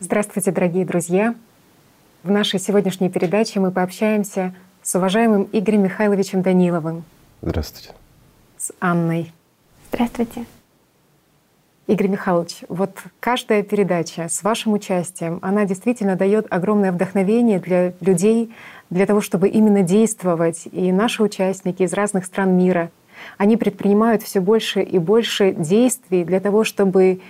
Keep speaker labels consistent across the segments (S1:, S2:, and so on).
S1: Здравствуйте, дорогие друзья! В нашей сегодняшней передаче мы пообщаемся с уважаемым Игорем Михайловичем Даниловым.
S2: Здравствуйте.
S1: С Анной.
S3: Здравствуйте.
S1: Игорь Михайлович, вот каждая передача с вашим участием, она действительно дает огромное вдохновение для людей, для того, чтобы именно действовать. И наши участники из разных стран мира, они предпринимают все больше и больше действий для того, чтобы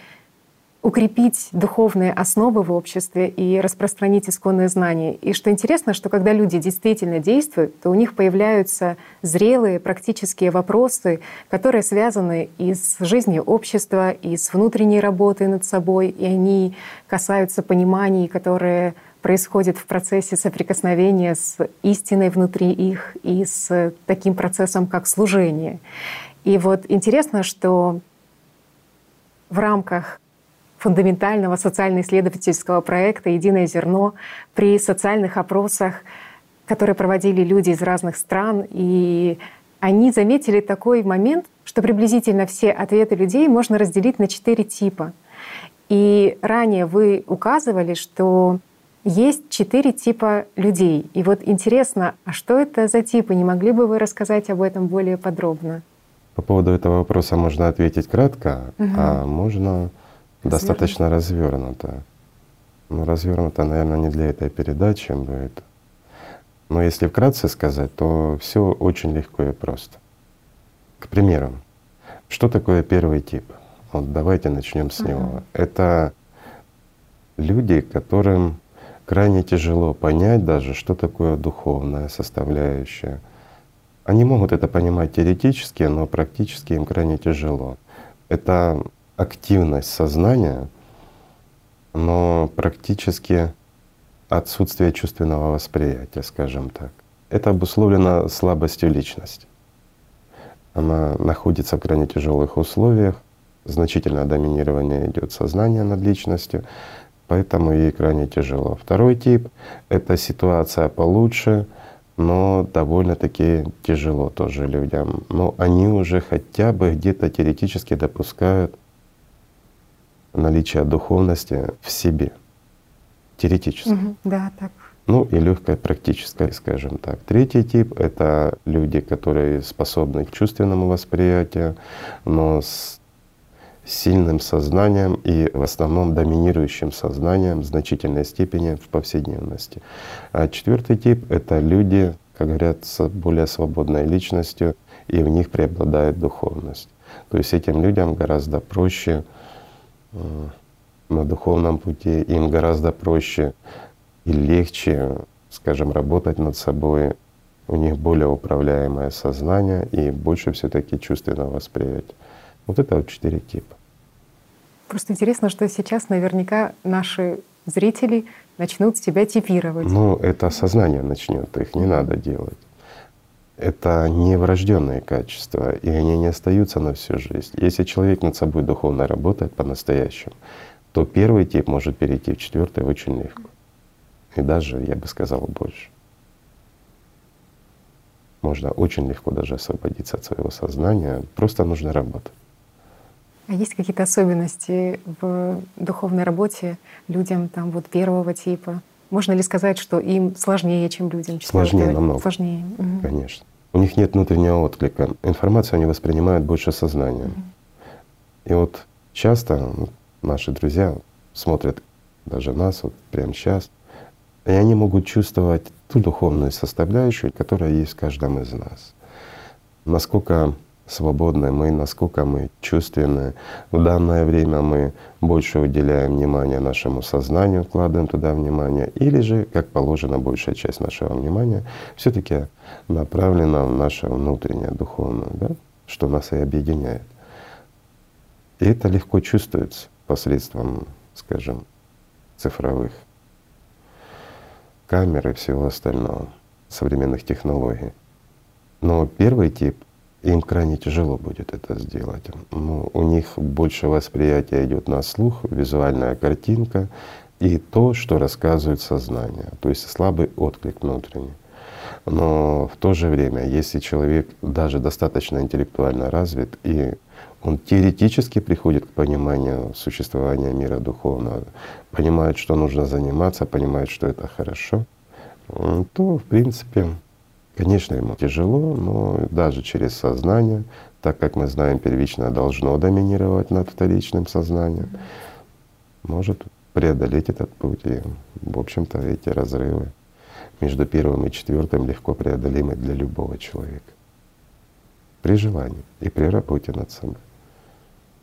S1: укрепить духовные основы в обществе и распространить исконные знания. И что интересно, что когда люди действительно действуют, то у них появляются зрелые практические вопросы, которые связаны и с жизнью общества, и с внутренней работой над собой, и они касаются пониманий, которые происходят в процессе соприкосновения с истиной внутри их и с таким процессом, как служение. И вот интересно, что в рамках фундаментального социально-исследовательского проекта «Единое зерно» при социальных опросах, которые проводили люди из разных стран. И они заметили такой момент, что приблизительно все ответы людей можно разделить на четыре типа. И ранее вы указывали, что есть четыре типа людей. И вот интересно, а что это за типы? Не могли бы вы рассказать об этом более подробно?
S2: По поводу этого вопроса можно ответить кратко, угу. а можно достаточно развернуто. Ну, развернуто, наверное, не для этой передачи будет. Но если вкратце сказать, то все очень легко и просто. К примеру, что такое первый тип? Вот давайте начнем с uh-huh. него. Это люди, которым крайне тяжело понять даже, что такое духовная составляющая. Они могут это понимать теоретически, но практически им крайне тяжело. Это активность сознания, но практически отсутствие чувственного восприятия, скажем так. Это обусловлено слабостью личности. Она находится в крайне тяжелых условиях, значительное доминирование идет сознания над личностью, поэтому ей крайне тяжело. Второй тип — это ситуация получше, но довольно-таки тяжело тоже людям. Но они уже хотя бы где-то теоретически допускают наличие духовности в себе, теоретически. Угу,
S1: да, так.
S2: Ну и легкое практическое, скажем так. Третий тип — это люди, которые способны к чувственному восприятию, но с сильным сознанием и в основном доминирующим сознанием в значительной степени в повседневности. А четвертый тип — это люди, как говорят, с более свободной личностью, и в них преобладает духовность. То есть этим людям гораздо проще на духовном пути, им гораздо проще и легче, скажем, работать над собой. У них более управляемое сознание и больше все-таки чувственного восприятия. Вот это вот четыре типа.
S1: Просто интересно, что сейчас наверняка наши зрители начнут себя типировать.
S2: Ну, это сознание начнет, их не надо делать. Это не врожденные качества, и они не остаются на всю жизнь. Если человек над собой духовно работает по-настоящему, то первый тип может перейти в четвертый очень легко. И даже, я бы сказал, больше. Можно очень легко даже освободиться от своего сознания, просто нужно работать.
S1: А есть какие-то особенности в духовной работе людям там вот первого типа? Можно ли сказать, что им сложнее, чем людям?
S2: Сложнее намного.
S1: Сложнее.
S2: Угу. Конечно. У них нет внутреннего отклика. Информацию они воспринимают больше сознанием. Угу. И вот часто наши друзья смотрят даже нас вот прямо сейчас, и они могут чувствовать ту духовную составляющую, которая есть в каждом из нас. Насколько свободны мы, насколько мы чувственны. В данное время мы больше уделяем внимание нашему сознанию, вкладываем туда внимание, или же, как положено, большая часть нашего внимания все таки направлена в наше внутреннее духовное, да? что нас и объединяет. И это легко чувствуется посредством, скажем, цифровых камер и всего остального, современных технологий. Но первый тип им крайне тяжело будет это сделать. Ну, у них больше восприятия идет на слух, визуальная картинка и то, что рассказывает сознание, то есть слабый отклик внутренний. Но в то же время, если человек даже достаточно интеллектуально развит и Он теоретически приходит к пониманию существования мира духовного, понимает, что нужно заниматься, понимает, что это хорошо, то в принципе, конечно, ему тяжело, но даже через сознание, так как мы знаем, первичное должно доминировать над вторичным сознанием, может преодолеть этот путь. И, в общем-то, эти разрывы между первым и четвертым легко преодолимы для любого человека. При желании и при работе над собой.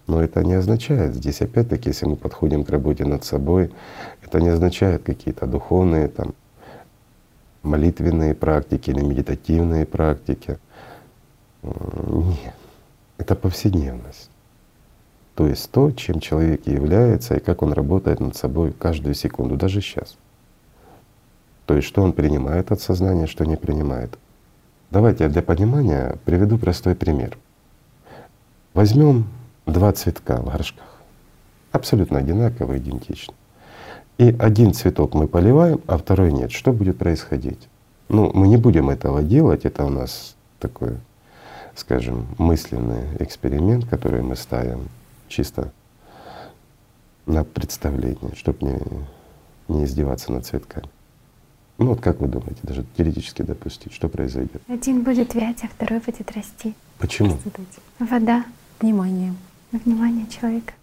S2: Но это не означает, здесь опять-таки, если мы подходим к работе над собой, это не означает какие-то духовные там молитвенные практики или медитативные практики. Нет, это повседневность. То есть то, чем человек является и как он работает над собой каждую секунду, даже сейчас. То есть что он принимает от сознания, что не принимает. Давайте я для понимания приведу простой пример. Возьмем два цветка в горшках, абсолютно одинаковые, идентичны. И один цветок мы поливаем, а второй нет. Что будет происходить? Ну, мы не будем этого делать, это у нас такой, скажем, мысленный эксперимент, который мы ставим чисто на представление, чтобы не, не издеваться над цветками. Ну вот как вы думаете, даже теоретически допустить, что произойдет?
S3: Один будет вять, а второй будет расти.
S2: Почему?
S3: Вода.
S1: Внимание.
S3: Внимание человека.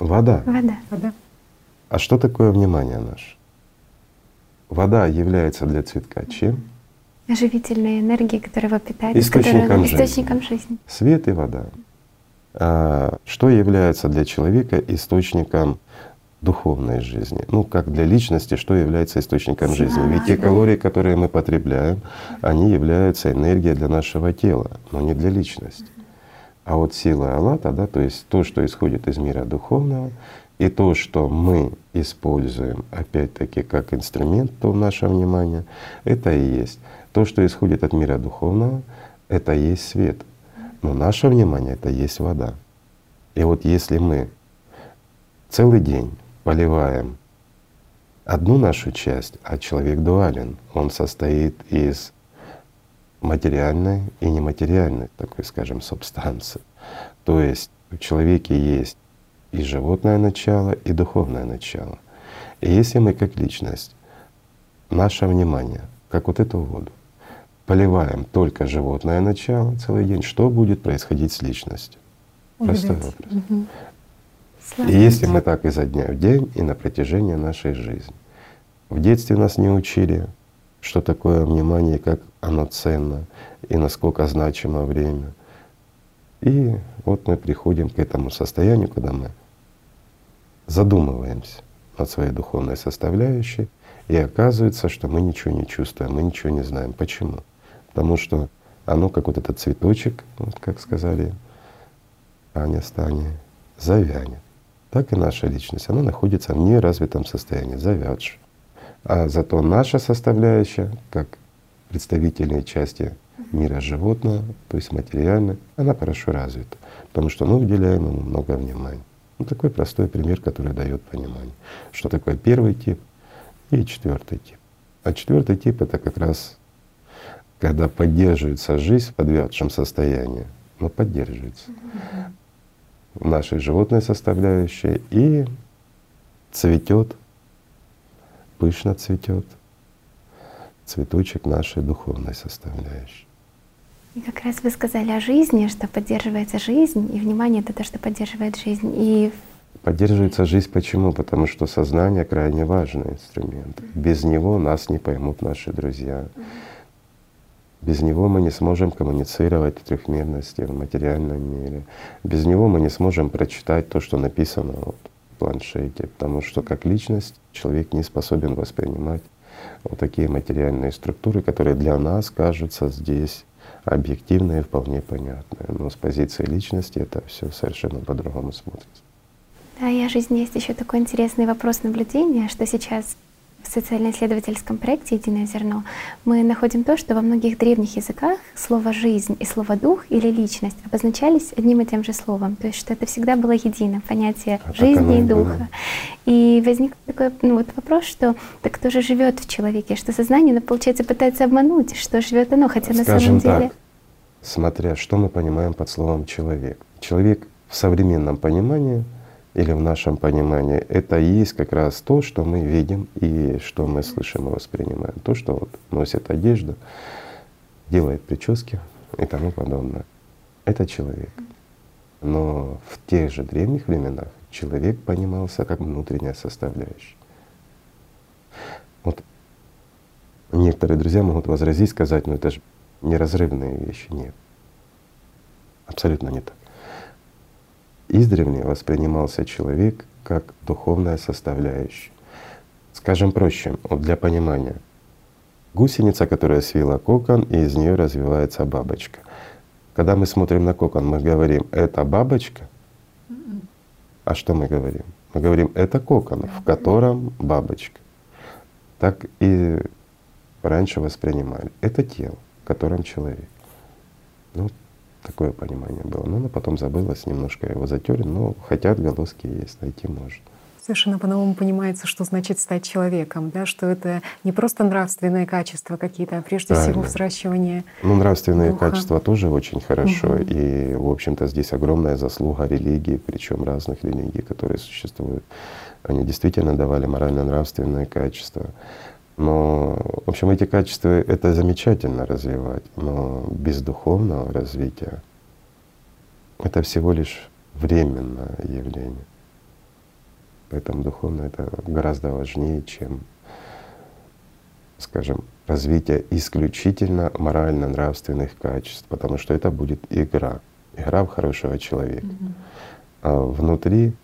S2: Вода.
S3: Вода.
S1: Вода.
S2: А что такое внимание наше? Вода является для цветка чем?
S3: Оживительной энергией, которая его питает,
S2: Источником
S3: которая,
S2: жизни.
S3: источником жизни.
S2: Свет и вода. А что является для человека источником духовной жизни? Ну, как для личности, что является источником жизни? Ведь те калории, которые мы потребляем, они являются энергией для нашего тела, но не для личности. А вот сила Аллата, да, то есть то, что исходит из мира духовного, и то, что мы используем, опять-таки, как инструмент, то наше внимание, это и есть. То, что исходит от мира духовного, это и есть свет. Но наше внимание — это и есть вода. И вот если мы целый день поливаем одну нашу часть, а человек дуален, он состоит из материальной и нематериальной такой, скажем, субстанции. То есть в человеке есть и животное начало, и духовное начало. И если мы как личность, наше внимание, как вот эту воду, поливаем только животное начало целый день, что будет происходить с личностью? Простой вопрос.
S3: Слава
S2: И если мы так изо дня в день и на протяжении нашей жизни. В детстве нас не учили, что такое внимание, как оно ценно и насколько значимо время. И вот мы приходим к этому состоянию, когда мы задумываемся над своей духовной составляющей, и оказывается, что мы ничего не чувствуем, мы ничего не знаем. Почему? Потому что оно, как вот этот цветочек, вот как сказали Аня с Таней, завянет. Так и наша личность, она находится в неразвитом состоянии, завядшая. А зато наша составляющая, как представительные части мира животного, то есть материальной, она хорошо развита, потому что мы уделяем ему много внимания. Ну, такой простой пример, который дает понимание, что такое первый тип и четвертый тип. А четвертый тип это как раз когда поддерживается жизнь в подвядшем состоянии, но поддерживается в нашей животной составляющей и цветет, пышно цветет цветочек нашей духовной составляющей.
S3: И как раз вы сказали о жизни, что поддерживается жизнь, и внимание — это то, что поддерживает жизнь. И
S2: Поддерживается жизнь почему? Потому что сознание крайне важный инструмент. Без него нас не поймут наши друзья. Без него мы не сможем коммуницировать в трехмерности, в материальном мире. Без него мы не сможем прочитать то, что написано вот в планшете, потому что как личность человек не способен воспринимать вот такие материальные структуры, которые для нас кажутся здесь объективные и вполне понятные. Но с позиции личности это все совершенно по-другому смотрится.
S3: Да, и о жизни есть еще такой интересный вопрос наблюдения, что сейчас в социально-исследовательском проекте «Единое зерно» мы находим то, что во многих древних языках слово «жизнь» и слово «дух» или «личность» обозначались одним и тем же словом. То есть что это всегда было едино, понятие
S2: А
S3: жизни и духа. И возник такой ну, вот вопрос, что так кто же живет в человеке, что сознание, ну, получается, пытается обмануть, что живет оно, хотя на
S2: Скажем
S3: самом деле…
S2: так, смотря что мы понимаем под словом человек. Человек в современном понимании или в нашем понимании это и есть как раз то, что мы видим и что мы слышим и воспринимаем. То, что вот носит одежду, делает прически и тому подобное. Это человек. Но в тех же древних временах человек понимался как внутренняя составляющая. Вот некоторые друзья могут возразить, сказать, ну это же неразрывные вещи. Нет. Абсолютно не так. Издревле воспринимался человек как духовная составляющая. Скажем проще, вот для понимания. Гусеница, которая свила кокон, и из нее развивается бабочка. Когда мы смотрим на кокон, мы говорим, это бабочка. А что мы говорим? Мы говорим, это кокон, в котором бабочка. Так и раньше воспринимали. Это тело, в котором человек. Ну, такое понимание было. Но оно потом забылось, немножко его затерли, но хотя отголоски есть, найти можно.
S1: Совершенно по-новому понимается, что значит стать человеком, да, что это не просто нравственные качества какие-то, а прежде Правильно. всего взращивание.
S2: Ну, нравственные духа. качества тоже очень хорошо. Угу. И, в общем-то, здесь огромная заслуга религии, причем разных религий, которые существуют. Они действительно давали морально-нравственные качества. Но, в общем, эти качества — это замечательно развивать, но без духовного развития это всего лишь временное явление. Поэтому духовное — это гораздо важнее, чем, скажем, развитие исключительно морально-нравственных качеств, потому что это будет игра, игра в хорошего человека. Mm-hmm. А внутри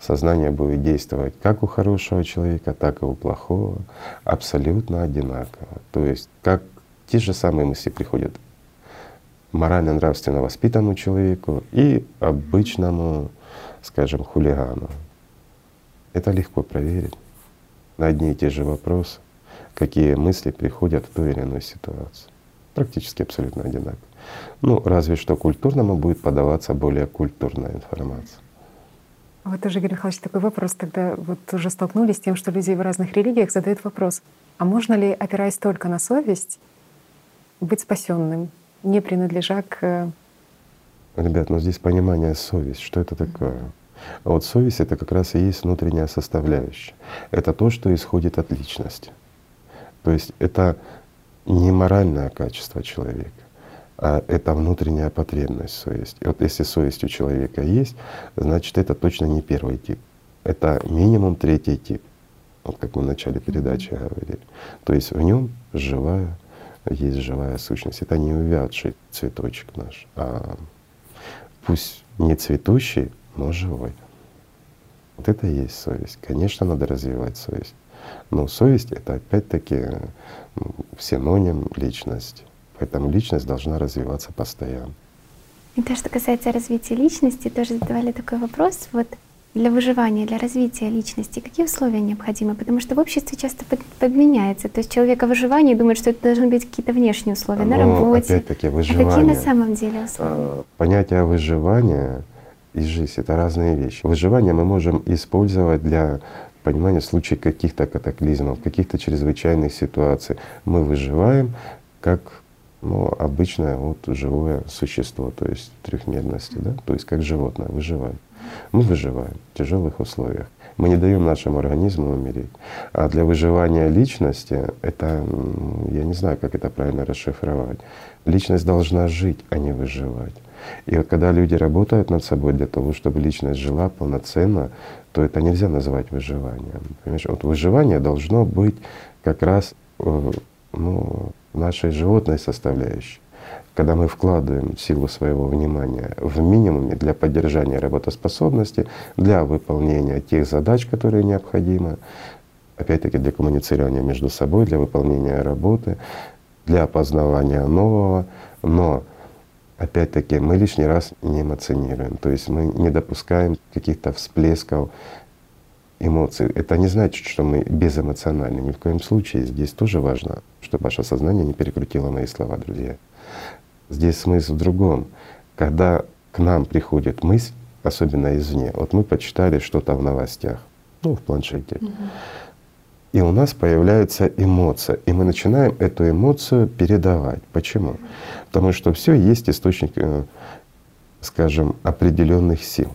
S2: сознание будет действовать как у хорошего человека, так и у плохого, абсолютно одинаково. То есть как те же самые мысли приходят морально-нравственно воспитанному человеку и обычному, скажем, хулигану. Это легко проверить на одни и те же вопросы, какие мысли приходят в ту или иную ситуацию. Практически абсолютно одинаково. Ну, разве что культурному будет подаваться более культурная информация.
S1: Вот тоже, Игорь Михайлович, такой вопрос, тогда вот уже столкнулись с тем, что люди в разных религиях задают вопрос, а можно ли, опираясь только на совесть, быть спасенным, не принадлежа к…
S2: Ребят, ну здесь понимание совесть, что это такое? А вот совесть — это как раз и есть внутренняя составляющая. Это то, что исходит от личности. То есть это не моральное качество человека, это внутренняя потребность совесть. И вот если совесть у человека есть, значит это точно не первый тип. Это минимум третий тип. Вот как мы в начале передачи говорили. То есть в нем живая, есть живая сущность. Это не увядший цветочек наш, а пусть не цветущий, но живой. Вот это и есть совесть. Конечно, надо развивать совесть. Но совесть — это опять-таки синоним личности. Поэтому личность должна развиваться постоянно.
S3: И то, что касается развития личности, тоже задавали такой вопрос. Вот для выживания, для развития личности, какие условия необходимы? Потому что в обществе часто подменяется. То есть человек о выживании думает, что это должны быть какие-то внешние условия Но, на работе.
S2: Опять-таки, выживание.
S3: А какие на самом деле условия?
S2: А, понятие выживания и жизнь — это разные вещи. Выживание мы можем использовать для понимания случаев каких-то катаклизмов, каких-то чрезвычайных ситуаций. Мы выживаем как ну, обычное вот живое существо, то есть трехмерности, да, то есть как животное, выживаем. Мы выживаем в тяжелых условиях. Мы не даем нашему организму умереть. А для выживания личности это, я не знаю, как это правильно расшифровать. Личность должна жить, а не выживать. И вот когда люди работают над собой для того, чтобы личность жила полноценно, то это нельзя называть выживанием. Понимаешь? Вот выживание должно быть как раз э, ну, нашей животной составляющей, когда мы вкладываем силу своего внимания в минимуме для поддержания работоспособности, для выполнения тех задач, которые необходимы, опять-таки для коммуницирования между собой, для выполнения работы, для опознавания нового, но опять-таки мы лишний раз не эмоционируем, то есть мы не допускаем каких-то всплесков эмоций. Это не значит, что мы безэмоциональны. Ни в коем случае. Здесь тоже важно, чтобы ваше сознание не перекрутило мои слова, друзья. Здесь смысл в другом. Когда к нам приходит мысль, особенно извне, вот мы почитали что-то в новостях, ну, в планшете. Угу. и у нас появляется эмоция, и мы начинаем эту эмоцию передавать. Почему? Потому что все есть источник, э, скажем, определенных сил.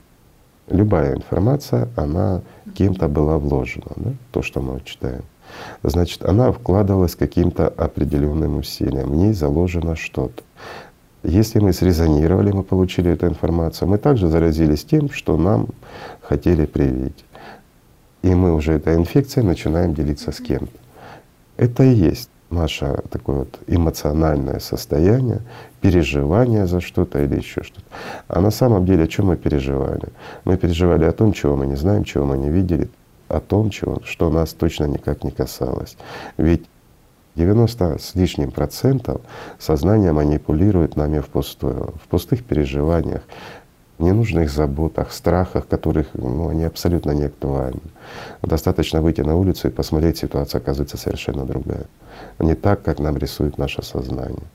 S2: Любая информация, она кем-то была вложена, да? то, что мы читаем. Значит, она вкладывалась каким-то определенным усилием, в ней заложено что-то. Если мы срезонировали, мы получили эту информацию, мы также заразились тем, что нам хотели привить. И мы уже этой инфекцией начинаем делиться с кем-то. Это и есть наше такое вот эмоциональное состояние, переживание за что-то или еще что-то. А на самом деле о чем мы переживали? Мы переживали о том, чего мы не знаем, чего мы не видели, о том, чего, что нас точно никак не касалось. Ведь 90 с лишним процентов сознание манипулирует нами впустую, в пустых переживаниях, ненужных заботах, страхах, которых ну, они абсолютно не актуальны. Достаточно выйти на улицу и посмотреть, ситуация оказывается совершенно другая. Не так, как нам рисует наше сознание.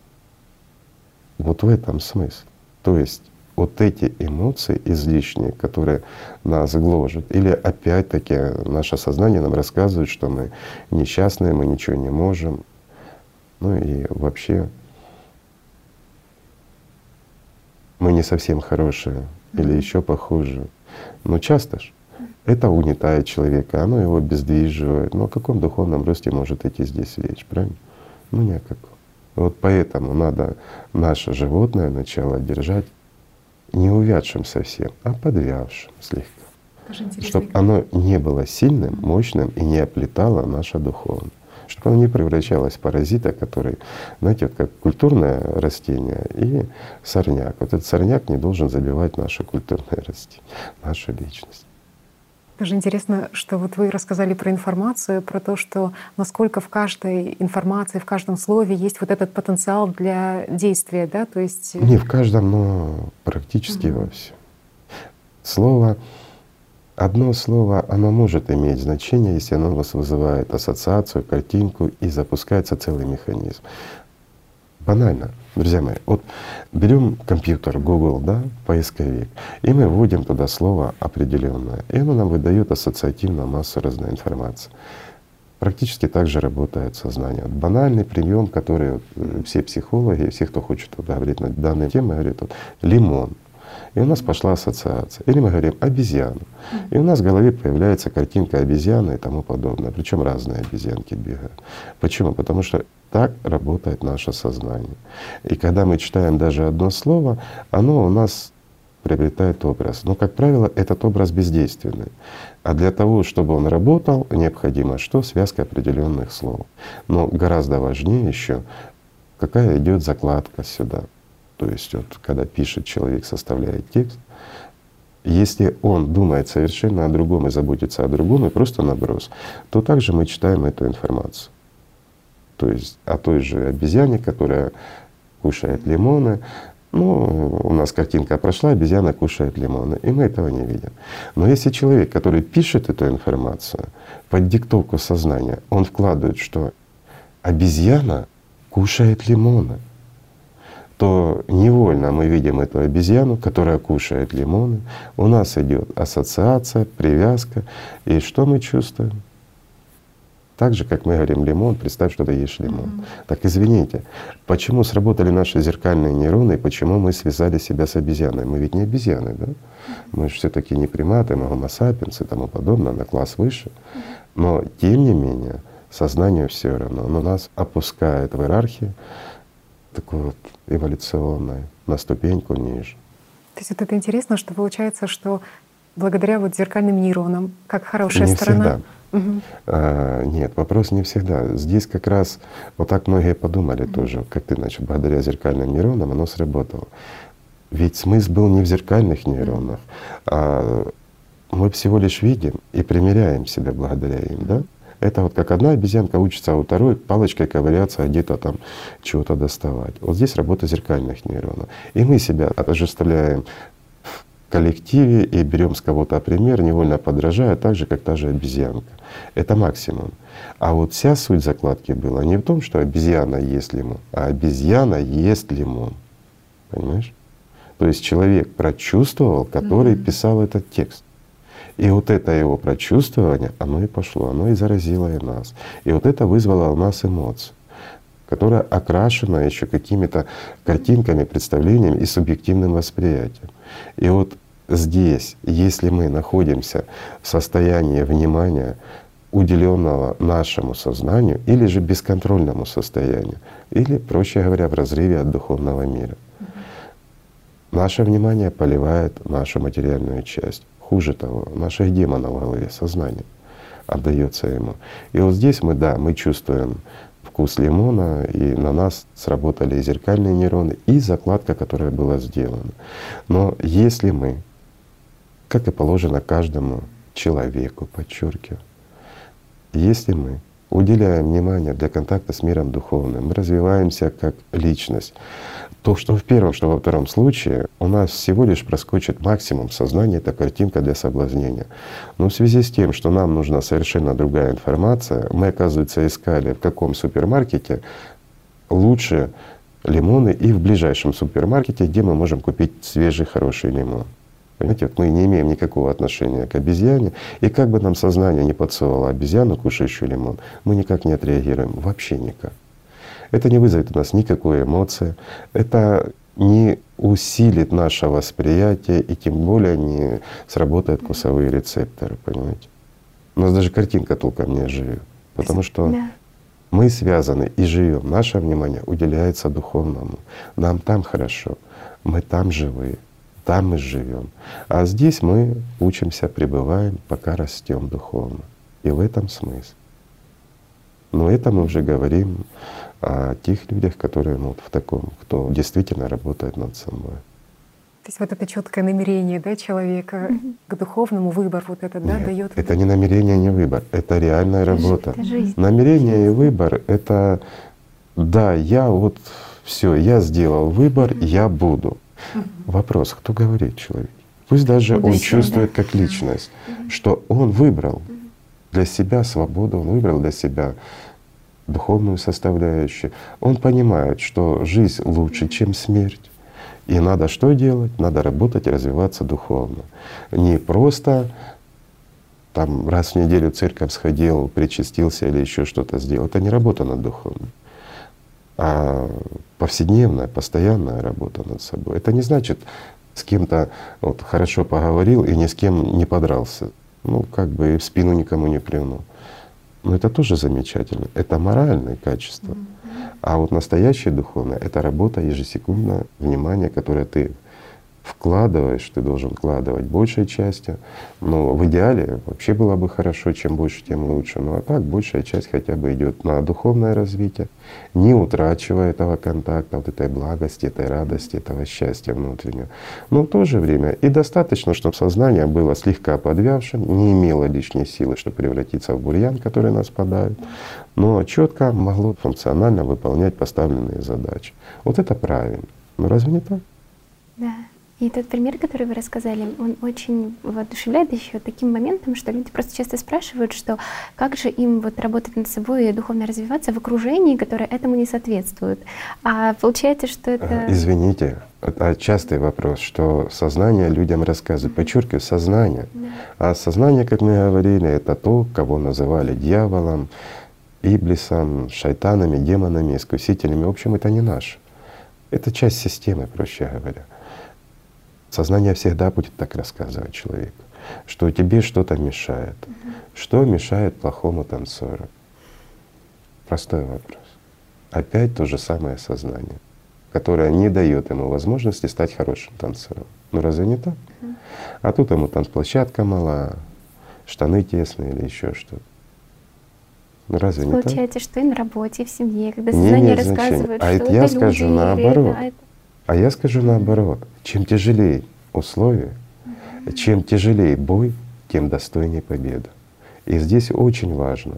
S2: Вот в этом смысл. То есть вот эти эмоции излишние, которые нас гложат, или опять-таки наше сознание нам рассказывает, что мы несчастные, мы ничего не можем, ну и вообще мы не совсем хорошие или еще похуже. Но часто ж это угнетает человека, оно его обездвиживает. Но о каком духовном росте может идти здесь речь, правильно? Ну ни о каком. Вот поэтому надо наше животное начало держать не увядшим совсем, а подвявшим слегка. Чтобы оно не было сильным, мощным и не оплетало наше духовное чтобы оно не превращалось в паразита, который, знаете, вот как культурное растение и сорняк. Вот этот сорняк не должен забивать наше культурное растение, нашу личность.
S1: Даже интересно, что вот вы рассказали про информацию, про то, что насколько в каждой информации, в каждом слове есть вот этот потенциал для действия, да, то есть…
S2: Не в каждом, но практически угу. во всем. Слово Одно слово, оно может иметь значение, если оно у вас вызывает ассоциацию, картинку и запускается целый механизм. Банально, друзья мои. Вот берем компьютер, Google, да, поисковик, и мы вводим туда слово определенное, и оно нам выдает ассоциативно массу разной информации. Практически так же работает сознание. Вот банальный прием, который вот э, все психологи, все, кто хочет вот, говорить на данные темы, говорят, вот, лимон — и у нас пошла ассоциация. Или мы говорим обезьяна. И у нас в голове появляется картинка обезьяны и тому подобное. Причем разные обезьянки бегают. Почему? Потому что так работает наше сознание. И когда мы читаем даже одно слово, оно у нас приобретает образ. Но, как правило, этот образ бездейственный. А для того, чтобы он работал, необходимо что? Связка определенных слов. Но гораздо важнее еще, какая идет закладка сюда. То есть вот когда пишет человек, составляет текст, если он думает совершенно о другом и заботится о другом, и просто наброс, то также мы читаем эту информацию. То есть о той же обезьяне, которая кушает лимоны. Ну, у нас картинка прошла, обезьяна кушает лимоны, и мы этого не видим. Но если человек, который пишет эту информацию под диктовку сознания, он вкладывает, что обезьяна кушает лимоны — то невольно мы видим эту обезьяну, которая кушает лимоны. У нас идет ассоциация, привязка. И что мы чувствуем? Так же, как мы говорим лимон, представь, что ты ешь лимон. Mm-hmm. Так извините, почему сработали наши зеркальные нейроны, и почему мы связали себя с обезьяной? Мы ведь не обезьяны, да? Мы же все таки не приматы, мы homo sapiens и тому подобное, на класс выше. Но тем не менее, сознание все равно, оно нас опускает в иерархию, такой вот эволюционной, на ступеньку ниже.
S1: То есть вот это интересно, что получается, что благодаря вот зеркальным нейронам, как хорошая
S2: не
S1: сторона.
S2: Всегда. Угу. А, нет, вопрос не всегда. Здесь как раз вот так многие подумали угу. тоже, как ты, значит, благодаря зеркальным нейронам оно сработало. Ведь смысл был не в зеркальных нейронах, а мы всего лишь видим и примеряем себя благодаря им, да? Это вот как одна обезьянка учится, а у второй палочкой ковыряться, а где-то там чего-то доставать. Вот здесь работа зеркальных нейронов. И мы себя отождествляем в коллективе и берем с кого-то пример, невольно подражая, так же, как та же обезьянка. Это максимум. А вот вся суть закладки была не в том, что обезьяна ест лимон, а обезьяна ест лимон. Понимаешь? То есть человек прочувствовал, который mm-hmm. писал этот текст. И вот это его прочувствование, оно и пошло, оно и заразило и нас. И вот это вызвало у нас эмоции, которая окрашена еще какими-то картинками, представлениями и субъективным восприятием. И вот здесь, если мы находимся в состоянии внимания, уделенного нашему сознанию или же бесконтрольному состоянию, или, проще говоря, в разрыве от духовного мира. Наше внимание поливает нашу материальную часть. Хуже того, наших демонов в голове, сознание отдается ему. И вот здесь мы, да, мы чувствуем вкус лимона, и на нас сработали зеркальные нейроны, и закладка, которая была сделана. Но если мы, как и положено каждому человеку, подчеркиваю, если мы уделяем внимание для контакта с миром духовным, мы развиваемся как личность, то что в первом, что во втором случае у нас всего лишь проскочит максимум сознания, это картинка для соблазнения. Но в связи с тем, что нам нужна совершенно другая информация, мы, оказывается, искали в каком супермаркете лучше лимоны и в ближайшем супермаркете, где мы можем купить свежий хороший лимон. Понимаете, вот мы не имеем никакого отношения к обезьяне, и как бы нам сознание не подсовывало обезьяну, кушающую лимон, мы никак не отреагируем, вообще никак. Это не вызовет у нас никакой эмоции, это не усилит наше восприятие и тем более не сработают вкусовые рецепторы, понимаете? У нас даже картинка толком не живет, потому что да. мы связаны и живем. Наше внимание уделяется духовному. Нам там хорошо, мы там живые там мы живем. А здесь мы учимся, пребываем, пока растем духовно. И в этом смысл. Но это мы уже говорим о тех людях, которые ну, вот в таком, кто действительно работает над собой.
S1: То есть вот это четкое намерение да, человека mm-hmm. к духовному выбор вот это да, дает.
S2: Это не намерение, не выбор, это реальная это работа. Это жизнь. Намерение и выбор это да, я вот все, я сделал выбор, mm-hmm. я буду. Вопрос, кто говорит человек? Пусть даже он чувствует как личность, что он выбрал для себя свободу, он выбрал для себя духовную составляющую. Он понимает, что жизнь лучше, чем смерть. И надо что делать? Надо работать и развиваться духовно. Не просто там раз в неделю в церковь сходил, причастился или еще что-то сделал. Это не работа над духовным а повседневная, постоянная работа над собой. Это не значит с кем-то вот, хорошо поговорил и ни с кем не подрался. Ну, как бы и в спину никому не плюнул. Но это тоже замечательно. Это моральные качества. А вот настоящее духовное — это работа ежесекундное внимание, которое ты вкладываешь, ты должен вкладывать большей частью. Но в идеале вообще было бы хорошо, чем больше, тем лучше. Ну а так большая часть хотя бы идет на духовное развитие, не утрачивая этого контакта, вот этой благости, этой радости, этого счастья внутреннего. Но в то же время и достаточно, чтобы сознание было слегка подвявшим, не имело лишней силы, чтобы превратиться в бурьян, который нас подавит, но четко могло функционально выполнять поставленные задачи. Вот это правильно. Но разве не так?
S3: Да. И тот пример, который вы рассказали, он очень воодушевляет еще таким моментом, что люди просто часто спрашивают, что как же им вот работать над собой и духовно развиваться в окружении, которое этому не соответствует. А получается, что это…
S2: Извините, это частый вопрос, что сознание людям рассказывает. Подчеркиваю, сознание. Да. А сознание, как мы говорили, это то, кого называли дьяволом, иблисом, шайтанами, демонами, искусителями. В общем, это не наш. Это часть системы, проще говоря. Сознание всегда будет так рассказывать человеку, что тебе что-то мешает. Угу. Что мешает плохому танцору? Простой вопрос. Опять то же самое сознание, которое не дает ему возможности стать хорошим танцором. Ну разве не так? Угу. А тут ему танцплощадка мала, штаны тесные или еще что-то. Ну, разве
S3: Получается, не так? Получается, что и на работе, и в семье, когда сознание не рассказывает,
S2: а
S3: что это
S2: я
S3: люди,
S2: скажу наоборот. Это, а я скажу наоборот, чем тяжелее условия, чем тяжелее бой, тем достойнее победа. И здесь очень важно,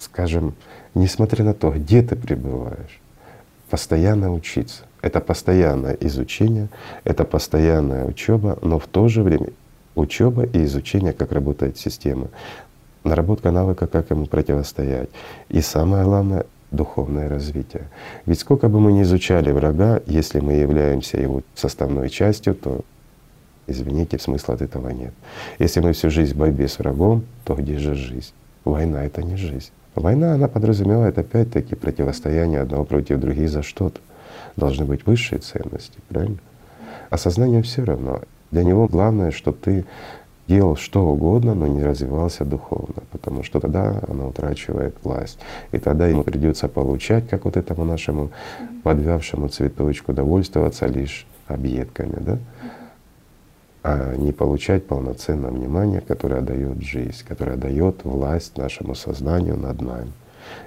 S2: скажем, несмотря на то, где ты пребываешь, постоянно учиться. Это постоянное изучение, это постоянная учеба, но в то же время учеба и изучение, как работает система, наработка навыка, как ему противостоять. И самое главное духовное развитие. Ведь сколько бы мы ни изучали врага, если мы являемся его составной частью, то извините, смысла от этого нет. Если мы всю жизнь в борьбе с врагом, то где же жизнь? Война — это не жизнь. Война, она подразумевает опять-таки противостояние одного против других за что-то. Должны быть высшие ценности, правильно? А сознание все равно. Для него главное, чтобы ты делал что угодно, но не развивался духовно, потому что тогда оно утрачивает власть. И тогда ему придется получать, как вот этому нашему подвявшему цветочку, довольствоваться лишь объедками, да? а не получать полноценное внимание, которое дает жизнь, которое дает власть нашему сознанию над нами.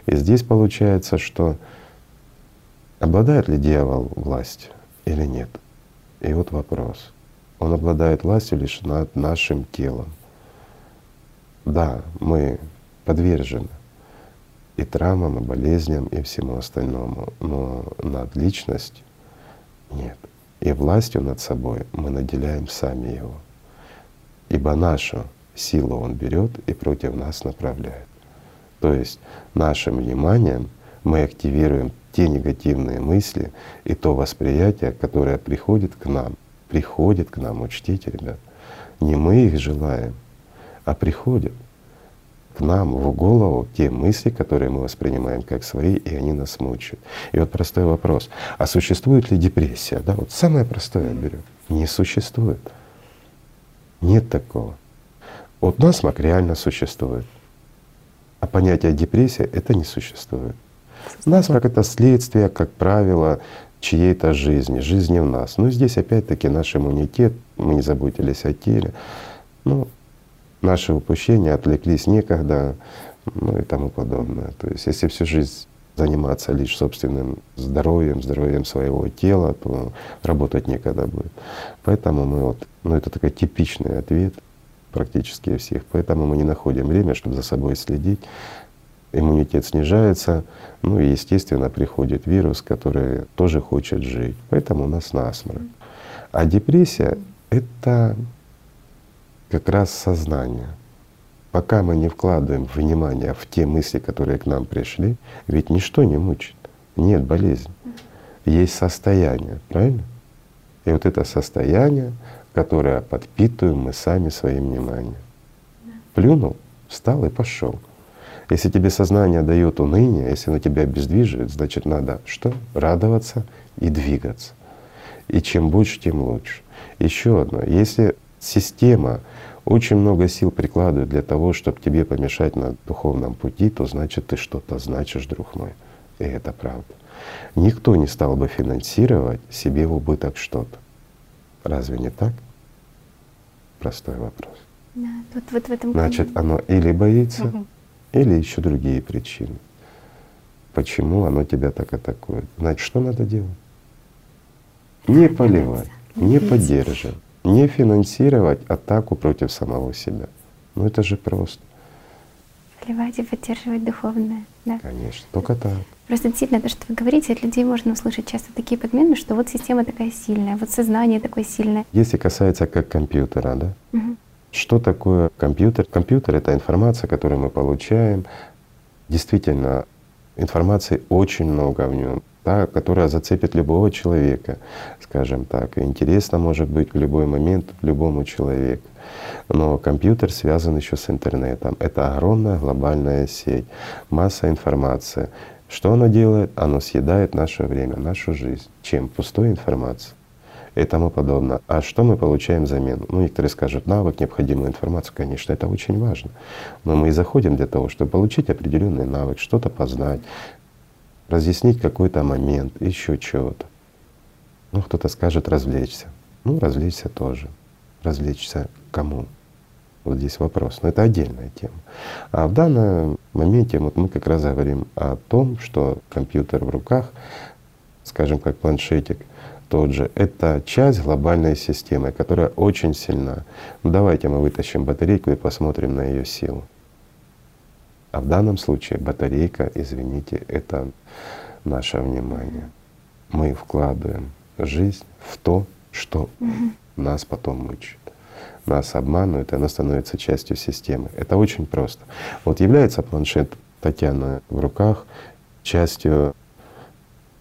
S2: И здесь получается, что обладает ли дьявол властью или нет? И вот вопрос. Он обладает властью лишь над нашим телом. Да, мы подвержены и травмам, и болезням, и всему остальному, но над личностью нет. И властью над собой мы наделяем сами его. Ибо нашу силу он берет и против нас направляет. То есть нашим вниманием мы активируем те негативные мысли и то восприятие, которое приходит к нам приходят к нам, учтите, ребят. Не мы их желаем, а приходят к нам в голову те мысли, которые мы воспринимаем как свои, и они нас мучают. И вот простой вопрос, а существует ли депрессия? Да, вот самое простое берем. Не существует. Нет такого. Вот насморк реально существует. А понятие депрессия — это не существует. Насморк — это следствие, как правило, чьей-то жизни, жизни в нас. Но здесь опять-таки наш иммунитет, мы не заботились о теле, ну, наши упущения отвлеклись некогда, ну и тому подобное. То есть если всю жизнь заниматься лишь собственным здоровьем, здоровьем своего тела, то работать некогда будет. Поэтому мы вот, ну это такой типичный ответ практически всех. Поэтому мы не находим время, чтобы за собой следить, иммунитет снижается, ну и естественно приходит вирус, который тоже хочет жить. Поэтому у нас насморк. А депрессия — это как раз сознание. Пока мы не вкладываем внимание в те мысли, которые к нам пришли, ведь ничто не мучит, нет болезни, есть состояние, правильно? И вот это состояние, которое подпитываем мы сами своим вниманием. Плюнул, встал и пошел. Если тебе сознание дает уныние, если оно тебя обездвиживает, значит надо что? Радоваться и двигаться. И чем больше, тем лучше. Еще одно. Если система очень много сил прикладывает для того, чтобы тебе помешать на духовном пути, то значит ты что-то значишь, друг мой. И это правда. Никто не стал бы финансировать себе в убыток что-то. Разве не так? Простой вопрос.
S3: Да, вот, вот в этом
S2: Значит, оно или боится, угу или еще другие причины. Почему оно тебя так атакует? Значит, что надо делать? Не поливать, не поддерживать, не финансировать атаку против самого себя. Ну это же просто.
S3: Поливать и поддерживать духовное, да?
S2: Конечно, только так.
S3: Просто действительно то, что вы говорите, от людей можно услышать часто такие подмены, что вот система такая сильная, вот сознание такое сильное.
S2: Если касается как компьютера, да, угу. Что такое компьютер? Компьютер — это информация, которую мы получаем. Действительно, информации очень много в нем, да, которая зацепит любого человека, скажем так. Интересно может быть в любой момент любому человеку. Но компьютер связан еще с интернетом. Это огромная глобальная сеть, масса информации. Что оно делает? Оно съедает наше время, нашу жизнь. Чем? Пустой информацией и тому подобное. А что мы получаем взамен? Ну, некоторые скажут, навык, необходимую информацию, конечно, это очень важно. Но мы и заходим для того, чтобы получить определенный навык, что-то познать, разъяснить какой-то момент, еще чего-то. Ну, кто-то скажет развлечься. Ну, развлечься тоже. Развлечься кому? Вот здесь вопрос. Но это отдельная тема. А в данном моменте вот мы как раз говорим о том, что компьютер в руках, скажем, как планшетик, тот же. Это часть глобальной системы, которая очень сильна. Ну, давайте мы вытащим батарейку и посмотрим на ее силу. А в данном случае батарейка, извините, это наше внимание. Мы вкладываем жизнь в то, что нас потом мучает. Нас обманывают, и она становится частью системы. Это очень просто. Вот является планшет Татьяны в руках частью,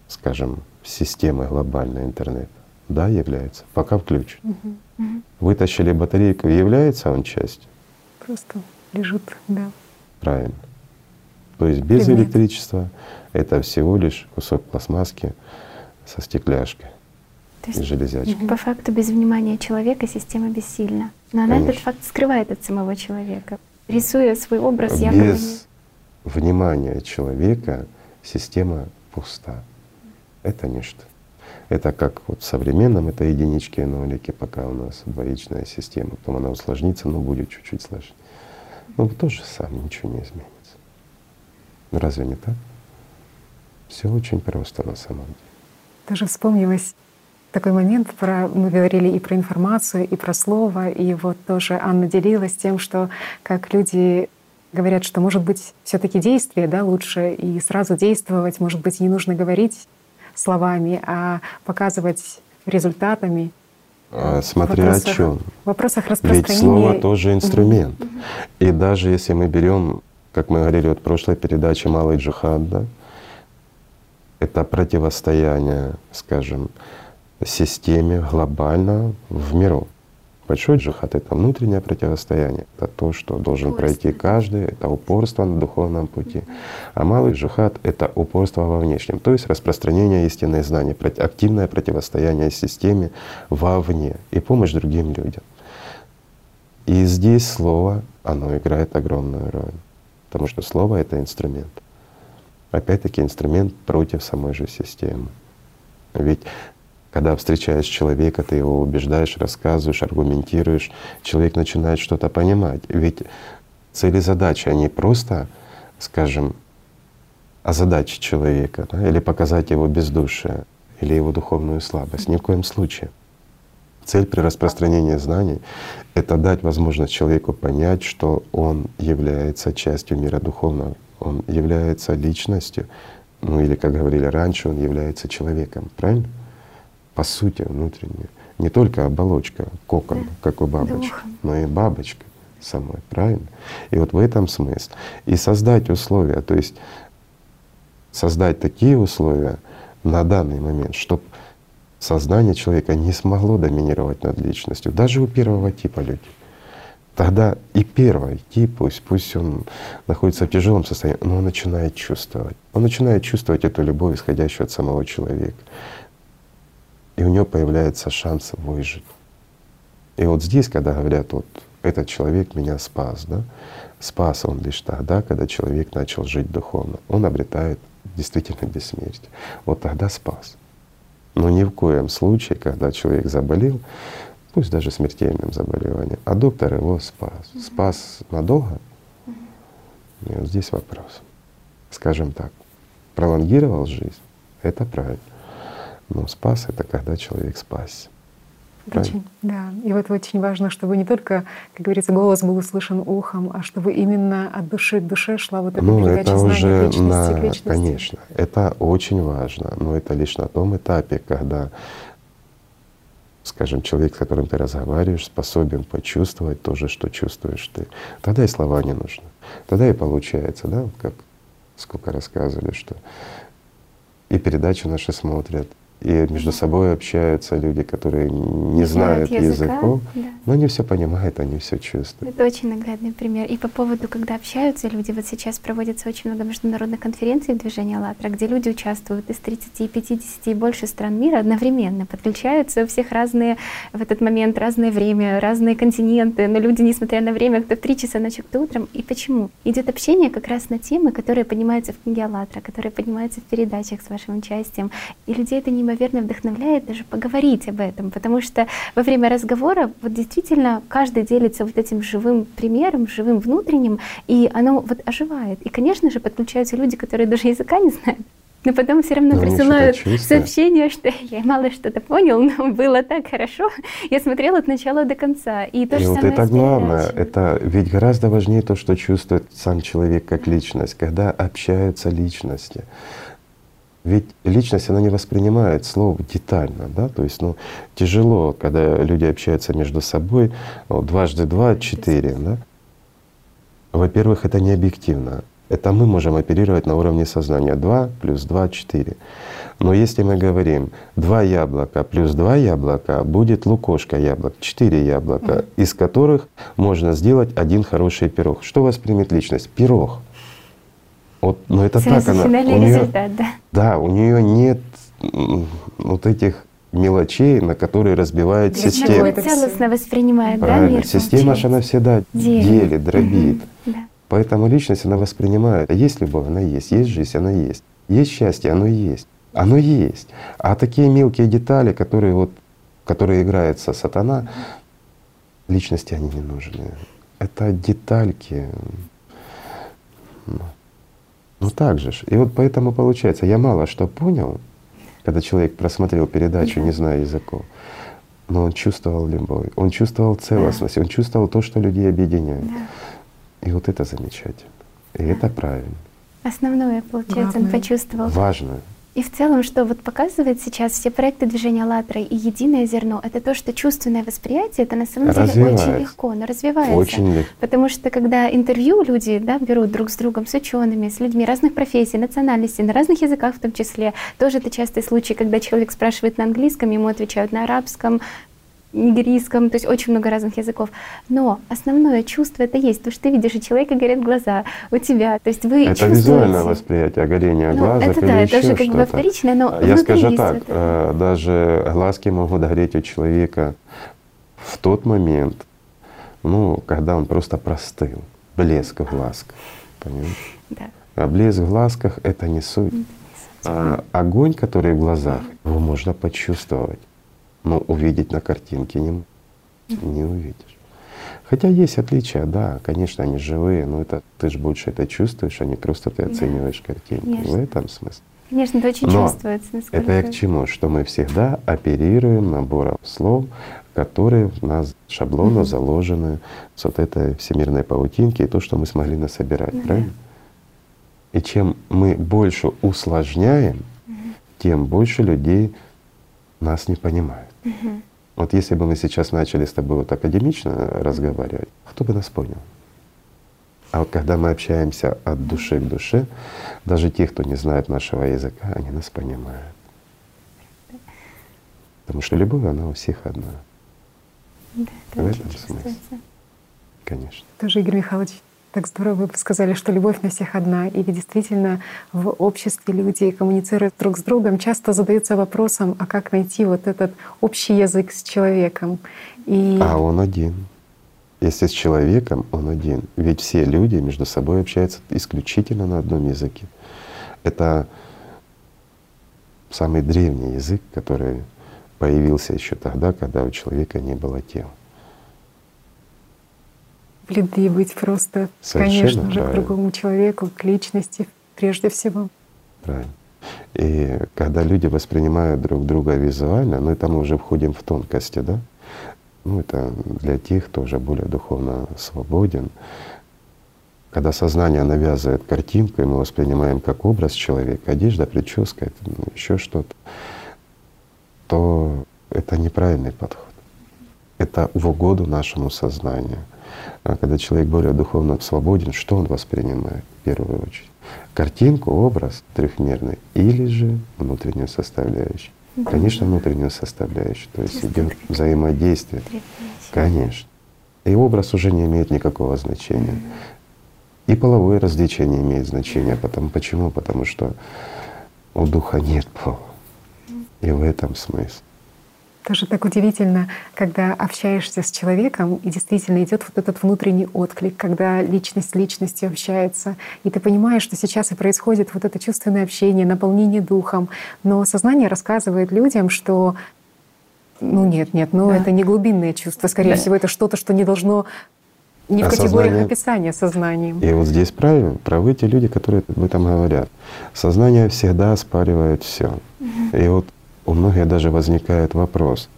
S2: скажем, системы глобальной интернета? Да, является. Пока включен. Угу. Вытащили батарейку, является он частью?
S1: Просто лежит, да.
S2: Правильно. То есть без Предмет. электричества это всего лишь кусок пластмасски со стекляшкой.
S3: То есть железячкой. По факту без внимания человека система бессильна. Но она Конечно. этот факт скрывает от самого человека. Рисуя свой образ,
S2: без якобы... Без внимания человека система пуста. Это ничто. Это как вот в современном, это единички и нолики, пока у нас двоичная система. Потом она усложнится, но будет чуть-чуть сложнее. Ну, то же самое, ничего не изменится. Ну, разве не так? Все очень просто на самом деле.
S1: Даже вспомнилось такой момент, про, мы говорили и про информацию, и про слово, и вот тоже Анна делилась тем, что как люди говорят, что может быть все таки действие да, лучше и сразу действовать, может быть, не нужно говорить словами, а показывать результатами.
S2: А, смотря вопросах, о чем.
S1: В вопросах распространения.
S2: Ведь слово тоже инструмент. И даже если мы берем, как мы говорили вот в прошлой передаче «Малый джихад», да, это противостояние, скажем, системе глобально в миру. Большой джихад — это внутреннее противостояние, это то, что должен пройти каждый, это упорство на духовном пути. А малый джихад — это упорство во внешнем, то есть распространение истинной знания, активное противостояние системе вовне и помощь другим людям. И здесь слово, оно играет огромную роль, потому что слово — это инструмент. Опять-таки инструмент против самой же системы. Ведь когда встречаешь человека, ты его убеждаешь, рассказываешь, аргументируешь, человек начинает что-то понимать. Ведь цели задачи, они просто, скажем, озадачить человека да, или показать его бездушие или его духовную слабость. Ни в коем случае. Цель при распространении знаний — это дать возможность человеку понять, что он является частью мира духовного, он является личностью, ну или, как говорили раньше, он является человеком. Правильно? По сути внутренняя. Не только оболочка, кокон, да. как у бабочки, Духом. но и бабочка самой, правильно? И вот в этом смысл. И создать условия, то есть создать такие условия на данный момент, чтобы сознание человека не смогло доминировать над личностью, даже у первого типа людей. Тогда и первый тип, пусть, пусть он находится в тяжелом состоянии, но он начинает чувствовать. Он начинает чувствовать эту любовь, исходящую от самого человека и у него появляется шанс выжить. И вот здесь, когда говорят, вот этот человек меня спас, да, спас он лишь тогда, когда человек начал жить духовно. Он обретает действительно бессмертие. Вот тогда спас. Но ни в коем случае, когда человек заболел, пусть даже смертельным заболеванием, а доктор его спас. Спас надолго? И вот здесь вопрос. Скажем так, пролонгировал жизнь, это правильно. Но спас — это когда человек спасся.
S1: Очень, да. И вот очень важно, чтобы не только, как говорится, голос был услышан ухом, а чтобы именно от души к душе шла вот эта
S2: ну,
S1: передача
S2: это уже
S1: личности
S2: на,
S1: к.
S2: Конечно, это очень важно, но это лишь на том этапе, когда, скажем, человек, с которым ты разговариваешь, способен почувствовать то же, что чувствуешь ты. Тогда и слова не нужны. Тогда и получается, да, как сколько рассказывали, что и передачи наши смотрят, и между собой общаются люди, которые не знают языка, языков, да. но они все понимают, они все чувствуют.
S3: Это очень наглядный пример. И по поводу, когда общаются люди, вот сейчас проводится очень много международных конференций в движении «АЛЛАТРА», где люди участвуют из 30, 50 и больше стран мира одновременно, подключаются у всех разные в этот момент, разное время, разные континенты, но люди, несмотря на время, кто в 3 часа ночью, кто утром. И почему? Идет общение как раз на темы, которые поднимаются в книге «АЛЛАТРА», которые поднимаются в передачах с вашим участием. И людей это не наверное, вдохновляет даже поговорить об этом, потому что во время разговора вот действительно каждый делится вот этим живым примером, живым внутренним, и оно вот оживает. И, конечно же, подключаются люди, которые даже языка не знают, но потом все равно но присылают сообщение, что я мало что-то понял, но было так хорошо. Я смотрела от начала до конца. И то
S2: и
S3: же
S2: вот
S3: самое
S2: это главное. Это ведь гораздо важнее то, что чувствует сам человек как личность, когда общаются личности. Ведь личность, она не воспринимает слово детально, да, то есть, ну, тяжело, когда люди общаются между собой, ну, дважды два — четыре, да. Во-первых, это не объективно. Это мы можем оперировать на уровне сознания. 2 плюс 2 — 4. Но если мы говорим два яблока плюс два яблока, будет лукошка яблок, четыре яблока, mm из которых можно сделать один хороший пирог. Что воспримет личность? Пирог. Вот, но это Сразу так она. У нее, результат, да. Да, у нее нет вот этих мелочей, на которые разбивает Для система.
S3: Это целостно воспринимает,
S2: Правильно.
S3: да, мир?
S2: Система же она всегда делит, делит дробит. Угу. Да. Поэтому личность она воспринимает. А есть любовь, она есть. Есть жизнь, она есть. Есть счастье, оно есть. Оно есть. А такие мелкие детали, которые вот, которые играется сатана, личности они не нужны. Это детальки. Ну, так же. И вот поэтому получается, я мало что понял, когда человек просмотрел передачу, не зная языков, но он чувствовал любовь, он чувствовал целостность, он чувствовал то, что людей объединяет. И вот это замечательно. И это правильно.
S3: Основное, получается, Главное. он почувствовал.
S2: Важно.
S3: И в целом, что вот показывает сейчас все проекты движения «АЛЛАТРА» и «Единое зерно», это то, что чувственное восприятие, это на самом деле очень легко, но развивается.
S2: Очень легко.
S3: Потому что когда интервью люди да, берут друг с другом, с учеными, с людьми разных профессий, национальностей, на разных языках в том числе, тоже это частый случай, когда человек спрашивает на английском, ему отвечают на арабском, нигерийском, то есть очень много разных языков. Но основное чувство это есть, то, что ты видишь, у человека горят глаза, у тебя, то есть вы
S2: Это чувствуете. визуальное восприятие, горение ну, глаза
S3: Это да, это же как бы вторичное, но
S2: Я скажу так, это. Э, даже глазки могут гореть у человека в тот момент, ну, когда он просто простыл, блеск в глазках, понимаешь? Да. А блеск в глазках — это не суть. А огонь, который в глазах, его можно почувствовать. Но увидеть на картинке не, не увидишь. Хотя есть отличия, да, конечно, они живые, но это ты же больше это чувствуешь, а не просто ты оцениваешь да, картинку. Конечно. В этом смысле.
S3: Конечно, это очень но чувствуется.
S2: Насколько... Это я к чему? Что мы всегда оперируем набором слов, которые в нас шаблону mm-hmm. заложены с вот этой всемирной паутинки и то, что мы смогли насобирать, mm-hmm. правильно? И чем мы больше усложняем, mm-hmm. тем больше людей нас не понимают. Угу. Вот если бы мы сейчас начали с тобой вот академично разговаривать, кто бы нас понял? А вот когда мы общаемся от души к душе, даже те, кто не знает нашего языка, они нас понимают. Потому что любовь, она у всех одна.
S3: Да, это В этом смысле.
S2: Конечно.
S1: Тоже, Игорь Михайлович, так здорово вы сказали, что любовь на всех одна. И действительно в обществе люди коммуницируют друг с другом, часто задаются вопросом, а как найти вот этот общий язык с человеком.
S2: И... А он один. Если с человеком, он один. Ведь все люди между собой общаются исключительно на одном языке. Это самый древний язык, который появился еще тогда, когда у человека не было тела
S1: любви быть просто, Совершенно конечно правильно. же, к другому человеку, к личности прежде всего.
S2: Правильно. И когда люди воспринимают друг друга визуально, ну это мы уже входим в тонкости, да? Ну это для тех, кто уже более духовно свободен. Когда сознание навязывает картинку, и мы воспринимаем как образ человека, одежда, прическа, это, ну, еще что-то, то это неправильный подход. Это в угоду нашему сознанию. А когда человек более духовно свободен, что он воспринимает в первую очередь? Картинку, образ трехмерный или же внутреннюю составляющую? Да. Конечно, внутреннюю составляющую, то есть идет взаимодействие. Конечно. И образ уже не имеет никакого значения. И половое развлечение имеет значение. Потому, почему? Потому что у духа нет пола. И в этом смысл.
S1: Тоже так удивительно, когда общаешься с человеком, и действительно идет вот этот внутренний отклик, когда личность с личностью общается, и ты понимаешь, что сейчас и происходит вот это чувственное общение, наполнение духом. Но сознание рассказывает людям, что ну нет, нет, ну да. это не глубинное чувство, скорее да. всего, это что-то, что не должно не а в категориях сознание... описания сознанием.
S2: И вот здесь правы, правы те люди, которые об этом говорят. Сознание всегда оспаривает все. Угу. И вот у многих даже возникает вопрос,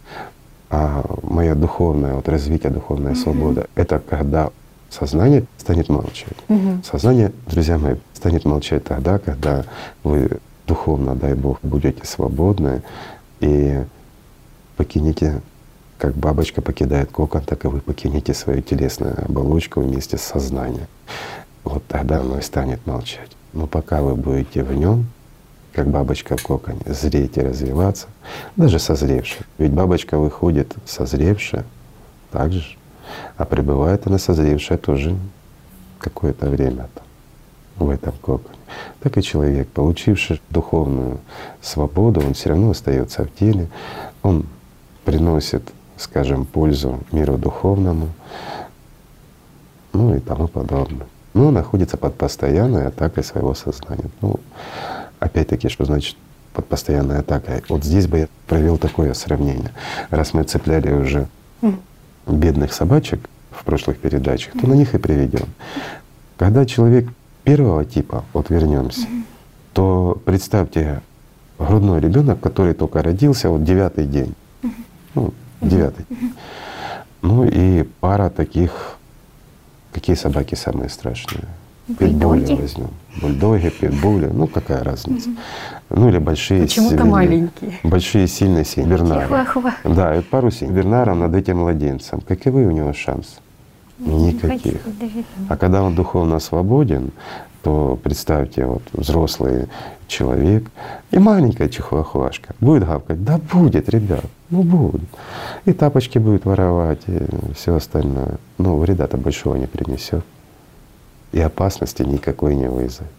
S2: а моя духовная, вот развитие, духовная mm-hmm. свобода, это когда сознание станет молчать. Mm-hmm. Сознание, друзья мои, станет молчать тогда, когда вы духовно, дай Бог, будете свободны и покинете, как бабочка покидает кокон, так и вы покинете свою телесную оболочку вместе с сознанием. вот тогда оно и станет молчать. Но пока вы будете в нем, как бабочка в коконе, зреть и развиваться, даже созревшая. Ведь бабочка выходит созревшая, так же, а пребывает она созревшая тоже какое-то время там, в этом коконе. Так и человек, получивший духовную свободу, он все равно остается в теле, он приносит, скажем, пользу миру духовному, ну и тому подобное. Но находится под постоянной атакой своего сознания. Ну, опять-таки, что значит под постоянной атакой? Вот здесь бы я провел такое сравнение. Раз мы цепляли уже бедных собачек в прошлых передачах, то на них и приведем. Когда человек первого типа, вот вернемся, то представьте грудной ребенок, который только родился, вот девятый день, ну, девятый. Ну и пара таких, какие собаки самые страшные? Питбули возьмем. Бульдоги, питбули, ну какая разница. Ну или большие
S1: Почему-то маленькие.
S2: Большие, сильные сенбернары.
S3: Чихуахуа.
S2: Да, и пару сенбернаров над этим младенцем. Каковы у него шансы? Никаких. А когда он духовно свободен, то представьте, вот взрослый человек и маленькая чихуахуашка будет гавкать. Да будет, ребят, ну будет. И тапочки будет воровать, и все остальное. Ну, вреда-то большого не принесет. И опасности никакой не вызовет.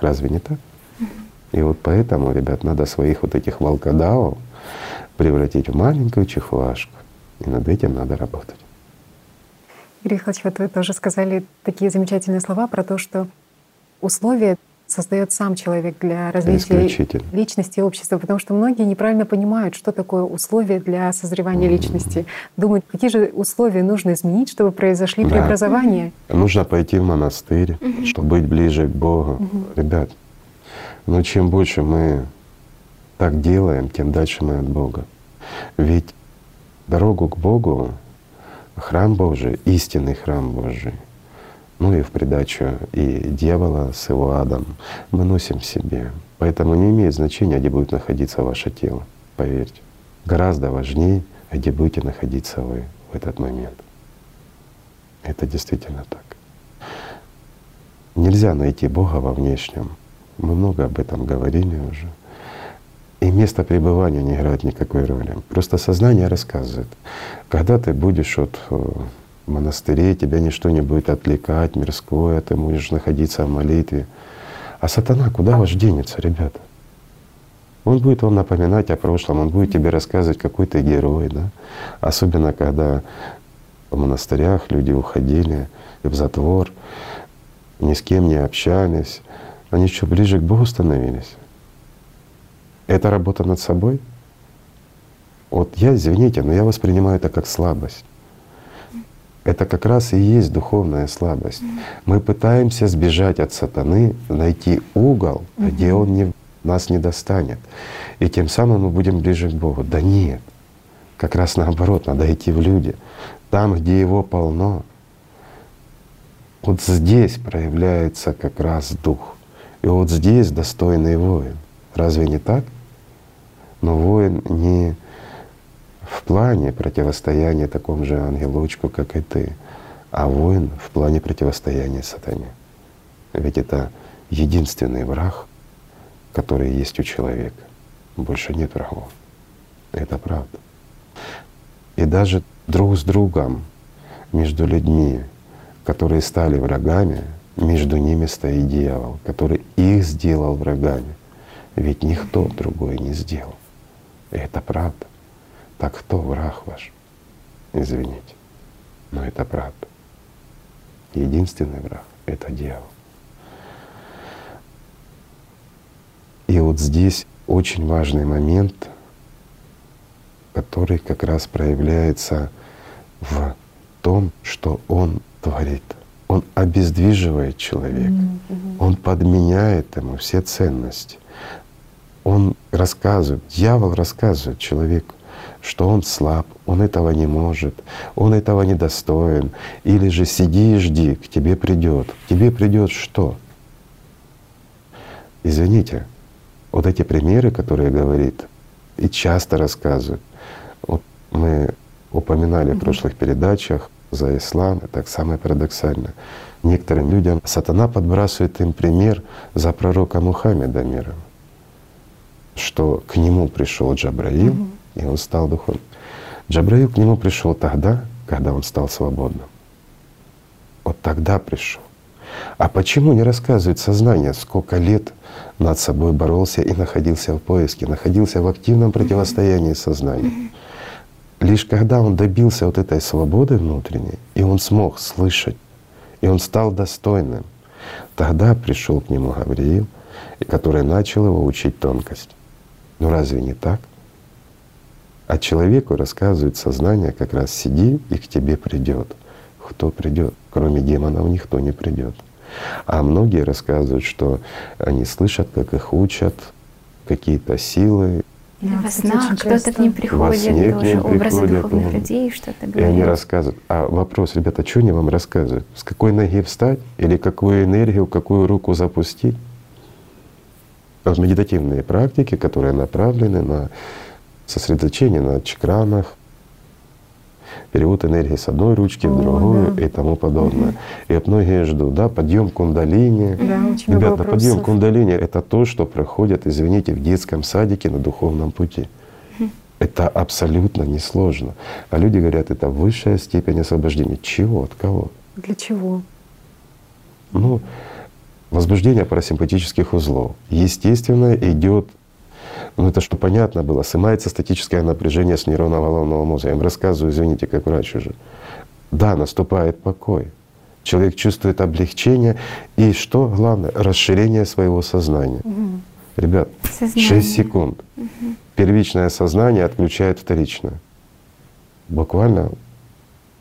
S2: Разве не так? И вот поэтому, ребят, надо своих вот этих волкодавов превратить в маленькую чихуашку. И над этим надо работать.
S1: Игорь Михайлович, вот вы тоже сказали такие замечательные слова про то, что условия создает сам человек для развития личности и общества, потому что многие неправильно понимают, что такое условия для созревания личности. Думают, какие же условия нужно изменить, чтобы произошли
S2: Да.
S1: преобразования.
S2: Нужно пойти в монастырь, чтобы быть ближе к Богу. Ребят, но чем больше мы так делаем, тем дальше мы от Бога. Ведь дорогу к Богу, храм Божий, истинный храм Божий, ну и в придачу и дьявола с его адом мы носим в себе. Поэтому не имеет значения, где будет находиться ваше тело, поверьте. Гораздо важнее, где будете находиться вы в этот момент. Это действительно так. Нельзя найти Бога во внешнем. Мы много об этом говорили уже. И место пребывания не играет никакой роли. Просто сознание рассказывает. Когда ты будешь вот э, в монастыре, тебя ничто не будет отвлекать, мирское, ты можешь находиться в молитве. А сатана куда ваш денется, ребята? Он будет вам напоминать о прошлом, он будет тебе рассказывать, какой ты герой, да? Особенно когда в монастырях люди уходили в затвор, ни с кем не общались, они что, ближе к Богу становились? Это работа над собой? Вот я, извините, но я воспринимаю это как слабость. Это как раз и есть духовная слабость. Мы пытаемся сбежать от сатаны, найти угол, где он не, нас не достанет. И тем самым мы будем ближе к Богу. Да нет, как раз наоборот, надо идти в люди. Там, где его полно, вот здесь проявляется как раз дух. И вот здесь достойный воин. Разве не так? Но воин не в плане противостояния такому же ангелочку, как и ты, а воин в плане противостояния сатане. Ведь это единственный враг, который есть у человека. Больше нет врагов. Это правда. И даже друг с другом, между людьми, которые стали врагами, между ними стоит дьявол, который их сделал врагами. Ведь никто другой не сделал. И это правда. Так кто враг ваш? Извините. Но это правда. Единственный враг — это дьявол. И вот здесь очень важный момент, который как раз проявляется в том, что он творит. Он обездвиживает человека, он подменяет ему все ценности. Он рассказывает, дьявол рассказывает человеку, что он слаб, он этого не может, он этого не достоин. Или же сиди и жди, к тебе придет. К тебе придет что? Извините, вот эти примеры, которые говорит и часто рассказывают, вот мы упоминали в прошлых передачах за ислам, это самое парадоксальное. Некоторым людям сатана подбрасывает им пример за пророка Мухаммеда мира, что к нему пришел Джабраил, угу. И он стал духовным. Джабраил к нему пришел тогда, когда он стал свободным. Вот тогда пришел. А почему не рассказывает сознание, сколько лет над собой боролся и находился в поиске, находился в активном противостоянии сознанию? Лишь когда он добился вот этой свободы внутренней, и он смог слышать, и он стал достойным, тогда пришел к нему Гавриил, который начал его учить тонкость. Ну разве не так? А человеку рассказывает сознание как раз сиди и к тебе придет. Кто придет? Кроме демонов никто не придет. А многие рассказывают, что они слышат, как их учат, какие-то силы,
S3: да, во снах кто-то к ним приходит, сне тоже образы приходят, духовных людей, что-то говорят.
S2: И они рассказывают. А вопрос, ребята, что они вам рассказывают? С какой ноги встать или какую энергию, какую руку запустить? Вот медитативные практики, которые направлены на сосредоточение на чакранах, перевод энергии с одной ручки в другую да. и тому подобное. Угу. И многие ждут, да, подъем кундалини.
S1: Да, очень
S2: Ребята, подъем кундалини это то, что проходит, извините, в детском садике на духовном пути. Это абсолютно несложно. А люди говорят, это высшая степень освобождения. Чего? От кого?
S1: Для чего?
S2: Ну, возбуждение парасимпатических узлов. Естественно, идет ну это что понятно было, снимается статическое напряжение с нейронного головного мозга. Я им рассказываю, извините, как врач уже. Да, наступает покой. Человек чувствует облегчение и что главное, расширение своего сознания. Угу. Ребят, сознание. 6 секунд. Угу. Первичное сознание отключает вторичное. Буквально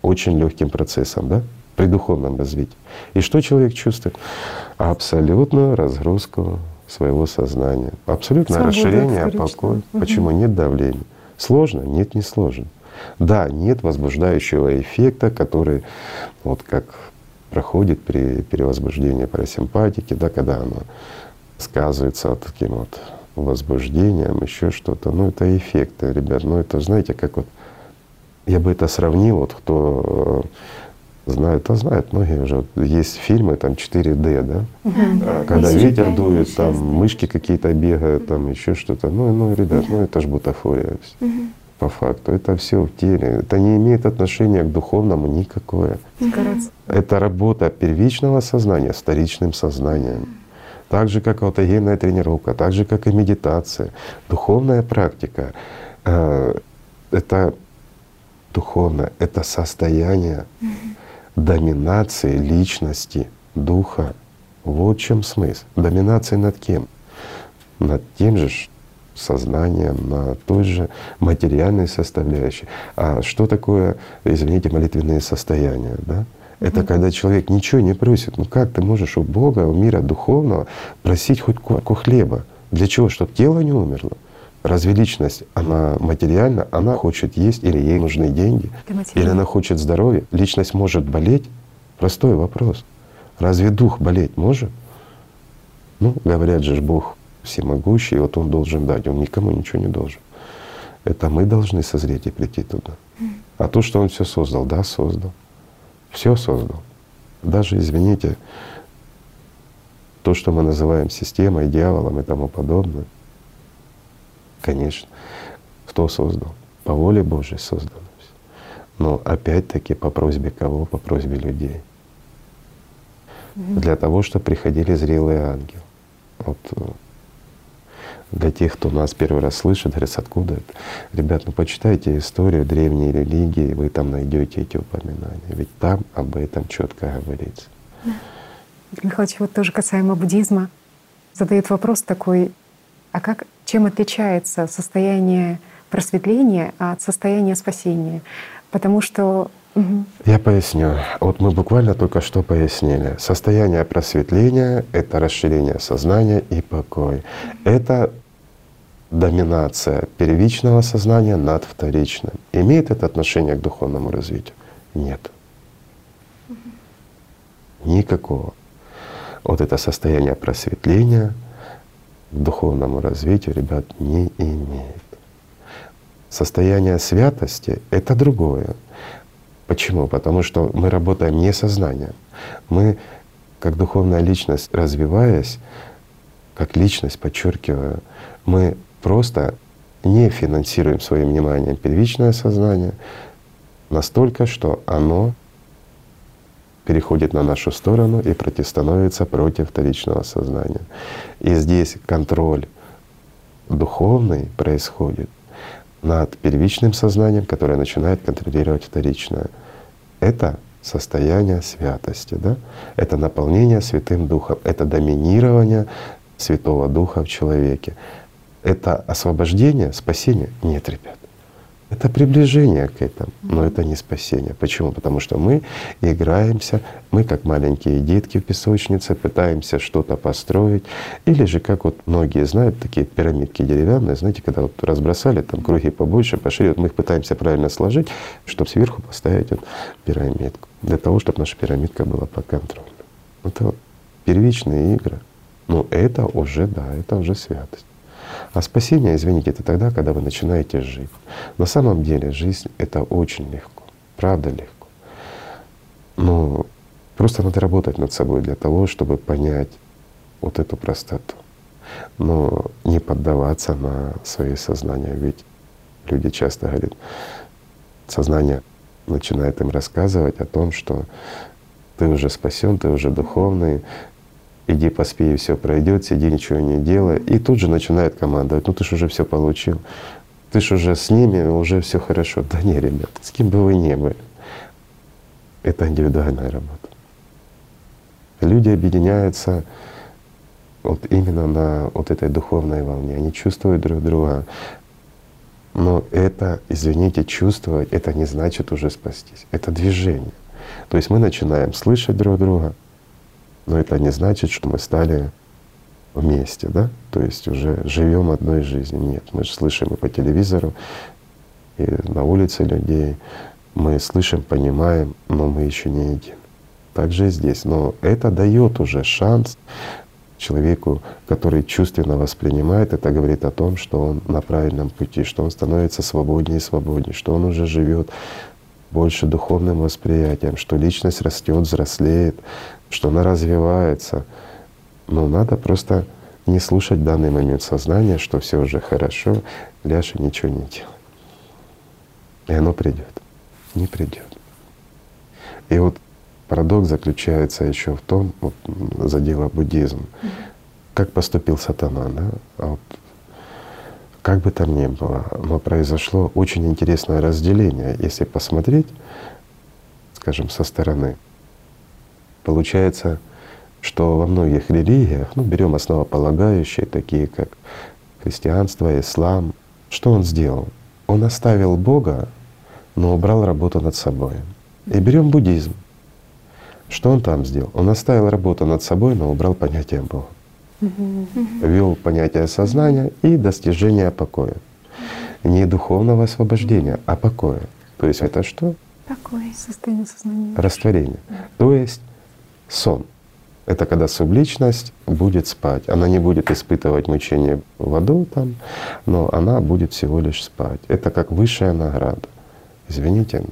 S2: очень легким процессом, да? При духовном развитии. И что человек чувствует? Абсолютную разгрузку своего сознания. Абсолютное Свобода, расширение, покой. Угу. Почему? Нет давления. Сложно? Нет, не сложно. Да, нет возбуждающего эффекта, который вот как проходит при перевозбуждении парасимпатики, да, когда оно сказывается вот таким вот возбуждением, еще что-то. Ну, это эффекты, ребят. Ну, это, знаете, как вот я бы это сравнил, вот кто знают, а знают многие уже. Есть фильмы там 4D, да? Угу. Когда ветер дует, там мышки какие-то бегают, там еще что-то. Ну, ну, ребят, ну это ж бутафория. По факту. Это все в теле. Это не имеет отношения к духовному никакое. Это работа первичного сознания с вторичным сознанием. Так же, как аутогенная тренировка, так же, как и медитация. Духовная практика э, — это духовное, это состояние, угу доминации личности, духа. Вот в чем смысл. Доминация над кем? Над тем же сознанием, на той же материальной составляющей. А что такое, извините, молитвенные состояния? Да? Это когда человек ничего не просит. Ну как ты можешь у Бога, у мира духовного просить хоть куску хлеба? Для чего? Чтобы тело не умерло? Разве личность, она материальна, она хочет есть или ей нужны деньги, или она хочет здоровья? Личность может болеть? Простой вопрос. Разве дух болеть может? Ну, говорят же, Бог всемогущий, вот Он должен дать, Он никому ничего не должен. Это мы должны созреть и прийти туда. А то, что Он все создал, да, создал. Все создал. Даже, извините, то, что мы называем системой, дьяволом и тому подобное — Конечно. Кто создал? По воле Божьей создано Но опять-таки по просьбе кого? По просьбе людей. Для того, чтобы приходили зрелые ангелы. Вот э, для тех, кто нас первый раз слышит, говорят, откуда это? Ребят, ну почитайте историю древней религии, вы там найдете эти упоминания. Ведь там об этом четко говорится.
S1: Да. Михайлович, вот тоже касаемо буддизма, задает вопрос такой, а как чем отличается состояние просветления от состояния спасения? Потому что
S2: я поясню. Вот мы буквально только что пояснили. Состояние просветления — это расширение сознания и покой. Это доминация первичного сознания над вторичным. Имеет это отношение к духовному развитию? Нет. Никакого. Вот это состояние просветления — к духовному развитию, ребят, не имеет. Состояние святости — это другое. Почему? Потому что мы работаем не сознанием. Мы, как духовная личность, развиваясь, как личность, подчеркиваю, мы просто не финансируем своим вниманием первичное сознание настолько, что оно переходит на нашу сторону и противостановится против вторичного сознания. И здесь контроль духовный происходит над первичным сознанием, которое начинает контролировать вторичное. Это состояние святости, да? это наполнение Святым Духом, это доминирование Святого Духа в человеке. Это освобождение, спасение? Нет, ребят. Это приближение к этому, но это не спасение. Почему? Потому что мы играемся, мы как маленькие детки в песочнице пытаемся что-то построить. Или же, как вот многие знают, такие пирамидки деревянные, знаете, когда вот разбросали там круги побольше, пошире, вот мы их пытаемся правильно сложить, чтобы сверху поставить вот пирамидку, для того, чтобы наша пирамидка была под контролем. Это вот первичные игры. Но это уже, да, это уже святость. А спасение, извините, это тогда, когда вы начинаете жить. На самом деле жизнь — это очень легко, правда легко. Но просто надо работать над собой для того, чтобы понять вот эту простоту. Но не поддаваться на свои сознания. Ведь люди часто говорят, сознание начинает им рассказывать о том, что ты уже спасен, ты уже духовный, иди поспи, и все пройдет, сиди, ничего не делай. И тут же начинает командовать, ну ты же уже все получил, ты же уже с ними, уже все хорошо. Да не, ребят, с кем бы вы ни были, это индивидуальная работа. Люди объединяются вот именно на вот этой духовной волне. Они чувствуют друг друга. Но это, извините, чувствовать, это не значит уже спастись. Это движение. То есть мы начинаем слышать друг друга, но это не значит, что мы стали вместе, да? То есть уже живем одной жизнью. Нет, мы же слышим и по телевизору, и на улице людей. Мы слышим, понимаем, но мы еще не едим. Так же и здесь. Но это дает уже шанс человеку, который чувственно воспринимает, это говорит о том, что он на правильном пути, что он становится свободнее и свободнее, что он уже живет больше духовным восприятием, что личность растет, взрослеет, что она развивается. Но надо просто не слушать в данный момент сознания, что все уже хорошо, Ляша ничего не делает. И оно придет. Не придет. И вот парадокс заключается еще в том, вот за дело буддизм, как поступил сатана, да? А вот как бы там ни было, но произошло очень интересное разделение. Если посмотреть, скажем, со стороны, получается, что во многих религиях, ну берем основополагающие, такие как христианство, ислам, что он сделал? Он оставил Бога, но убрал работу над собой. И берем буддизм. Что он там сделал? Он оставил работу над собой, но убрал понятие Бога ввел понятие сознания и достижение покоя. Не духовного освобождения, а покоя. То есть это что?
S3: Покой.
S1: Состояние сознания.
S2: Растворение. То есть сон. Это когда субличность будет спать. Она не будет испытывать мучение в аду там, но она будет всего лишь спать. Это как высшая награда. Извините,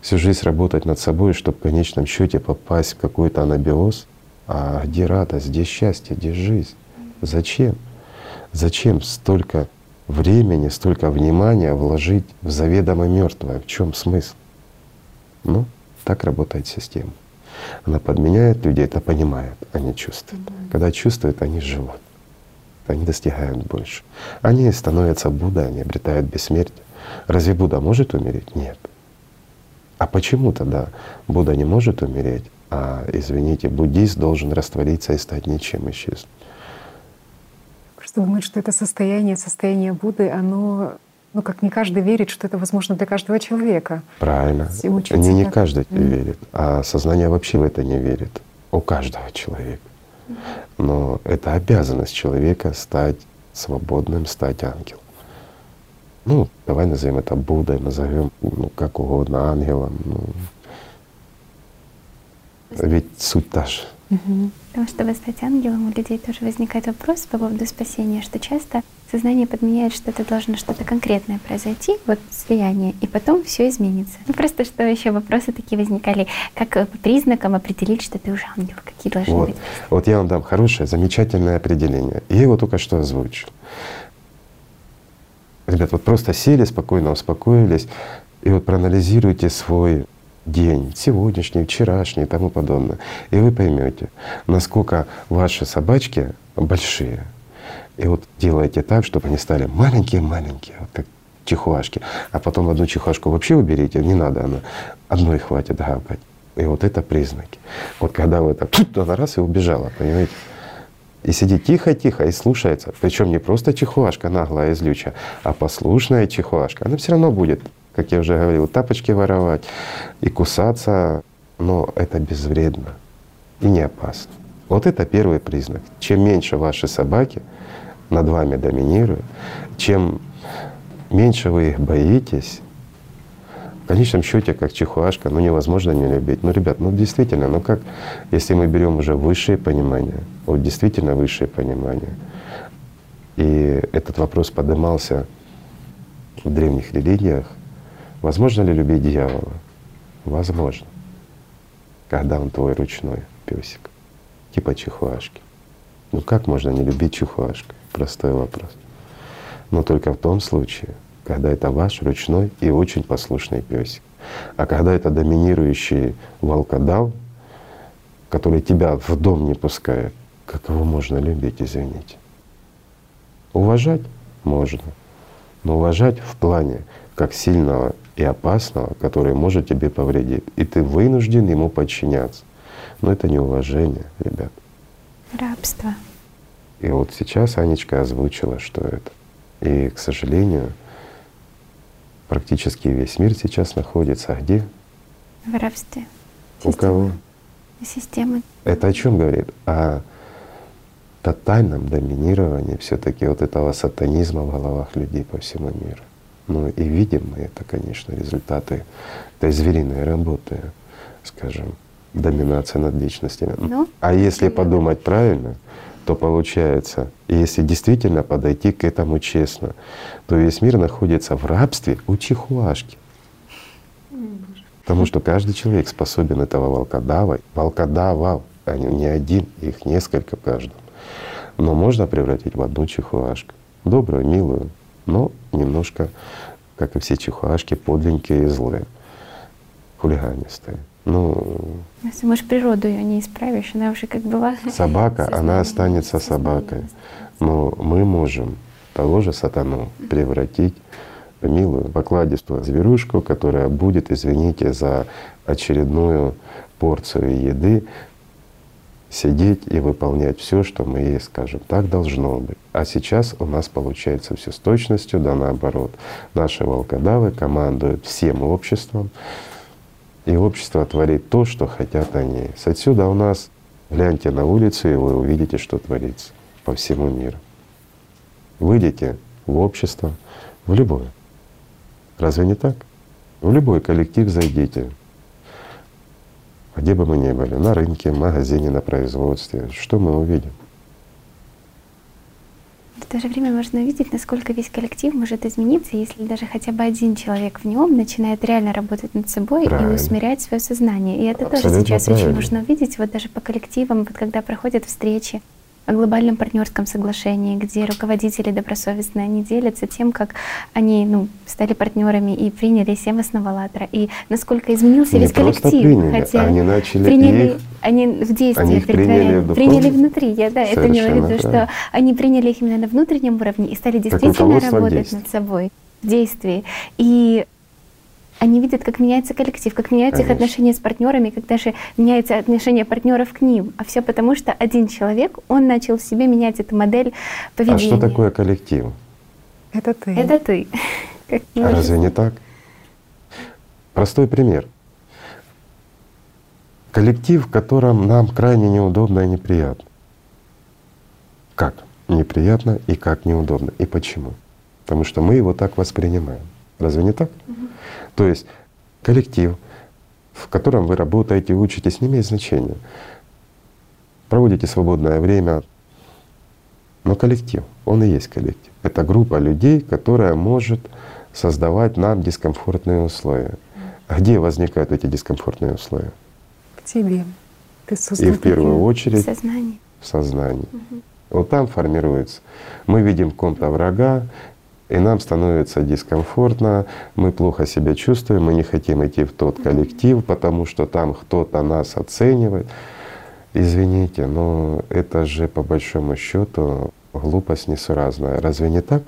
S2: всю жизнь работать над собой, чтобы в конечном счете попасть в какой-то анабиоз, а где радость, где счастье, где жизнь? Зачем? Зачем столько времени, столько внимания вложить в заведомо мертвое? В чем смысл? Ну, так работает система. Она подменяет людей, это понимает, они чувствуют. Mm-hmm. Когда чувствуют, они живут. Они достигают больше. Они становятся Буддой, они обретают бессмертие. Разве Будда может умереть? Нет. А почему тогда Будда не может умереть, а, извините, буддист должен раствориться и стать ничем, исчезнуть.
S1: Просто думают, что это состояние, состояние Будды, оно ну, как не каждый верит, что это возможно для каждого человека.
S2: Правильно. Не, не каждый mm. верит, а сознание вообще в это не верит. У каждого человека. Но это обязанность человека стать свободным, стать ангелом. Ну, давай назовем это Буддой, назовем ну, как угодно, ангелом. Ну, ведь суть та же.
S3: Угу. Потому что, чтобы стать ангелом, у людей тоже возникает вопрос по поводу спасения, что часто Сознание подменяет, что это должно что-то конкретное произойти, вот слияние, и потом все изменится. Ну, просто что еще вопросы такие возникали, как э, по признакам определить, что ты уже ангел, какие должны
S2: вот.
S3: быть?
S2: Вот я вам дам хорошее, замечательное определение. Я его только что озвучил. Ребят, вот просто сели, спокойно успокоились, и вот проанализируйте свой день, сегодняшний, вчерашний и тому подобное. И вы поймете, насколько ваши собачки большие. И вот делайте так, чтобы они стали маленькие-маленькие, вот как чихуашки. А потом одну чихуашку вообще уберите, не надо, она одной хватит гавкать. И вот это признаки. Вот когда вы так, она раз и убежала, понимаете? И сидит тихо-тихо и слушается. Причем не просто чихуашка наглая и злючая, а послушная чихуашка. Она все равно будет, как я уже говорил, тапочки воровать и кусаться, но это безвредно и не опасно. Вот это первый признак. Чем меньше ваши собаки над вами доминируют, чем меньше вы их боитесь, в конечном счете, как чихуашка, ну невозможно не любить. Ну, ребят, ну действительно, ну как, если мы берем уже высшее понимание, вот действительно высшее понимание, и этот вопрос поднимался в древних религиях, возможно ли любить дьявола? Возможно. Когда он твой ручной песик, типа чихуашки. Ну как можно не любить чихуашку? Простой вопрос. Но только в том случае, когда это ваш ручной и очень послушный песик. А когда это доминирующий волкодав, который тебя в дом не пускает, как его можно любить, извините? Уважать можно, но уважать в плане как сильного и опасного, который может тебе повредить. И ты вынужден ему подчиняться. Но это не уважение, ребят.
S3: Рабство.
S2: И вот сейчас Анечка озвучила, что это. И, к сожалению, Практически весь мир сейчас находится где?
S3: В рабстве.
S2: У кого?
S3: Системы.
S2: Это о чем говорит? О тотальном доминировании все-таки вот этого сатанизма в головах людей по всему миру. Ну и видим мы это, конечно, результаты этой звериной работы, скажем, доминация над личностями.
S3: Ну,
S2: а если подумать правильно, то получается, если действительно подойти к этому честно, то весь мир находится в рабстве у чихуашки. Потому что каждый человек способен этого волкодава, волкодава, а не один, их несколько в каждом. Но можно превратить в одну чихуашку. Добрую, милую, но немножко, как и все чихуашки, подленькие и злые, хулиганистые. Ну,
S3: если можешь природу ее не исправишь, она уже как была.
S2: Собака, она останется собакой. Но мы можем того же сатану превратить в милую, покладистую зверушку, которая будет, извините за очередную порцию еды, сидеть и выполнять все, что мы ей скажем. Так должно быть. А сейчас у нас получается все с точностью, да наоборот. Наши волкодавы командуют всем обществом, и общество творит то, что хотят они. С отсюда у нас гляньте на улицу, и вы увидите, что творится по всему миру. Выйдите в общество, в любое. Разве не так? В любой коллектив зайдите, где бы мы ни были, на рынке, в магазине, на производстве, что мы увидим?
S3: В то же время можно увидеть, насколько весь коллектив может измениться, если даже хотя бы один человек в нем начинает реально работать над собой правильно. и усмирять свое сознание. И это Абсолютно тоже сейчас правильно. очень можно увидеть, вот даже по коллективам, вот когда проходят встречи о глобальном партнерском соглашении, где руководители добросовестно они делятся тем, как они ну, стали партнерами и приняли семь основ АЛЛАТРА, и насколько изменился
S2: Не
S3: весь коллектив.
S2: Приняли, хотя они начали
S3: приняли,
S2: их,
S3: они в действии
S2: они приняли,
S3: приняли внутри. Я да, это имела в виду, что они приняли их именно на внутреннем уровне и стали действительно работать над собой в действии. И они видят, как меняется коллектив, как меняются Конечно. их отношения с партнерами, как даже меняется отношение партнеров к ним. А все потому, что один человек, он начал в себе менять эту модель поведения.
S2: А что такое коллектив?
S1: Это ты.
S3: Это ты.
S2: а разве не так? Простой пример. Коллектив, в котором нам крайне неудобно и неприятно. Как неприятно и как неудобно. И почему? Потому что мы его так воспринимаем. Разве не так? Угу. То есть коллектив, в котором вы работаете, учитесь, не имеет значения. Проводите свободное время, но коллектив, он и есть коллектив. Это группа людей, которая может создавать нам дискомфортные условия. А где возникают эти дискомфортные условия?
S1: В тебе.
S2: Ты И в первую очередь
S3: в сознании.
S2: В сознании. Угу. Вот там формируется. Мы видим ком-то врага, и нам становится дискомфортно, мы плохо себя чувствуем, мы не хотим идти в тот коллектив, потому что там кто-то нас оценивает. Извините, но это же по большому счету глупость несуразная. Разве не так?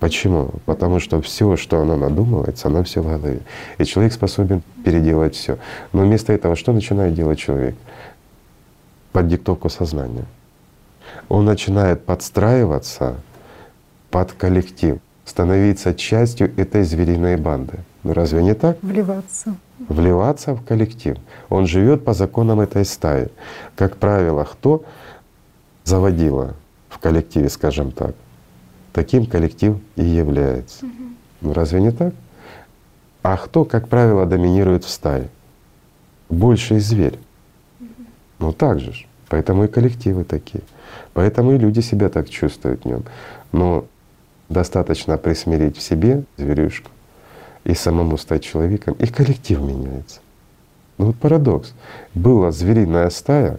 S2: Почему? Потому что все, что оно надумывается, оно все в голове. И человек способен переделать все. Но вместо этого что начинает делать человек? Под диктовку сознания. Он начинает подстраиваться под коллектив, становиться частью этой звериной банды. Ну разве не так?
S1: Вливаться.
S2: Вливаться в коллектив. Он живет по законам этой стаи. Как правило, кто заводила в коллективе, скажем так, таким коллектив и является. Угу. Ну разве не так? А кто, как правило, доминирует в стае? Больший зверь. Угу. Ну так же. Поэтому и коллективы такие. Поэтому и люди себя так чувствуют в нем. Но достаточно присмирить в себе зверюшку и самому стать человеком, и коллектив меняется. Ну вот парадокс. Была звериная стая,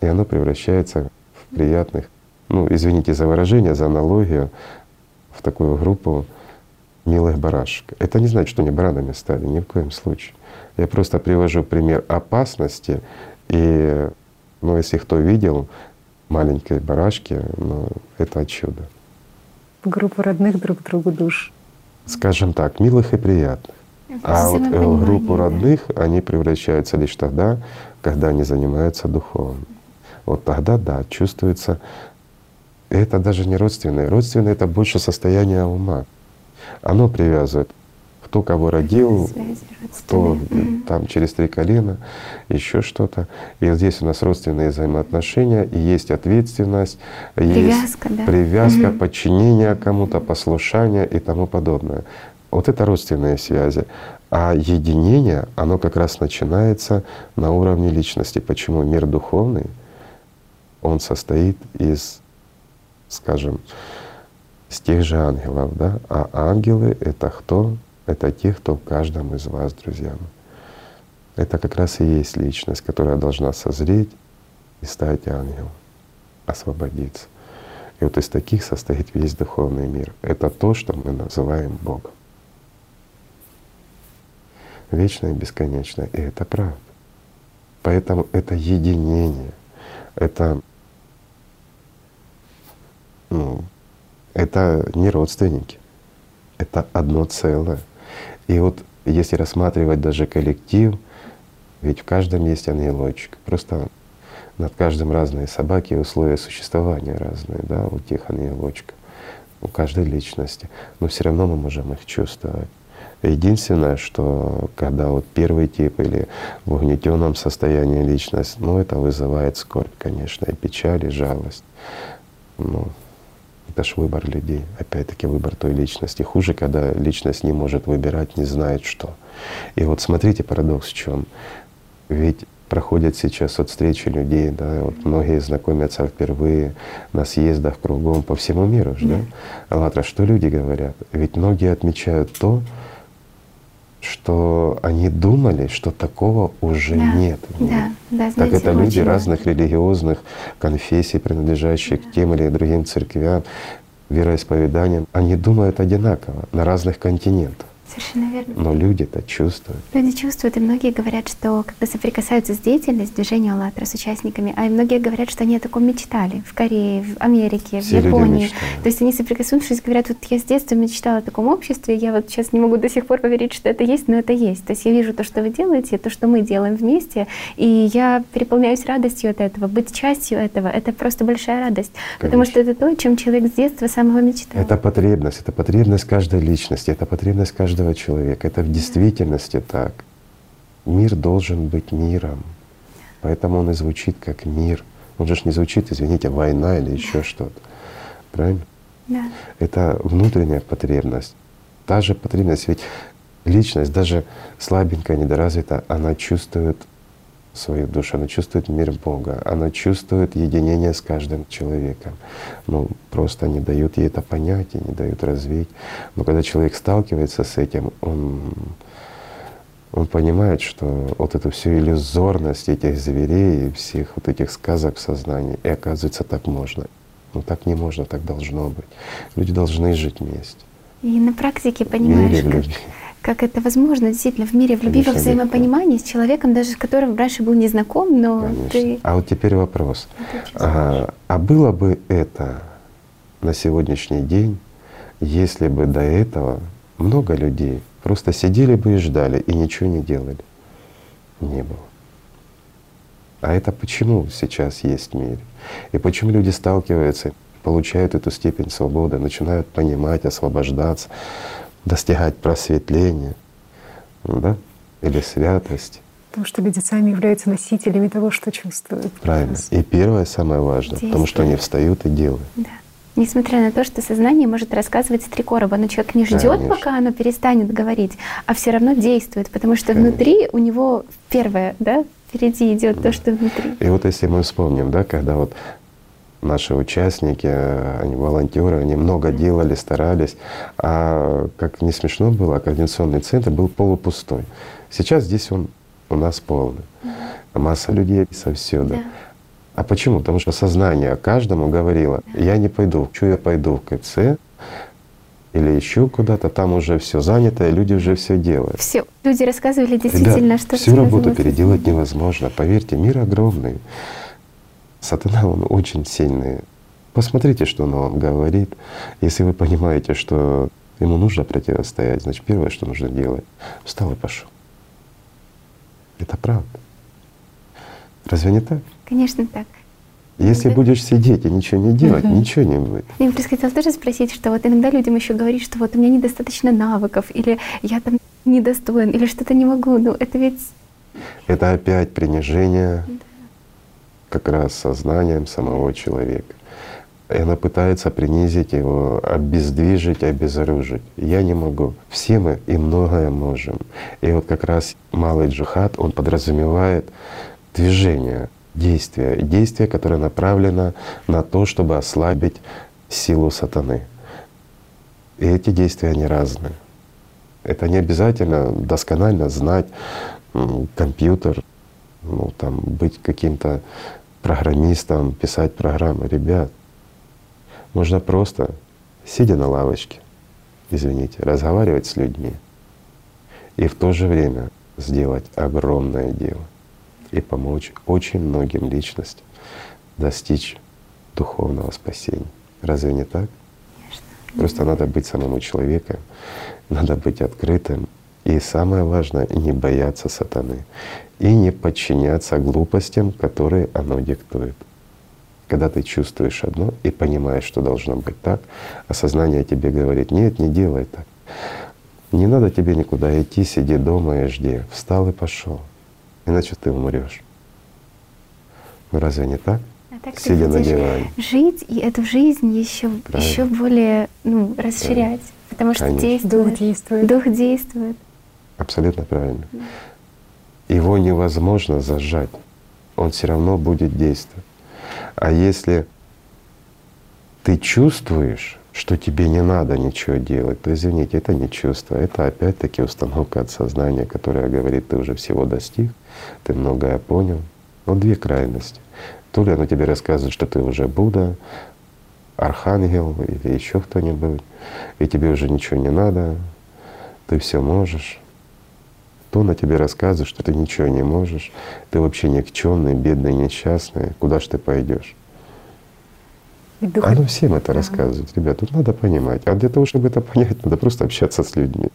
S2: и оно превращается в приятных, ну извините за выражение, за аналогию, в такую группу милых барашек. Это не значит, что они баранами стали, ни в коем случае. Я просто привожу пример опасности, и ну, если кто видел маленькие барашки, ну, это чудо.
S1: Группа родных друг другу душ.
S2: Скажем так, милых и приятных. А вот э, группу родных они превращаются лишь тогда, когда они занимаются духовным. Вот тогда да, чувствуется. Это даже не родственное. Родственное это больше состояние ума. Оно привязывает кто кого родил, кто там через три колена, еще что-то. И вот здесь у нас родственные взаимоотношения, и есть ответственность,
S3: привязка,
S2: есть
S3: да?
S2: привязка, угу. подчинение кому-то, послушание и тому подобное. Вот это родственные связи. А единение, оно как раз начинается на уровне личности. Почему мир духовный, он состоит из, скажем, с тех же ангелов, да? А ангелы — это кто? Это те, кто в каждом из вас, друзья мои. Это как раз и есть личность, которая должна созреть и стать ангелом, освободиться. И вот из таких состоит весь духовный мир. Это то, что мы называем Богом. Вечное и бесконечное. И это правда. Поэтому это единение, это, ну, это не родственники, это одно целое. И вот если рассматривать даже коллектив, ведь в каждом есть ангелочек. Просто над каждым разные собаки, условия существования разные, да, у тех ангелочков, у каждой личности. Но все равно мы можем их чувствовать. Единственное, что когда вот первый тип или в угнетенном состоянии личность, ну это вызывает скорбь, конечно, и печаль, и жалость. Ну, это ж выбор людей, опять-таки выбор той личности. Хуже, когда личность не может выбирать, не знает что. И вот смотрите парадокс в чем. Ведь проходят сейчас вот встречи людей, да, вот многие знакомятся впервые на съездах кругом по всему миру, да? АЛЛАТРА, что люди говорят? Ведь многие отмечают то, что они думали, что такого уже
S3: да,
S2: нет.
S3: Да, да,
S2: знаете, так это люди разных религиозных конфессий, принадлежащих да. к тем или другим церквям, вероисповеданиям, они думают одинаково на разных континентах.
S3: Совершенно верно.
S2: Но люди-то чувствуют.
S3: Люди чувствуют, и многие говорят, что когда соприкасаются с деятельностью движения «АЛЛАТРА» с участниками, а многие говорят, что они о таком мечтали в Корее, в Америке, Все в Японии. То есть они соприкоснувшись, говорят, вот я с детства мечтала о таком обществе, я вот сейчас не могу до сих пор поверить, что это есть, но это есть. То есть я вижу то, что вы делаете, то, что мы делаем вместе, и я переполняюсь радостью от этого. Быть частью этого — это просто большая радость, Конечно. потому что это то, чем человек с детства самого мечтал.
S2: Это потребность, это потребность каждой личности, это потребность каждого каждого человека. Это в действительности так. Мир должен быть миром. Поэтому он и звучит как мир. Он же не звучит, извините, война или еще что-то. Правильно?
S3: Да.
S2: Это внутренняя потребность. Та же потребность, ведь личность, даже слабенькая, недоразвитая, она чувствует свою душу, оно чувствует мир Бога, оно чувствует единение с каждым человеком. Ну, просто не дают ей это понять и не дают развить. Но когда человек сталкивается с этим, он, он понимает, что вот эту всю иллюзорность этих зверей и всех вот этих сказок в сознании, и оказывается так можно. Ну так не можно, так должно быть. Люди должны жить вместе.
S3: И на практике понимаешь,
S2: Мире,
S3: как. Как это возможно действительно в мире, в любви, во взаимопонимании с человеком, даже с которым раньше был незнаком, но
S2: Конечно.
S3: ты
S2: А вот теперь вопрос. А, а было бы это на сегодняшний день, если бы до этого много людей просто сидели бы и ждали и ничего не делали? Не было. А это почему сейчас есть в мире? И почему люди сталкиваются, получают эту степень свободы, начинают понимать, освобождаться, достигать просветления, ну да? или святости?
S1: Потому что люди сами являются носителями того, что чувствуют.
S2: Правильно. И первое, самое важное, потому что они встают и делают.
S3: Да. Несмотря на то, что сознание может рассказывать с три короба, но человек не ждет,
S2: Конечно.
S3: пока оно перестанет говорить, а все равно действует, потому что
S2: Конечно.
S3: внутри у него первое, да, впереди идет то, что внутри.
S2: И вот если мы вспомним, да, когда вот наши участники, они волонтеры, они много делали, старались, а как не смешно было, координационный центр был полупустой. Сейчас здесь он у нас полный. Масса людей совсюду.
S3: Да.
S2: А почему? Потому что сознание каждому говорило, я не пойду, что я пойду в КЦ или еще куда-то, там уже все занято, и люди уже все делают.
S3: Все. Люди рассказывали действительно,
S2: Ребят,
S3: что
S2: всю работу переделать невозможно. Поверьте, мир огромный. Сатана, он очень сильный. Посмотрите, что он вам говорит. Если вы понимаете, что ему нужно противостоять, значит, первое, что нужно делать, встал и пошел. Это правда. Разве не так?
S3: Конечно, так.
S2: Если
S3: Да.
S2: будешь сидеть и ничего не делать,
S1: Мгм.
S2: ничего не будет.
S3: Я просто хотела тоже спросить, что вот иногда людям еще говорить, что вот у меня недостаточно навыков, или я там недостоин, или что-то не могу. Ну это ведь
S2: Это опять принижение как раз сознанием самого человека. И она пытается принизить его, обездвижить, обезоружить. Я не могу. Все мы и многое можем. И вот как раз малый джихад, он подразумевает движение, действие. Действие, которое направлено на то, чтобы ослабить силу сатаны. И эти действия, они разные. Это не обязательно досконально знать компьютер, ну, там, быть каким-то программистом, писать программы. Ребят, можно просто, сидя на лавочке, извините, разговаривать с людьми и в то же время сделать огромное дело и помочь очень многим личностям достичь духовного спасения. Разве не так? Просто надо быть самому человеком, надо быть открытым. И самое важное — не бояться сатаны и не подчиняться глупостям, которые оно диктует. Когда ты чувствуешь одно и понимаешь, что должно быть так, а сознание тебе говорит, нет, не делай так. Не надо тебе никуда идти, сиди дома и жди. Встал и пошел, иначе ты умрешь. Ну разве не так?
S3: а так ты
S2: Сидя на диване.
S3: жить и эту жизнь еще еще более ну, расширять, потому что
S2: Конечно.
S3: действует.
S1: Дух действует.
S3: Дух действует.
S2: Абсолютно правильно. Его невозможно зажать, он все равно будет действовать. А если ты чувствуешь, что тебе не надо ничего делать, то извините, это не чувство, это опять-таки установка от сознания, которая говорит, ты уже всего достиг, ты многое понял. Но две крайности. То ли оно тебе рассказывает, что ты уже Будда, архангел или еще кто-нибудь, и тебе уже ничего не надо, ты все можешь. То на тебе рассказывает, что ты ничего не можешь, ты вообще никчемный, бедный, несчастный, куда ж ты пойдешь?
S1: Дух
S2: Оно всем это
S1: Да.
S2: рассказывает. Ребят, тут надо понимать. А для того, чтобы это понять, надо просто общаться с людьми.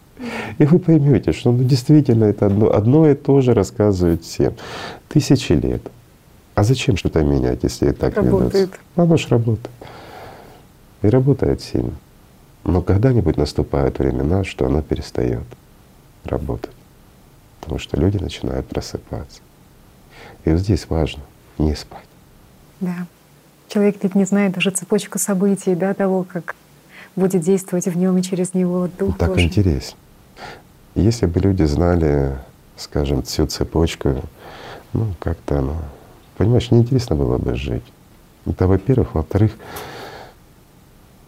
S2: И вы поймете, что ну, действительно это одно, одно и то же рассказывают всем. Тысячи лет. А зачем что-то менять, если и так
S1: Работает.
S2: ведутся? Оно ж работает. И работает сильно. Но когда-нибудь наступают времена, что оно перестает работать. Потому что люди начинают просыпаться. И вот здесь важно не спать.
S1: Да. Человек ведь не знает даже цепочку событий, да, того, как будет действовать в нем и через него Дух
S2: Так
S1: Божий.
S2: интересно. Если бы люди знали, скажем, всю цепочку ну как-то оно, понимаешь, неинтересно было бы жить. Это во-первых. Во-вторых,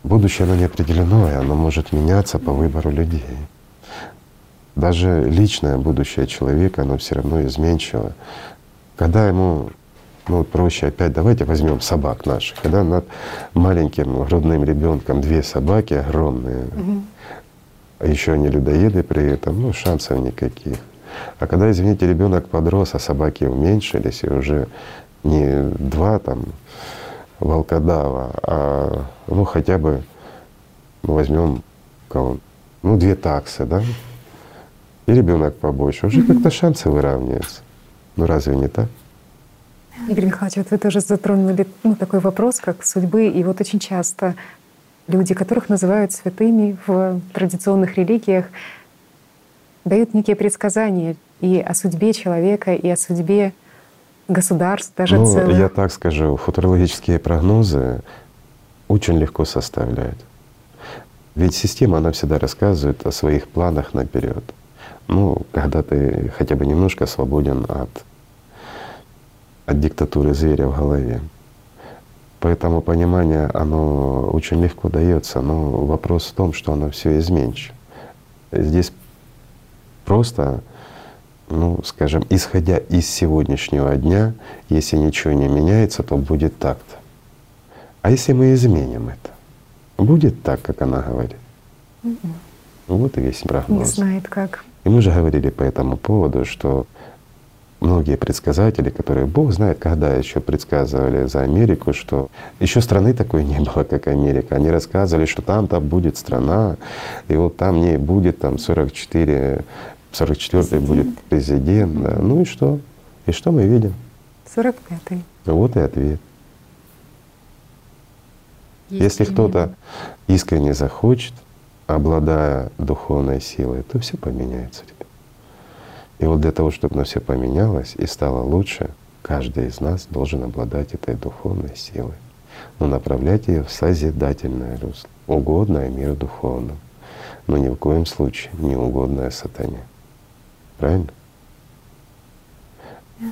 S2: будущее оно не определено, и оно может меняться по выбору людей. Даже личное будущее человека, оно все равно изменчиво. Когда ему ну вот проще опять, давайте возьмем собак наших. Когда над маленьким грудным ребенком две собаки огромные, угу. а еще они людоеды при этом, ну шансов никаких. А когда, извините, ребенок подрос, а собаки уменьшились, и уже не два там волкодава, а ну хотя бы ну, возьмем кого, ну две таксы, да, и ребенок побольше, уже как-то шансы выравниваются. Ну разве не так?
S1: Игорь Михайлович, вот вы тоже затронули ну, такой вопрос, как судьбы. И вот очень часто люди, которых называют святыми в традиционных религиях, дают некие предсказания и о судьбе человека, и о судьбе государств даже
S2: ну,
S1: целых.
S2: Я так скажу, футурологические прогнозы очень легко составляют. Ведь система, она всегда рассказывает о своих планах наперед. Ну, когда ты хотя бы немножко свободен от от диктатуры зверя в голове. Поэтому понимание, оно очень легко дается, но вопрос в том, что оно все изменчиво. Здесь просто, ну, скажем, исходя из сегодняшнего дня, если ничего не меняется, то будет так-то. А если мы изменим это, будет так, как она говорит. Mm-mm. Вот и весь прогноз.
S1: Не знает как.
S2: И мы же говорили по этому поводу, что многие предсказатели, которые Бог знает, когда еще предсказывали за Америку, что еще страны такой не было, как Америка. Они рассказывали, что там-то будет страна, и вот там не будет там 44, 44 будет президент. Да. Ну и что? И что мы видим?
S1: 45-й.
S2: Вот и ответ. Если кто-то искренне захочет, обладая духовной силой, то все поменяется. И вот для того, чтобы на все поменялось и стало лучше, каждый из нас должен обладать этой духовной силой, но направлять ее в созидательное русло, угодное миру духовному, но ни в коем случае не угодное сатане. Правильно?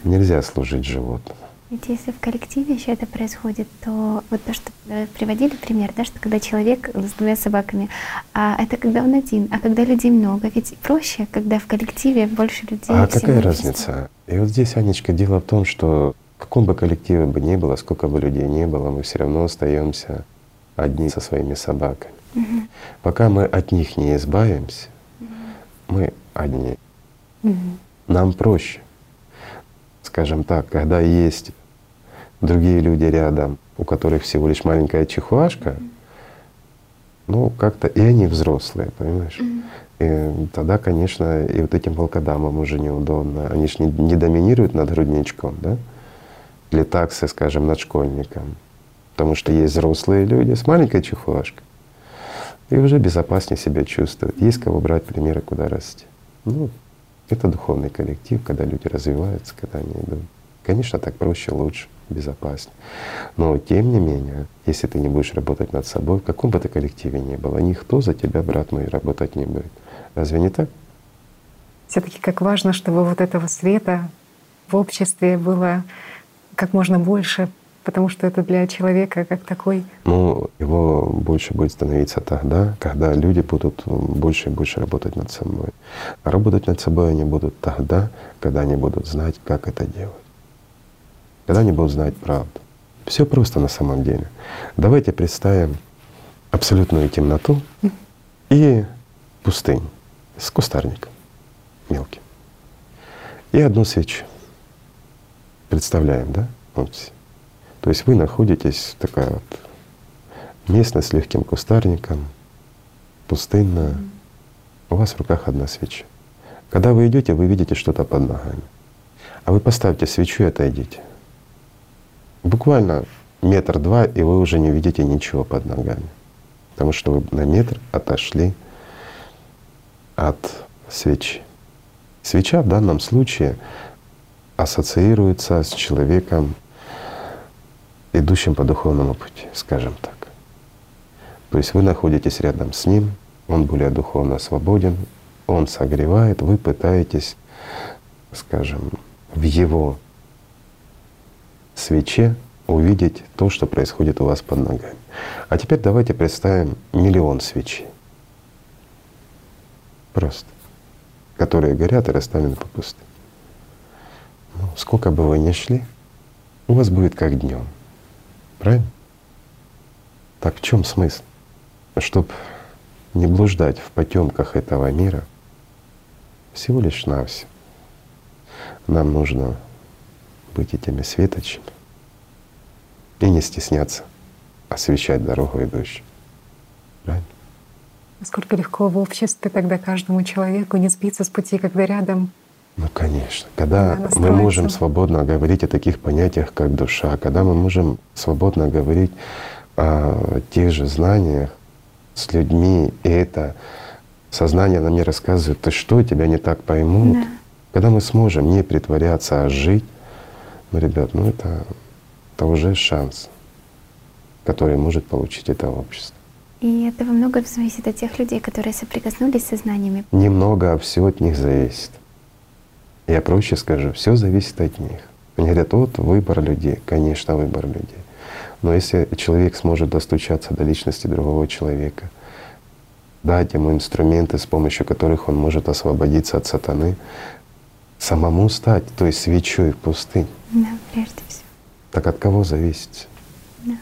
S2: Нельзя служить животному.
S3: Ведь если в коллективе еще это происходит, то вот то, что приводили пример, да, что когда человек с двумя собаками, а это когда он один, а когда людей много, ведь проще, когда в коллективе больше людей.
S2: А какая разница? И вот здесь, Анечка, дело в том, что в каком бы коллективе бы ни было, сколько бы людей не было, мы все равно остаемся одни со своими собаками. Угу. Пока мы от них не избавимся, угу. мы одни. Угу. Нам проще. Скажем так, когда есть другие люди рядом, у которых всего лишь маленькая чихуашка, ну как-то и они взрослые, понимаешь? И тогда, конечно, и вот этим волкодамам уже неудобно. Они же не, не доминируют над грудничком, да? Или таксы, скажем, над школьником. Потому что есть взрослые люди с маленькой чихуашкой. И уже безопаснее себя чувствуют. Есть кого брать примеры, куда расти. Ну, это духовный коллектив, когда люди развиваются, когда они идут. Конечно, так проще, лучше безопаснее. Но тем не менее, если ты не будешь работать над собой, в каком бы ты коллективе ни было, никто за тебя, брат мой, работать не будет. Разве не так?
S1: Все-таки как важно, чтобы вот этого света в обществе было как можно больше, потому что это для человека как такой.
S2: Ну, его больше будет становиться тогда, когда люди будут больше и больше работать над собой. А работать над собой они будут тогда, когда они будут знать, как это делать когда они будут знать правду. Все просто на самом деле. Давайте представим абсолютную темноту и пустынь с кустарником мелким. И одну свечу. Представляем, да? Вот. То есть вы находитесь такая вот местность с легким кустарником, пустынная. У вас в руках одна свеча. Когда вы идете, вы видите что-то под ногами. А вы поставьте свечу и отойдите. Буквально метр-два, и вы уже не видите ничего под ногами. Потому что вы на метр отошли от свечи. Свеча в данном случае ассоциируется с человеком, идущим по духовному пути, скажем так. То есть вы находитесь рядом с ним, он более духовно свободен, он согревает, вы пытаетесь, скажем, в его свече увидеть то, что происходит у вас под ногами. А теперь давайте представим миллион свечей. Просто. Которые горят и расставлены по пустыне. Ну, сколько бы вы ни шли, у вас будет как днем. Правильно? Так в чем смысл? Чтобы не блуждать в потемках этого мира, всего лишь навсего. Нам нужно быть этими светочами и не стесняться освещать дорогу идущим. Правильно?
S1: Насколько легко в обществе тогда каждому человеку не сбиться с пути, когда рядом
S2: ну, конечно. Когда да, мы можем свободно говорить о таких понятиях, как душа, когда мы можем свободно говорить о тех же знаниях с людьми, и это сознание нам не рассказывает, ты что, тебя не так поймут. Да. Когда мы сможем не притворяться, а жить, ну, ребят, ну это, это уже шанс, который может получить это общество.
S3: И это во многом зависит от тех людей, которые соприкоснулись со знаниями.
S2: Немного, а все от них зависит. Я проще скажу, все зависит от них. Они говорят, вот выбор людей, конечно, выбор людей. Но если человек сможет достучаться до личности другого человека, дать ему инструменты, с помощью которых он может освободиться от сатаны, самому стать, то есть свечой в пустыне.
S3: Да, прежде всего.
S2: Так от кого зависит?
S3: Да.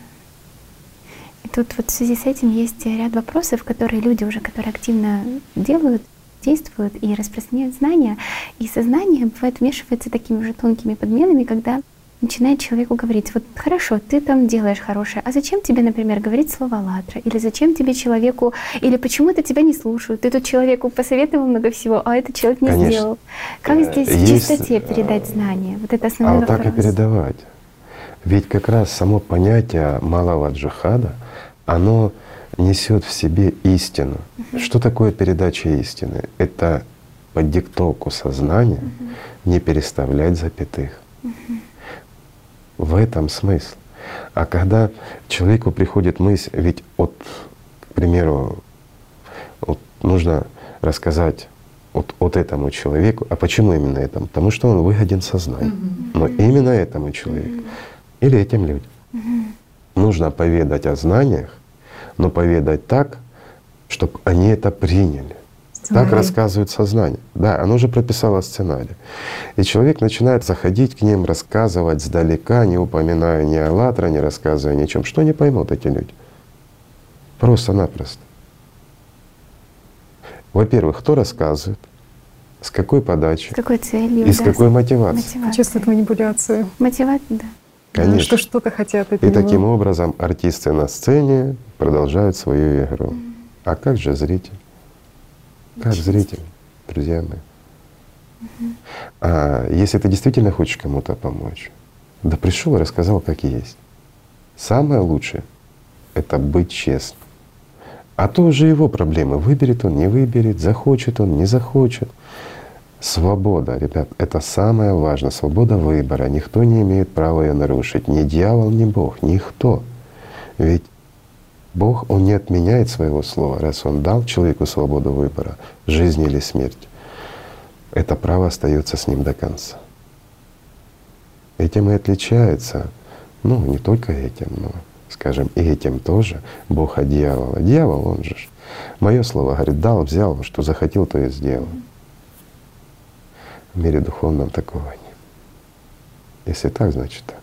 S3: И тут вот в связи с этим есть ряд вопросов, которые люди уже, которые активно делают, действуют и распространяют знания. И сознание бывает вмешивается такими уже тонкими подменами, когда начинает человеку говорить, вот хорошо, ты там делаешь хорошее, а зачем тебе, например, говорить слово «аллатра»? Или зачем тебе человеку, или почему-то тебя не слушают? Ты тут человеку посоветовал много всего, а этот человек не
S2: Конечно.
S3: сделал. Как э, здесь Есть, в чистоте передать знания? Вот это основной
S2: а
S3: вопрос.
S2: так и передавать. Ведь как раз само понятие малого джихада, оно несет в себе истину. Угу. Что такое передача истины? Это под диктовку сознания угу. не переставлять запятых. Угу. В этом смысл. А когда человеку приходит мысль, ведь вот, к примеру, вот нужно рассказать вот, вот этому человеку, а почему именно этому? Потому что он выгоден сознанию. Mm-hmm. Но именно этому человеку mm-hmm. или этим людям. Mm-hmm. Нужно поведать о знаниях, но поведать так, чтобы они это приняли. Сценарий. Так рассказывает сознание. Да, оно уже прописало сценарий. И человек начинает заходить к ним, рассказывать сдалека, не упоминая ни «АЛЛАТРА», не рассказывая ни о чем. Что не поймут эти люди? Просто-напросто. Во-первых, кто рассказывает, с какой подачей,
S3: с какой целью,
S2: и с какой мотивацией.
S1: Мотивация. Чувствует манипуляцию.
S3: Мотивация, да.
S2: Конечно.
S1: Что что-то хотят от
S2: И
S1: него.
S2: таким образом артисты на сцене продолжают свою игру. А как же зритель? Как зритель, друзья мои? А если ты действительно хочешь кому-то помочь, да пришел и рассказал, как есть. Самое лучшее — это быть честным. А то уже его проблемы. Выберет он, не выберет, захочет он, не захочет. Свобода, ребят, это самое важное. Свобода выбора. Никто не имеет права ее нарушить. Ни дьявол, ни Бог, никто. Ведь Бог, Он не отменяет своего слова. Раз Он дал человеку свободу выбора, жизнь или смерть, это право остается с ним до конца. Этим и отличается, ну, не только этим, но, скажем, и этим тоже Бог от дьявола. Дьявол, он же, мое слово говорит, дал, взял, что захотел, то и сделал. В мире духовном такого нет. Если так, значит так.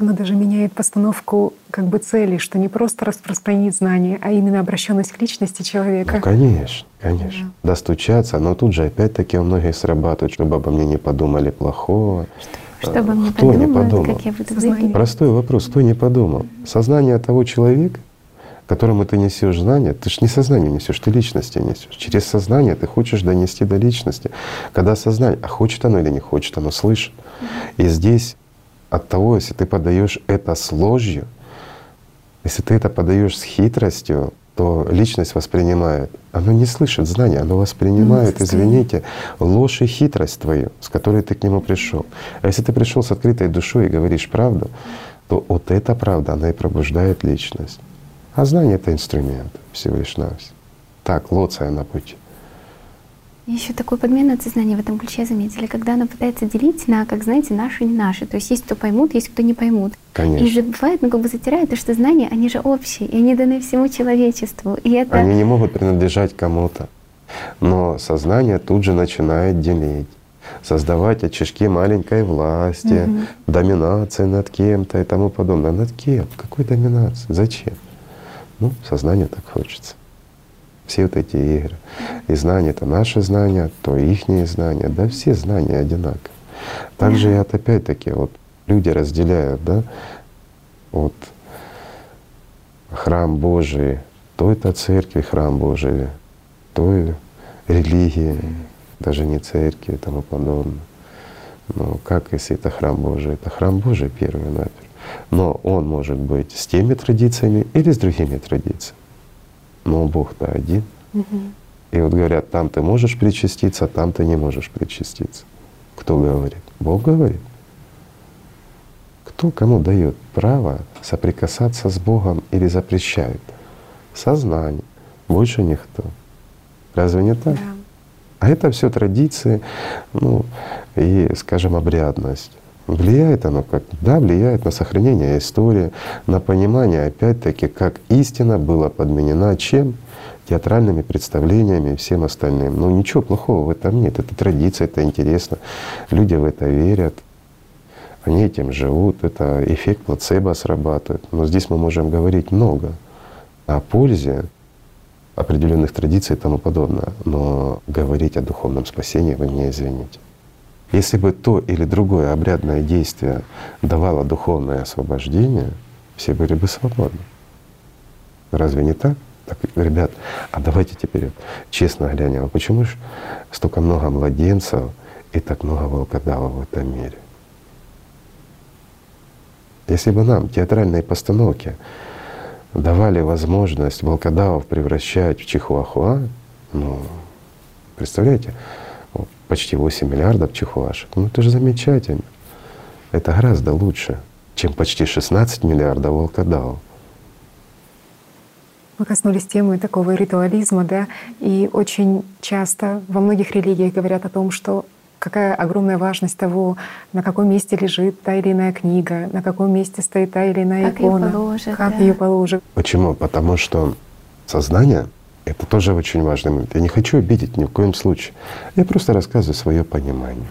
S1: Оно даже меняет постановку как бы цели, что не просто распространить знания, а именно обращенность к личности человека.
S2: Ну, конечно, конечно. Да. Достучаться, но тут же опять-таки у многих срабатывает, чтобы обо мне не подумали плохого.
S3: Что, чтобы мне
S2: Кто
S3: подумали,
S2: не подумал?
S3: как я буду выглядеть.
S2: Простой вопрос, кто не подумал? Сознание того человека, которому ты несешь знания, ты же не сознание несешь, ты личности несешь. Через сознание ты хочешь донести до личности. Когда сознание, а хочет оно или не хочет, оно слышит. И здесь от того, если ты подаешь это с ложью, если ты это подаешь с хитростью, то личность воспринимает. Оно не слышит знания, оно воспринимает, извините, ложь и хитрость твою, с которой ты к нему пришел. А если ты пришел с открытой душой и говоришь правду, то вот эта правда, она и пробуждает личность. А знание — это инструмент всего лишь навсего. Так, лоция на пути.
S3: Еще такую подмену от сознания в этом ключе заметили, когда она пытается делить на, как знаете, наши и не наши. То есть есть кто поймут, есть кто не поймут.
S2: Конечно.
S3: И же бывает, ну как бы затирает, то, что знания, они же общие, и они даны всему человечеству. И это...
S2: Они не могут принадлежать кому-то. Но сознание тут же начинает делить создавать очишки маленькой власти, угу. доминации над кем-то и тому подобное. Над кем? Какой доминации? Зачем? Ну, сознание так хочется. Все вот эти игры. И знания — это наши знания, то ихние знания. Да все знания одинаковые. Также и от опять-таки вот люди разделяют, да, вот храм Божий, то это церкви храм Божий, то религии, даже не церкви и тому подобное. Ну как, если это храм Божий? Это храм Божий первый наперво. Но он может быть с теми традициями или с другими традициями. Но Бог-то один. И вот говорят, там ты можешь причаститься, там ты не можешь причаститься. Кто говорит? Бог говорит. Кто кому дает право соприкасаться с Богом или запрещает? Сознание. Больше никто. Разве не так? Да. А это все традиции, ну и, скажем, обрядность. Влияет оно как? Да, влияет на сохранение истории, на понимание, опять-таки, как истина была подменена чем? театральными представлениями и всем остальным. Но ничего плохого в этом нет. Это традиция, это интересно. Люди в это верят. Они этим живут. Это эффект плацебо срабатывает. Но здесь мы можем говорить много о пользе определенных традиций и тому подобное. Но говорить о духовном спасении вы меня извините. Если бы то или другое обрядное действие давало духовное освобождение, все были бы свободны. Разве не так? Так, ребят, а давайте теперь честно глянем, а почему же столько много младенцев и так много волкодавов в этом мире? Если бы нам театральные постановки давали возможность волкодавов превращать в чихуахуа, ну, представляете, почти 8 миллиардов чихуашек. Ну это же замечательно. Это гораздо лучше, чем почти 16 миллиардов волкодавов.
S1: Мы коснулись темы такого ритуализма, да, и очень часто во многих религиях говорят о том, что какая огромная важность того, на каком месте лежит та или иная книга, на каком месте стоит та или иная
S3: как
S1: икона,
S3: ее положат,
S1: как
S3: да.
S1: ее положат.
S2: Почему? Потому что сознание — это тоже очень важный момент. Я не хочу обидеть ни в коем случае. Я просто рассказываю свое понимание.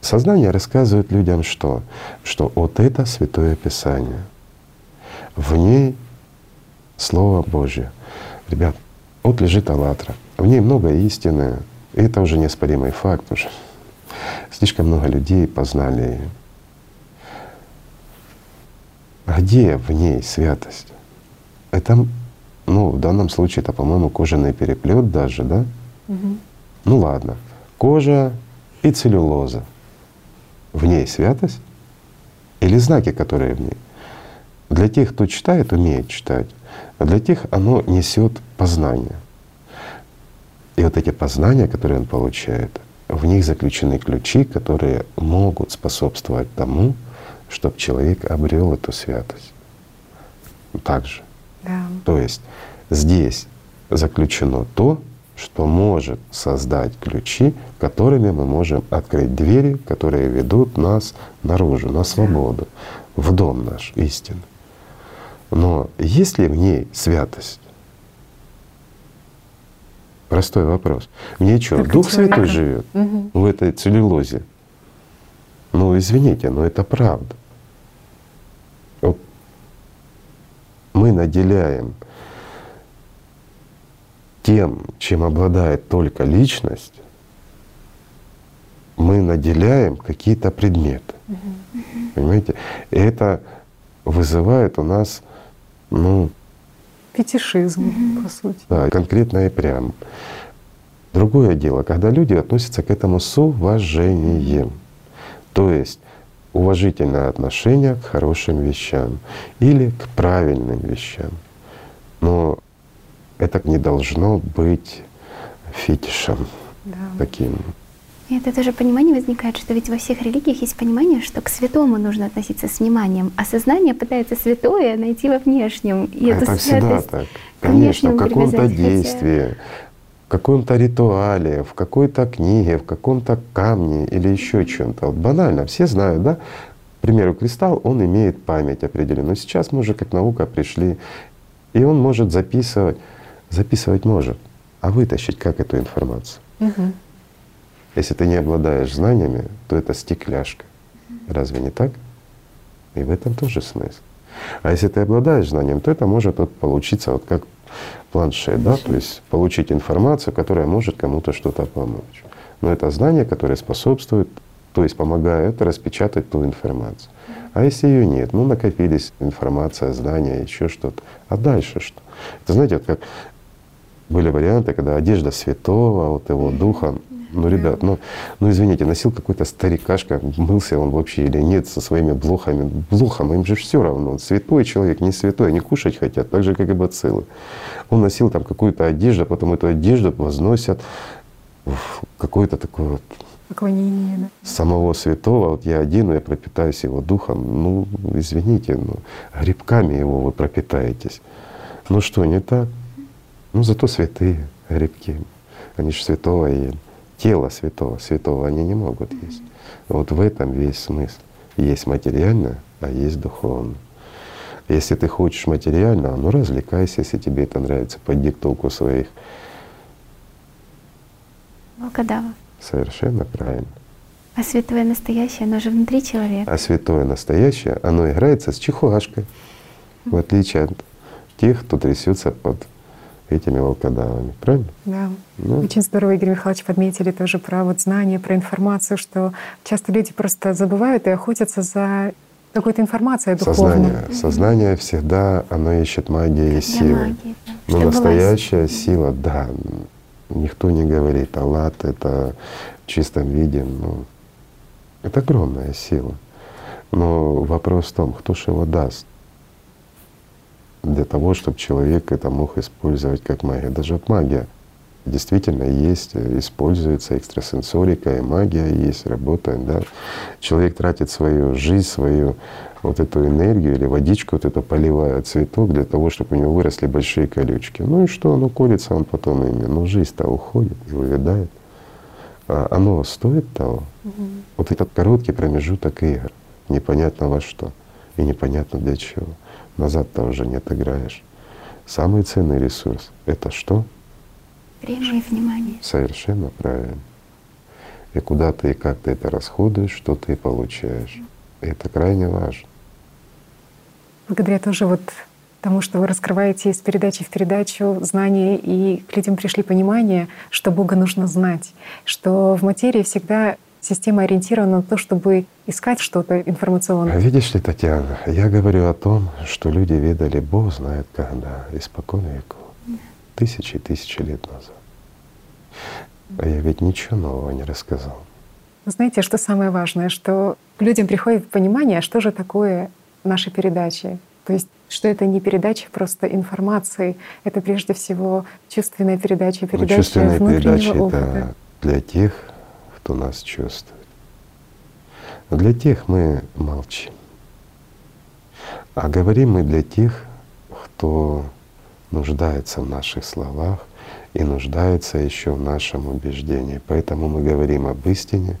S2: Сознание рассказывает людям что? Что вот это Святое Писание. В ней Слово Божье. Ребят, вот лежит «АЛЛАТРА». В ней много истины. И это уже неоспоримый факт уже. Слишком много людей познали ее. Где в ней святость? Это, ну, в данном случае это, по-моему, кожаный переплет даже, да?
S1: Угу.
S2: Ну ладно, кожа и целлюлоза. В ней святость? Или знаки, которые в ней? Для тех, кто читает, умеет читать, а для тех оно несет познание. И вот эти познания, которые он получает, в них заключены ключи, которые могут способствовать тому, чтобы человек обрел эту святость. Также.
S1: Да.
S2: То есть здесь заключено то, что может создать ключи, которыми мы можем открыть двери, которые ведут нас наружу, на свободу, в дом наш истинный. Но есть ли в ней святость? Простой вопрос. Мне что, Дух Святой живет угу. в этой целлюлозе? Ну, извините, но это правда. Вот мы наделяем тем, чем обладает только личность, мы наделяем какие-то предметы. Угу. Понимаете? И это вызывает у нас, ну,
S1: Фетишизм, mm-hmm. по сути.
S2: Да, конкретно и прям. Другое дело, когда люди относятся к этому с уважением. То есть уважительное отношение к хорошим вещам или к правильным вещам. Но это не должно быть фетишем
S1: да.
S2: таким.
S3: И это тоже понимание возникает, что ведь во всех религиях есть понимание, что к святому нужно относиться с вниманием, а сознание пытается святое найти во внешнем. И
S2: это всегда так. Конечно, в каком-то действии. Каком-то ритуале, в какой-то книге, в каком-то камне или еще чем-то. Вот банально, все знают, да? К примеру, кристалл, он имеет память определенную. Сейчас мы уже как наука пришли, и он может записывать, записывать может, а вытащить как эту информацию?
S1: Угу.
S2: Если ты не обладаешь знаниями, то это стекляшка. Разве не так? И в этом тоже смысл. А если ты обладаешь знанием, то это может вот получиться вот как планшет, да, то есть получить информацию, которая может кому-то что-то помочь. Но это знание, которое способствует, то есть помогает распечатать ту информацию. А если ее нет, ну накопились информация, знания, еще что-то. А дальше что? Это знаете, вот как были варианты, когда одежда святого, вот его духа, ну, ребят, ну, ну извините, носил какой-то старикашка, мылся он вообще или нет со своими блохами. Блохам им же все равно. Святой человек, не святой, они кушать хотят, так же, как и бациллы. Он носил там какую-то одежду, а потом эту одежду возносят в какой-то такой вот
S1: Поклонение, да.
S2: самого святого, вот я одену, я пропитаюсь его духом, ну, извините, ну, грибками его вы пропитаетесь. Ну что, не так? Ну, зато святые грибки. Они же святого ели тело святого, святого они не могут есть. Вот в этом весь смысл. Есть материальное, а есть духовное. Если ты хочешь материального, ну развлекайся, если тебе это нравится, под диктовку своих.
S3: Волкодава.
S2: Совершенно правильно.
S3: А святое настоящее, оно же внутри человека.
S2: А святое настоящее, оно играется с чихуашкой, в отличие от тех, кто трясется под этими волкодавами. Правильно?
S1: Да. Ну. Очень здорово, Игорь Михайлович, подметили тоже про вот знания, про информацию, что часто люди просто забывают и охотятся за какой-то информацией духовной.
S2: Сознание. Сознание всегда, оно ищет магии и силы. Магии, да. Но Чтобы настоящая власть. сила, да, никто не говорит, Аллат — это в чистом виде, ну, это огромная сила. Но вопрос в том, кто же его даст для того, чтобы человек это мог использовать как магия. Даже вот магия действительно есть, используется экстрасенсорика, и магия есть, работает. Да? Человек тратит свою жизнь, свою вот эту энергию или водичку, вот эту поливая цветок для того, чтобы у него выросли большие колючки. Ну и что, оно колется, он потом ими. Но жизнь-то уходит и увядает. А оно стоит того? Угу. Вот этот короткий промежуток игр, непонятно во что и непонятно для чего назад-то уже не отыграешь. Самый ценный ресурс — это что?
S3: Время и внимание.
S2: Совершенно правильно. И куда ты и как ты это расходуешь, что ты получаешь. И это крайне важно.
S1: Благодаря тоже вот тому, что вы раскрываете из передачи в передачу знания, и к людям пришли понимание, что Бога нужно знать, что в материи всегда система ориентирована на то, чтобы искать что-то информационное.
S2: А видишь ли, Татьяна, я говорю о том, что люди видали Бог знает когда, испокон веков, тысячи и тысячи лет назад. А я ведь ничего нового не рассказал.
S1: Знаете, что самое важное, что к людям приходит понимание, а что же такое наши передачи. То есть что это не передача просто информации, это прежде всего чувственная передача, передача
S2: ну, чувственная
S1: внутреннего
S2: передача
S1: опыта.
S2: Это для тех, кто нас чувствует. Для тех мы молчим. А говорим мы для тех, кто нуждается в наших словах и нуждается еще в нашем убеждении. Поэтому мы говорим об истине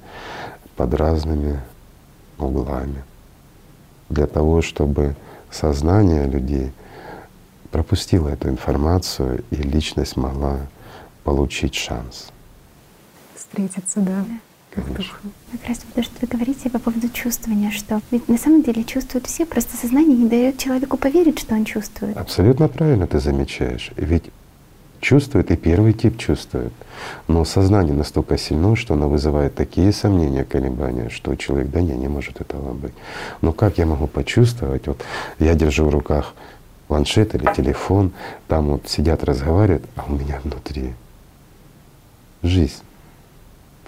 S2: под разными углами. Для того, чтобы сознание людей пропустило эту информацию и личность могла получить шанс
S1: встретиться, да.
S2: Конечно.
S3: Как раз потому, что вы говорите по поводу чувствования, что ведь на самом деле чувствуют все, просто сознание не дает человеку поверить, что он чувствует.
S2: Абсолютно правильно ты замечаешь. Ведь чувствует и первый тип чувствует. Но сознание настолько сильно, что оно вызывает такие сомнения, колебания, что человек, да не, не может этого быть. Но как я могу почувствовать? Вот я держу в руках планшет или телефон, там вот сидят, разговаривают, а у меня внутри жизнь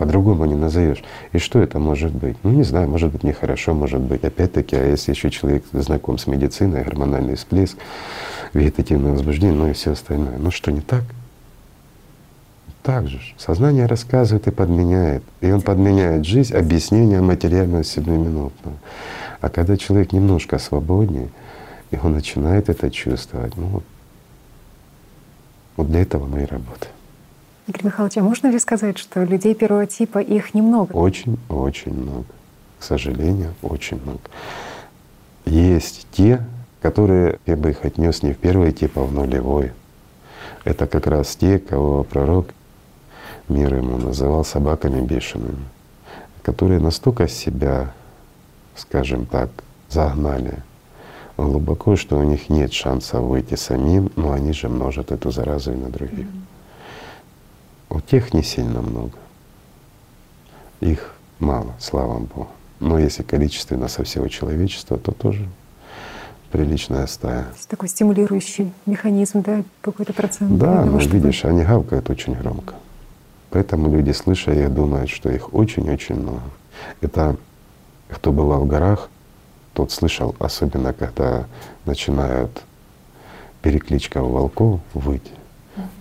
S2: по-другому не назовешь. И что это может быть? Ну не знаю, может быть нехорошо, может быть. Опять-таки, а если еще человек знаком с медициной, гормональный всплеск, вегетативное возбуждение, ну и все остальное. Ну что, не так? Так же. Сознание рассказывает и подменяет. И он подменяет жизнь объяснением материального семиминутного. А когда человек немножко свободнее, и он начинает это чувствовать, ну вот для этого мы и работаем.
S1: Игорь Михайлович, а можно ли сказать, что людей первого типа их немного?
S2: Очень-очень много. К сожалению, очень много. Есть те, которые, я бы их отнес не в первый тип, а в нулевой. Это как раз те, кого пророк, мир ему называл собаками бешеными, которые настолько себя, скажем так, загнали глубоко, что у них нет шанса выйти самим, но они же множат эту заразу и на других. У тех не сильно много. Их мало, слава Богу. Но если количественно со всего человечества, то тоже приличная стая.
S1: Такой стимулирующий механизм, да, какой-то процент.
S2: Да, ну чтобы... видишь, они гавкают очень громко. Поэтому люди, слыша их, думают, что их очень-очень много. Это кто бывал в горах, тот слышал, особенно когда начинают перекличка волков выть.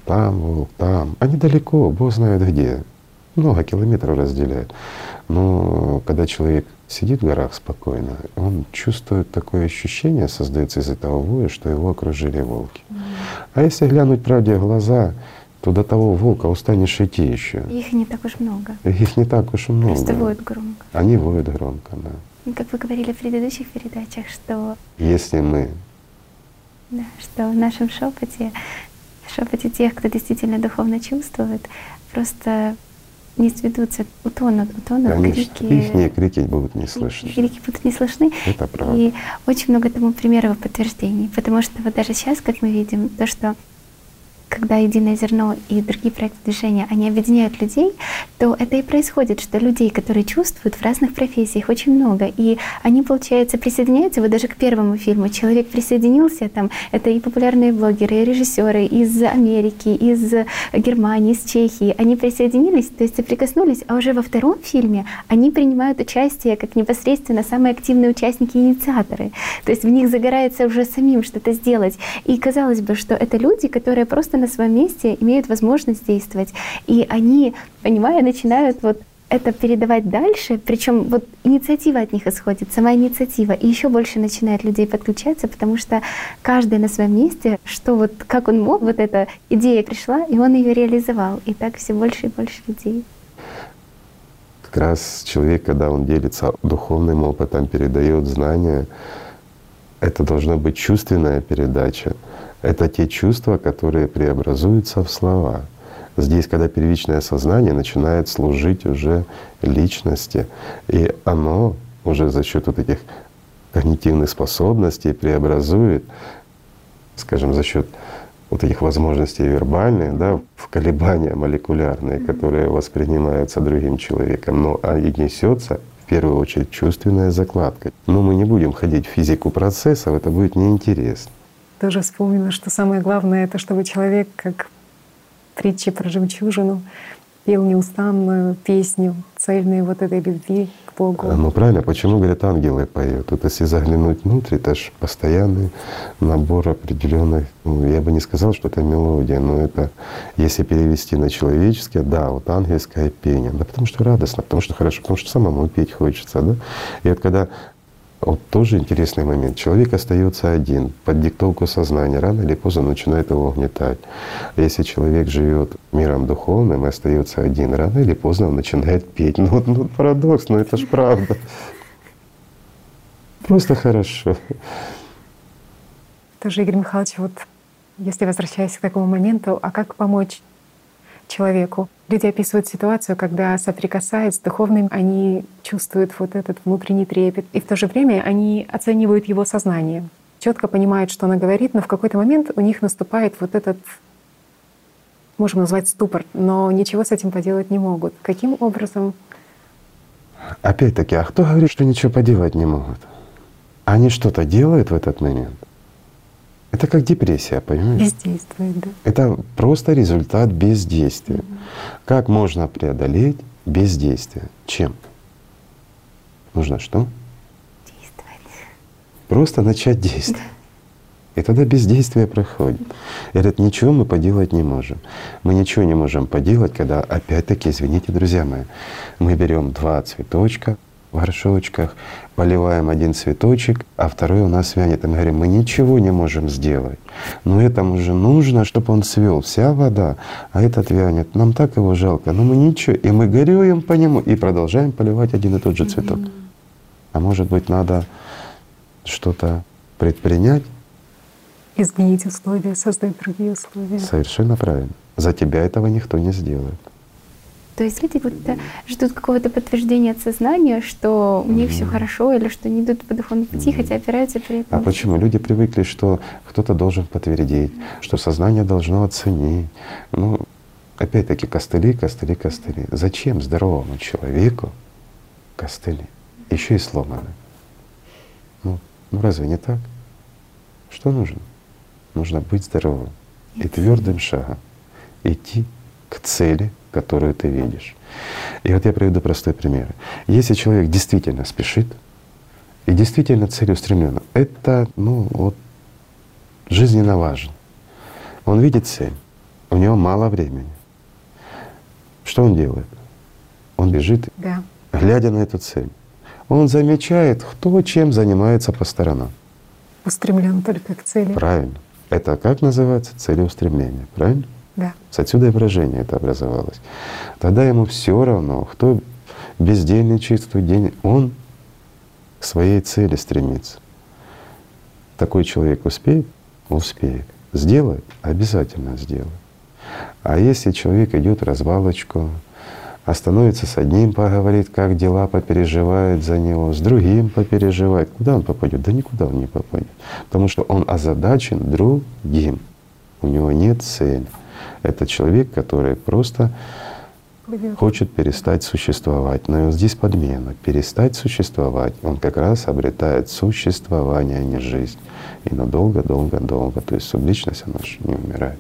S2: Там волк, там. Они далеко, Бог знает где. Много километров разделяют. Но когда человек сидит в горах спокойно, он чувствует такое ощущение, создается из этого воя, что его окружили волки. Mm. А если глянуть правде в глаза, то до того волка устанешь идти еще.
S3: Их не так уж много.
S2: Их не так уж и много.
S3: Просто воют громко.
S2: Они воют громко, да.
S3: Как вы говорили в предыдущих передачах, что
S2: если мы
S3: да, что в нашем шепоте, шепоте тех, кто действительно духовно чувствует, просто не сведутся, утонут, утонут
S2: Конечно. крики. Их крики будут не слышны.
S3: Крики будут не слышны.
S2: Это правда.
S3: И очень много тому примеров и подтверждений. Потому что вот даже сейчас, как мы видим, то, что когда «Единое зерно» и другие проекты движения, они объединяют людей, то это и происходит, что людей, которые чувствуют в разных профессиях, очень много. И они, получается, присоединяются, вот даже к первому фильму человек присоединился, там, это и популярные блогеры, и режиссеры из Америки, из Германии, из Чехии, они присоединились, то есть соприкоснулись, а уже во втором фильме они принимают участие как непосредственно самые активные участники и инициаторы. То есть в них загорается уже самим что-то сделать. И казалось бы, что это люди, которые просто на своем месте имеют возможность действовать. И они, понимая, начинают вот это передавать дальше, причем вот инициатива от них исходит, сама инициатива, и еще больше начинает людей подключаться, потому что каждый на своем месте, что вот как он мог, вот эта идея пришла, и он ее реализовал, и так все больше и больше людей.
S2: Как раз человек, когда он делится духовным опытом, передает знания, это должна быть чувственная передача. Это те чувства, которые преобразуются в слова. Здесь, когда первичное сознание начинает служить уже личности, и оно уже за счет вот этих когнитивных способностей преобразует, скажем, за счет вот этих возможностей вербальных, да, в колебания молекулярные, которые воспринимаются другим человеком, но а и несется в первую очередь чувственная закладка. Но мы не будем ходить в физику процессов, это будет неинтересно
S1: тоже вспомнила, что самое главное — это чтобы человек, как притчи про жемчужину, пел неустанную песню цельной вот этой любви к Богу.
S2: Ну правильно, почему, говорят, ангелы поют? Тут если заглянуть внутрь, это же постоянный набор определенных, ну, я бы не сказал, что это мелодия, но это, если перевести на человеческое, да, вот ангельское пение. Да потому что радостно, потому что хорошо, потому что самому петь хочется, да? И вот когда вот тоже интересный момент. Человек остается один под диктовку сознания, рано или поздно начинает его угнетать. Если человек живет миром духовным и остается один, рано или поздно он начинает петь. Ну, ну парадокс, но это ж правда. Просто хорошо.
S1: Тоже, Игорь Михайлович, вот если возвращаясь к такому моменту, а как помочь человеку. Люди описывают ситуацию, когда соприкасаясь с духовным, они чувствуют вот этот внутренний трепет, и в то же время они оценивают его сознание, четко понимают, что она говорит, но в какой-то момент у них наступает вот этот можем назвать ступор, но ничего с этим поделать не могут. Каким образом?
S2: Опять-таки, а кто говорит, что ничего поделать не могут? Они что-то делают в этот момент? Это как депрессия, понимаешь?
S1: Бездействует, да.
S2: Это просто результат бездействия. Mm-hmm. Как можно преодолеть бездействие? Чем? Нужно что?
S3: Действовать.
S2: Просто начать действовать. И тогда бездействие проходит. И говорят, ничего мы поделать не можем. Мы ничего не можем поделать, когда опять-таки, извините, друзья мои, мы берем два цветочка, в горшочках, поливаем один цветочек, а второй у нас вянет. И мы говорим, мы ничего не можем сделать. Но этому же нужно, чтобы он свел, вся вода, а этот вянет. Нам так его жалко, но мы ничего. И мы горюем по нему и продолжаем поливать один и тот же цветок. А может быть, надо что-то предпринять?
S1: Изменить условия, создать другие условия.
S2: Совершенно правильно. За тебя этого никто не сделает.
S3: То есть люди будто ждут какого-то подтверждения от сознания, что у них mm-hmm. все хорошо или что они идут по духовному пути, mm-hmm. хотя опираются при этом.
S2: А почему? Люди привыкли, что кто-то должен подтвердить, mm-hmm. что сознание должно оценить. Ну, опять-таки костыли, костыли, костыли. Зачем здоровому человеку костыли? Еще и сломаны. Ну, ну разве не так? Что нужно? Нужно быть здоровым и твердым шагом идти к цели, которую ты видишь. И вот я приведу простой пример. Если человек действительно спешит и действительно целеустремленно, это ну, вот, жизненно важно. Он видит цель, у него мало времени. Что он делает? Он бежит,
S1: да.
S2: глядя на эту цель. Он замечает, кто чем занимается по сторонам.
S1: Устремлен только к цели.
S2: Правильно. Это как называется? Целеустремление, правильно?
S1: Да.
S2: Отсюда и выражение это образовалось. Тогда ему все равно, кто бездельничает в день, он к своей цели стремится. Такой человек успеет? Успеет. Сделает? Обязательно сделает. А если человек идет развалочку, остановится с одним, поговорит, как дела, попереживает за него, с другим попереживает. Куда он попадет? Да никуда он не попадет. Потому что он озадачен другим. У него нет цели. Это человек, который просто хочет перестать существовать. Но здесь подмена. Перестать существовать, он как раз обретает существование, а не жизнь. И надолго, долго, долго. То есть субличность, она же не умирает.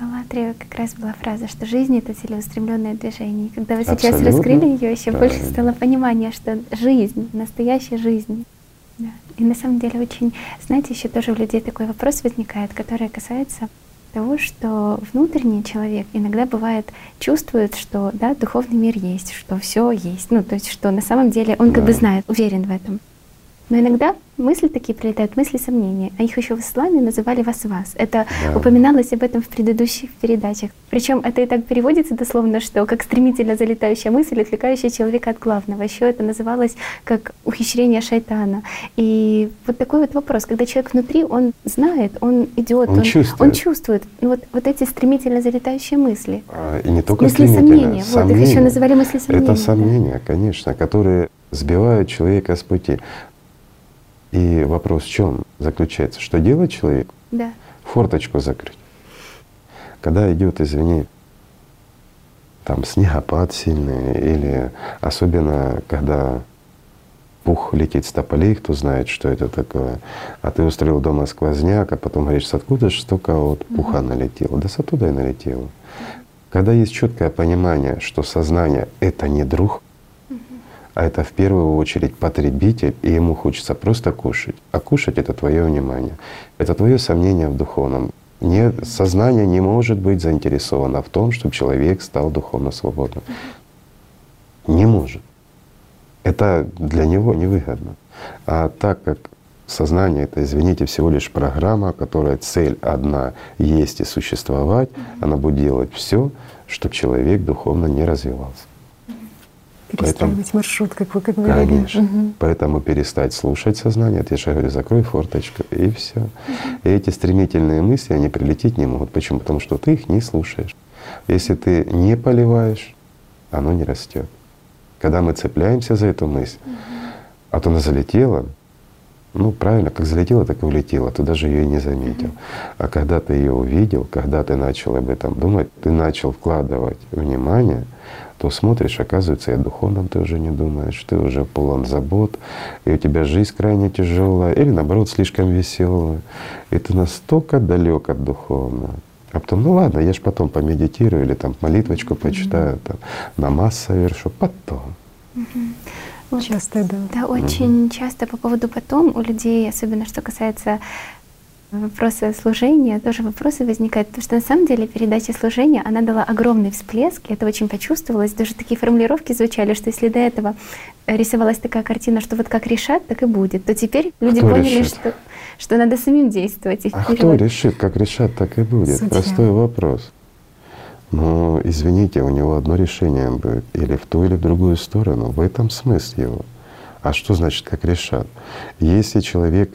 S3: Аллатре как раз была фраза, что жизнь — это целеустремленное движение. И когда вы сейчас Абсолютно. раскрыли ее, еще Правильно. больше стало понимание, что жизнь, настоящая жизнь. Да. И на самом деле очень, знаете, еще тоже у людей такой вопрос возникает, который касается того, что внутренний человек иногда бывает чувствует, что да, духовный мир есть, что все есть. Ну, то есть, что на самом деле он да. как бы знает, уверен в этом. Но иногда мысли такие прилетают, мысли сомнения. А их еще в исламе называли вас-вас. Это да. упоминалось об этом в предыдущих передачах. Причем это и так переводится дословно, что как стремительно залетающая мысль, отвлекающая человека от главного. Еще это называлось как ухищрение шайтана. И вот такой вот вопрос, когда человек внутри, он знает, он идет,
S2: он, он чувствует.
S3: Он чувствует. Ну, вот, вот эти стремительно залетающие мысли.
S2: А, и не только
S3: мысли сомнения. сомнения. Вот их еще называли мысли сомнения.
S2: Это сомнения, да. конечно, которые сбивают человека с пути. И вопрос в чем заключается? Что делать человеку?
S3: Да.
S2: Форточку закрыть. Когда идет, извини, там снегопад сильный, или особенно когда пух летит с тополей, кто знает, что это такое. А ты устроил дома сквозняк, а потом говоришь, откуда же столько вот пуха налетело? Да с оттуда и налетело. Когда есть четкое понимание, что сознание — это не друг, а это в первую очередь потребитель, и ему хочется просто кушать. А кушать — это твое внимание, это твое сомнение в духовном. Не, сознание не может быть заинтересовано в том, чтобы человек стал духовно свободным. Не может. Это для него невыгодно. А так как сознание — это, извините, всего лишь программа, которая цель одна — есть и существовать, она будет делать все, чтобы человек духовно не развивался.
S1: Перестраивать Поэтому, маршрут, как вы
S2: говорили. Конечно. Угу. Поэтому перестать слушать сознание. Я же говорю, закрой форточку, и все. Угу. И эти стремительные мысли, они прилететь не могут. Почему? Потому что ты их не слушаешь. Если ты не поливаешь, оно не растет. Когда мы цепляемся за эту мысль, угу. а то она залетела, ну правильно, как залетела, так и улетела, ты даже ее и не заметил. А когда ты ее увидел, когда ты начал об этом думать, ты начал вкладывать внимание — то смотришь, оказывается, и о духовном ты уже не думаешь, ты уже полон забот, и у тебя жизнь крайне тяжелая, или наоборот слишком веселая, и ты настолько далек от духовного. А потом, ну ладно, я ж потом помедитирую или там молитвочку почитаю, там, намаз совершу, потом.
S1: Вот, часто, да.
S3: Да, очень mm часто по поводу потом у людей, особенно что касается вопроса служения тоже вопросы возникают, потому что на самом деле передача служения, она дала огромный всплеск, и это очень почувствовалось. Даже такие формулировки звучали, что если до этого рисовалась такая картина, что вот как решат, так и будет, то теперь люди
S2: кто
S3: поняли,
S2: решит?
S3: что, что надо самим действовать.
S2: А
S3: вперед.
S2: кто решит, как решат, так и будет?
S1: Судья.
S2: Простой вопрос. Но извините, у него одно решение будет или в ту, или в другую сторону. В этом смысл его. А что значит, как решат? Если человек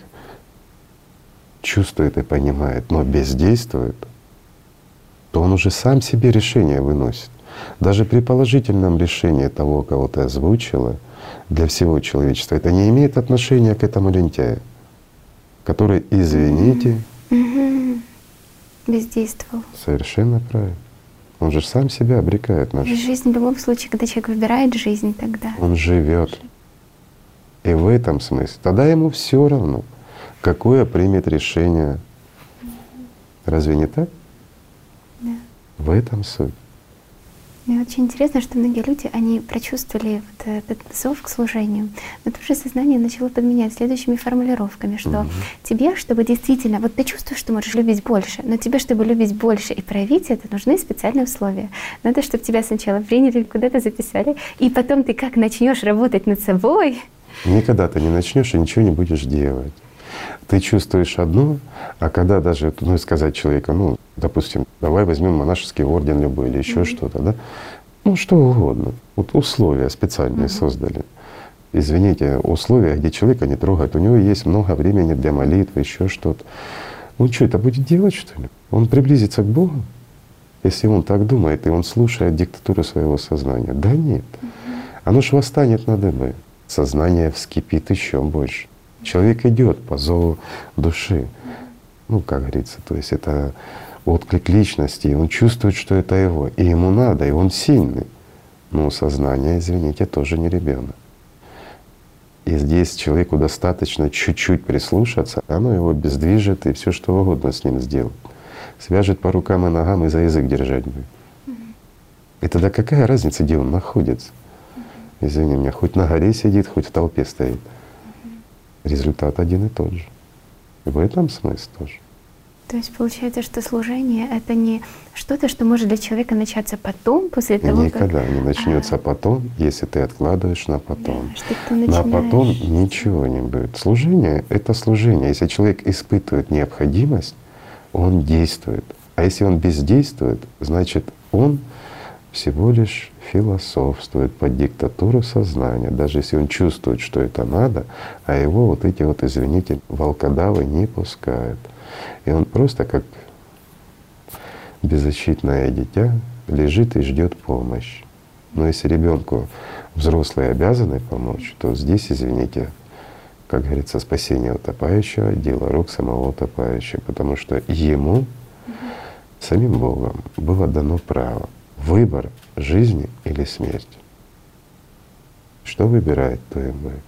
S2: чувствует и понимает, но бездействует, то он уже сам себе решение выносит. Даже при положительном решении того, кого ты озвучила, для всего человечества, это не имеет отношения к этому лентяю, который, извините.
S3: Бездействовал.
S2: Совершенно правильно. Он же сам себя обрекает на жизнь.
S3: жизнь в любом случае, когда человек выбирает жизнь, тогда
S2: Он живет. И в этом смысле. Тогда ему все равно, какое примет решение. Разве не так?
S3: Да.
S2: В этом суть.
S3: Мне очень интересно, что многие люди, они прочувствовали вот этот зов к служению, но тут же сознание начало подменять следующими формулировками, что тебе, чтобы действительно, вот ты чувствуешь, что можешь любить больше, но тебе, чтобы любить больше и проявить это, нужны специальные условия. Надо, чтобы тебя сначала приняли, куда-то записали, и потом ты как начнешь работать над собой,
S2: Никогда ты не начнешь и ничего не будешь делать. Ты чувствуешь одно, а когда даже, ну, сказать человеку, ну, допустим, давай возьмем монашеский орден любой или еще что-то, да, ну, что угодно. Вот условия специальные создали. Извините, условия, где человека не трогают, у него есть много времени для молитвы, еще что-то. Он что, это будет делать, что ли? Он приблизится к Богу, если он так думает, и он слушает диктатуру своего сознания. Да нет. Оно ж восстанет на дыбы. Сознание вскипит еще больше. Человек идет по зову души. Ну, как говорится, то есть это отклик личности, и он чувствует, что это его, и ему надо, и он сильный. Но сознание, извините, тоже не ребенок. И здесь человеку достаточно чуть-чуть прислушаться, оно его бездвижит и все что угодно с ним сделает. Свяжет по рукам и ногам и за язык держать будет. И тогда какая разница, где он находится? Извини меня, хоть на горе сидит, хоть в толпе стоит. Результат один и тот же. И в этом смысл тоже.
S3: То есть получается, что служение — это не что-то, что может для человека начаться потом, после того,
S2: Никогда
S3: как…
S2: не начнется потом, если ты откладываешь на потом.
S3: Да, что ты
S2: На потом
S3: начинаешь.
S2: ничего не будет. Служение — это служение. Если человек испытывает необходимость, он действует. А если он бездействует, значит он всего лишь философствует под диктатуру сознания, даже если он чувствует, что это надо, а его вот эти вот, извините, волкодавы не пускают. И он просто как беззащитное дитя лежит и ждет помощи. Но если ребенку взрослые обязаны помочь, то здесь, извините, как говорится, спасение утопающего — дело рук самого утопающего, потому что ему, самим Богом, было дано право выбор жизни или смерти. Что выбирает, то и будет.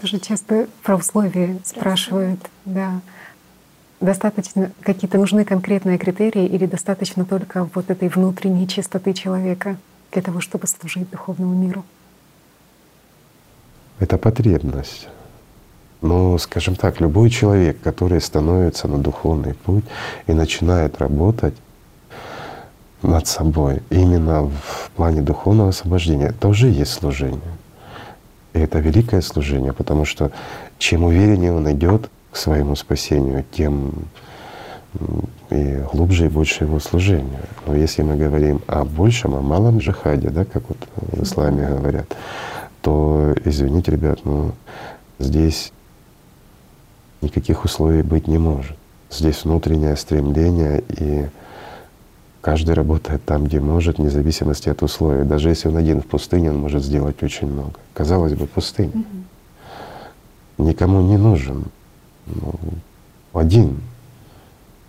S1: Тоже часто про условия спрашивают, да. Достаточно, какие-то нужны конкретные критерии или достаточно только вот этой внутренней чистоты человека для того, чтобы служить духовному миру?
S2: Это потребность. Но, скажем так, любой человек, который становится на духовный путь и начинает работать над собой именно в плане духовного освобождения, это уже есть служение. И это великое служение, потому что чем увереннее он идет к своему спасению, тем и глубже и больше его служение. Но если мы говорим о большем, о малом джихаде, да, как вот в исламе говорят, то, извините, ребят, ну здесь никаких условий быть не может. Здесь внутреннее стремление, и каждый работает там, где может, вне зависимости от условий. Даже если он один в пустыне, он может сделать очень много. Казалось бы, пустыня. Никому не нужен. Ну, один.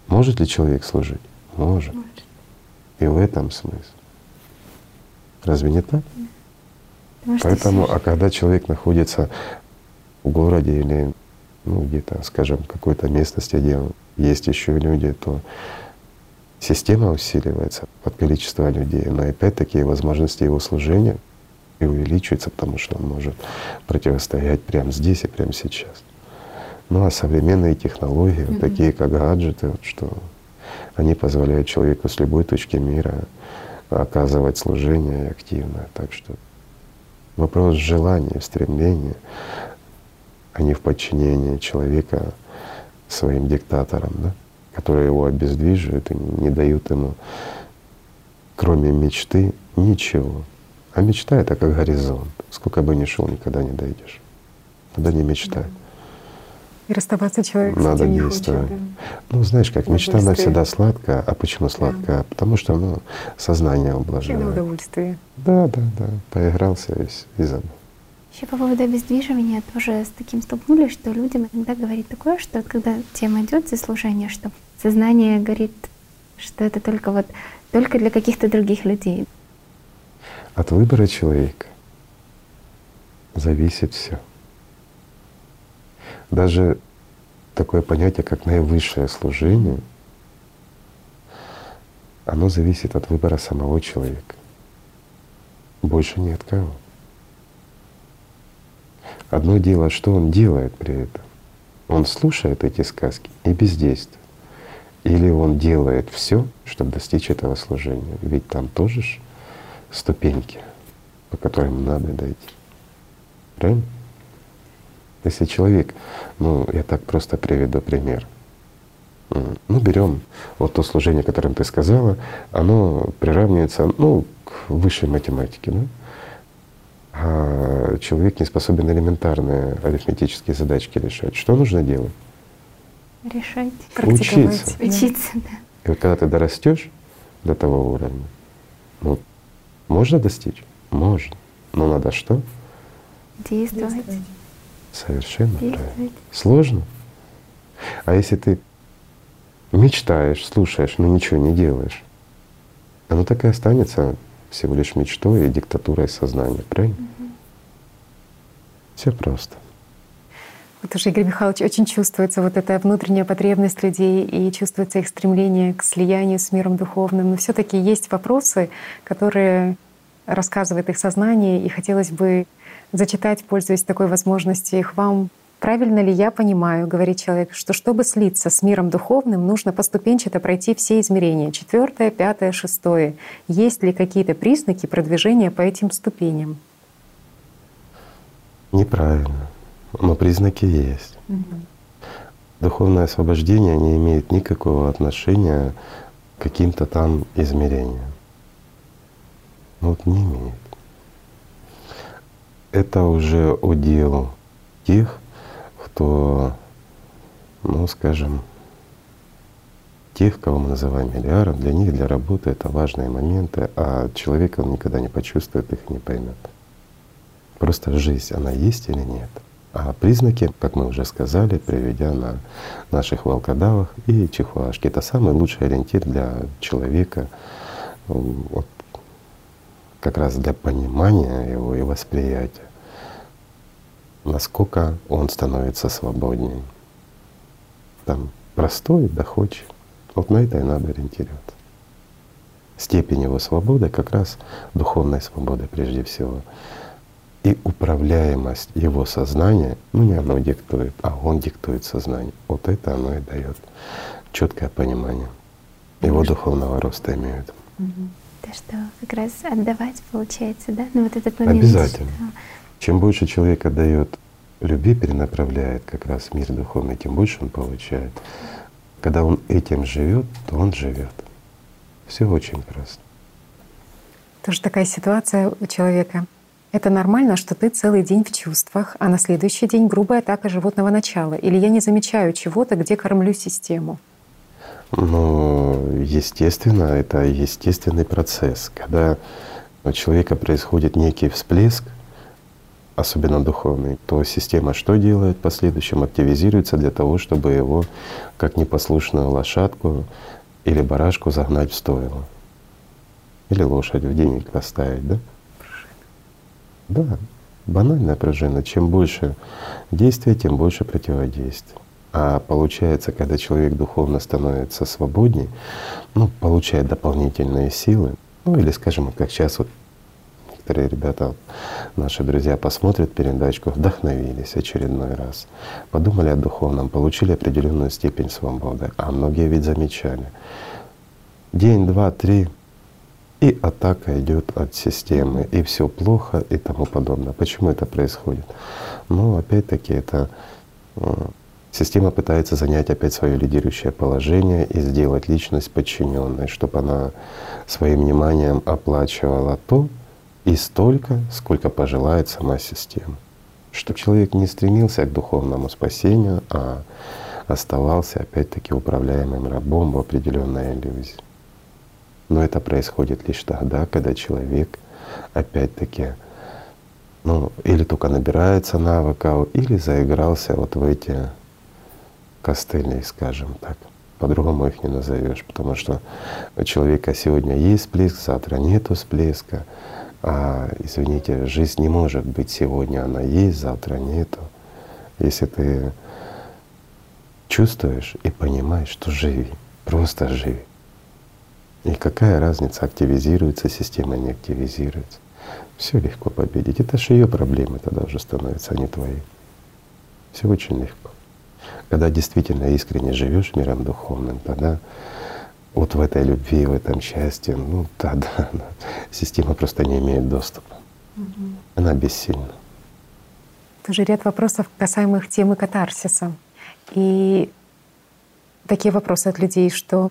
S2: Может ли человек служить? Может. И в этом смысл. Разве не так? Поэтому, а когда человек находится в городе или ну, где-то, скажем, в какой-то местности, где есть еще люди, то система усиливается под количество людей, но опять-таки возможности его служения и увеличиваются, потому что он может противостоять прямо здесь и прямо сейчас. Ну а современные технологии, mm-hmm. такие как гаджеты, вот, что они позволяют человеку с любой точки мира оказывать служение активно. Так что вопрос желания, стремления, а не в подчинении человека своим диктаторам, да, которые его обездвиживают и не дают ему, кроме мечты, ничего. А мечта — это как горизонт. Сколько бы ни шел, никогда не дойдешь. Надо не мечтать.
S1: И расставаться человек
S2: Надо действовать. Хочет, да. Ну, знаешь, как мечта, она всегда сладкая. А почему сладкая? Да. Потому что ну, сознание ублажает.
S1: удовольствие.
S2: Да, да, да. Поигрался и, и забыл.
S3: Еще по поводу обездвиживания тоже с таким столкнулись, что людям иногда говорит такое, что когда тема идет за служение, что сознание говорит, что это только вот только для каких-то других людей.
S2: От выбора человека зависит все. Даже такое понятие, как наивысшее служение, оно зависит от выбора самого человека. Больше ни от кого. Одно дело, что он делает при этом. Он слушает эти сказки и бездействует. Или он делает все, чтобы достичь этого служения. Ведь там тоже ж ступеньки, по которым надо дойти. Правильно? Если человек, ну я так просто приведу пример. Ну, берем вот то служение, о котором ты сказала, оно приравнивается ну, к высшей математике. Да? А человек не способен элементарные арифметические задачки решать. Что нужно делать?
S3: Решать.
S2: Учиться.
S3: Учиться, да.
S2: И вот когда ты дорастешь до того уровня, ну, можно достичь? Можно. Но надо что?
S3: Действовать.
S2: Совершенно правильно. Сложно? А если ты мечтаешь, слушаешь, но ничего не делаешь, оно так и останется всего лишь мечтой и диктатурой сознания, правильно? Угу. Все просто.
S1: Вот уже, Игорь Михайлович, очень чувствуется вот эта внутренняя потребность людей и чувствуется их стремление к слиянию с миром духовным. Но все таки есть вопросы, которые рассказывает их сознание, и хотелось бы зачитать, пользуясь такой возможностью, их вам. Правильно ли я понимаю, говорит человек, что чтобы слиться с миром духовным, нужно поступенчато пройти все измерения, четвертое, пятое, шестое. Есть ли какие-то признаки продвижения по этим ступеням?
S2: Неправильно, но признаки есть. Угу. Духовное освобождение не имеет никакого отношения к каким-то там измерениям. Вот не имеет это уже удел тех, кто, ну скажем, тех, кого мы называем миллиардом, для них, для работы это важные моменты, а человек он никогда не почувствует их и не поймет. Просто жизнь, она есть или нет. А признаки, как мы уже сказали, приведя на наших волкодавах и чихуашки, это самый лучший ориентир для человека. Вот как раз для понимания его и восприятия, насколько он становится свободнее. Там простой, доходчив. Вот на это и надо ориентироваться. Степень его свободы как раз духовной свободы прежде всего. И управляемость его сознания, ну не оно диктует, а он диктует сознание. Вот это оно и дает четкое понимание его духовного роста имеют.
S3: Угу. То, что как раз отдавать получается, да? Ну вот этот момент.
S2: Обязательно. Что... Чем больше человек отдает любви, перенаправляет как раз мир духовный, тем больше он получает. Когда он этим живет, то он живет. Все очень просто.
S1: Тоже такая ситуация у человека. Это нормально, что ты целый день в чувствах, а на следующий день грубая атака животного начала. Или я не замечаю чего-то, где кормлю систему.
S2: Ну, естественно, это естественный процесс. Когда у человека происходит некий всплеск, особенно духовный, то система что делает? В последующем активизируется для того, чтобы его, как непослушную лошадку или барашку, загнать в стойло. Или лошадь в денег поставить, да? Да, банальная пружина. Чем больше действия, тем больше противодействия. А получается, когда человек духовно становится свободнее, ну, получает дополнительные силы, ну или, скажем, как сейчас вот некоторые ребята, наши друзья, посмотрят передачку, вдохновились очередной раз, подумали о духовном, получили определенную степень свободы. А многие ведь замечали. День, два, три, и атака идет от системы, и все плохо и тому подобное. Почему это происходит? Ну, опять-таки, это э, система пытается занять опять свое лидирующее положение и сделать личность подчиненной, чтобы она своим вниманием оплачивала то и столько, сколько пожелает сама система. Чтобы человек не стремился к духовному спасению, а оставался опять-таки управляемым рабом в определенной иллюзии. Но это происходит лишь тогда, когда человек опять-таки ну, или только набирается навыка, или заигрался вот в эти костыли, скажем так. По-другому их не назовешь, потому что у человека сегодня есть всплеск, завтра нету всплеска. А, извините, жизнь не может быть сегодня она есть, завтра нету. Если ты чувствуешь и понимаешь, что живи, просто живи. И какая разница, активизируется система, не активизируется. Все легко победить. Это же ее проблемы тогда уже становятся, а не твои. Все очень легко. Когда действительно искренне живешь миром духовным, тогда вот в этой любви, в этом счастье, ну тогда система просто не имеет доступа. Угу. Она бессильна.
S1: Тоже ряд вопросов, касаемых темы катарсиса. И такие вопросы от людей, что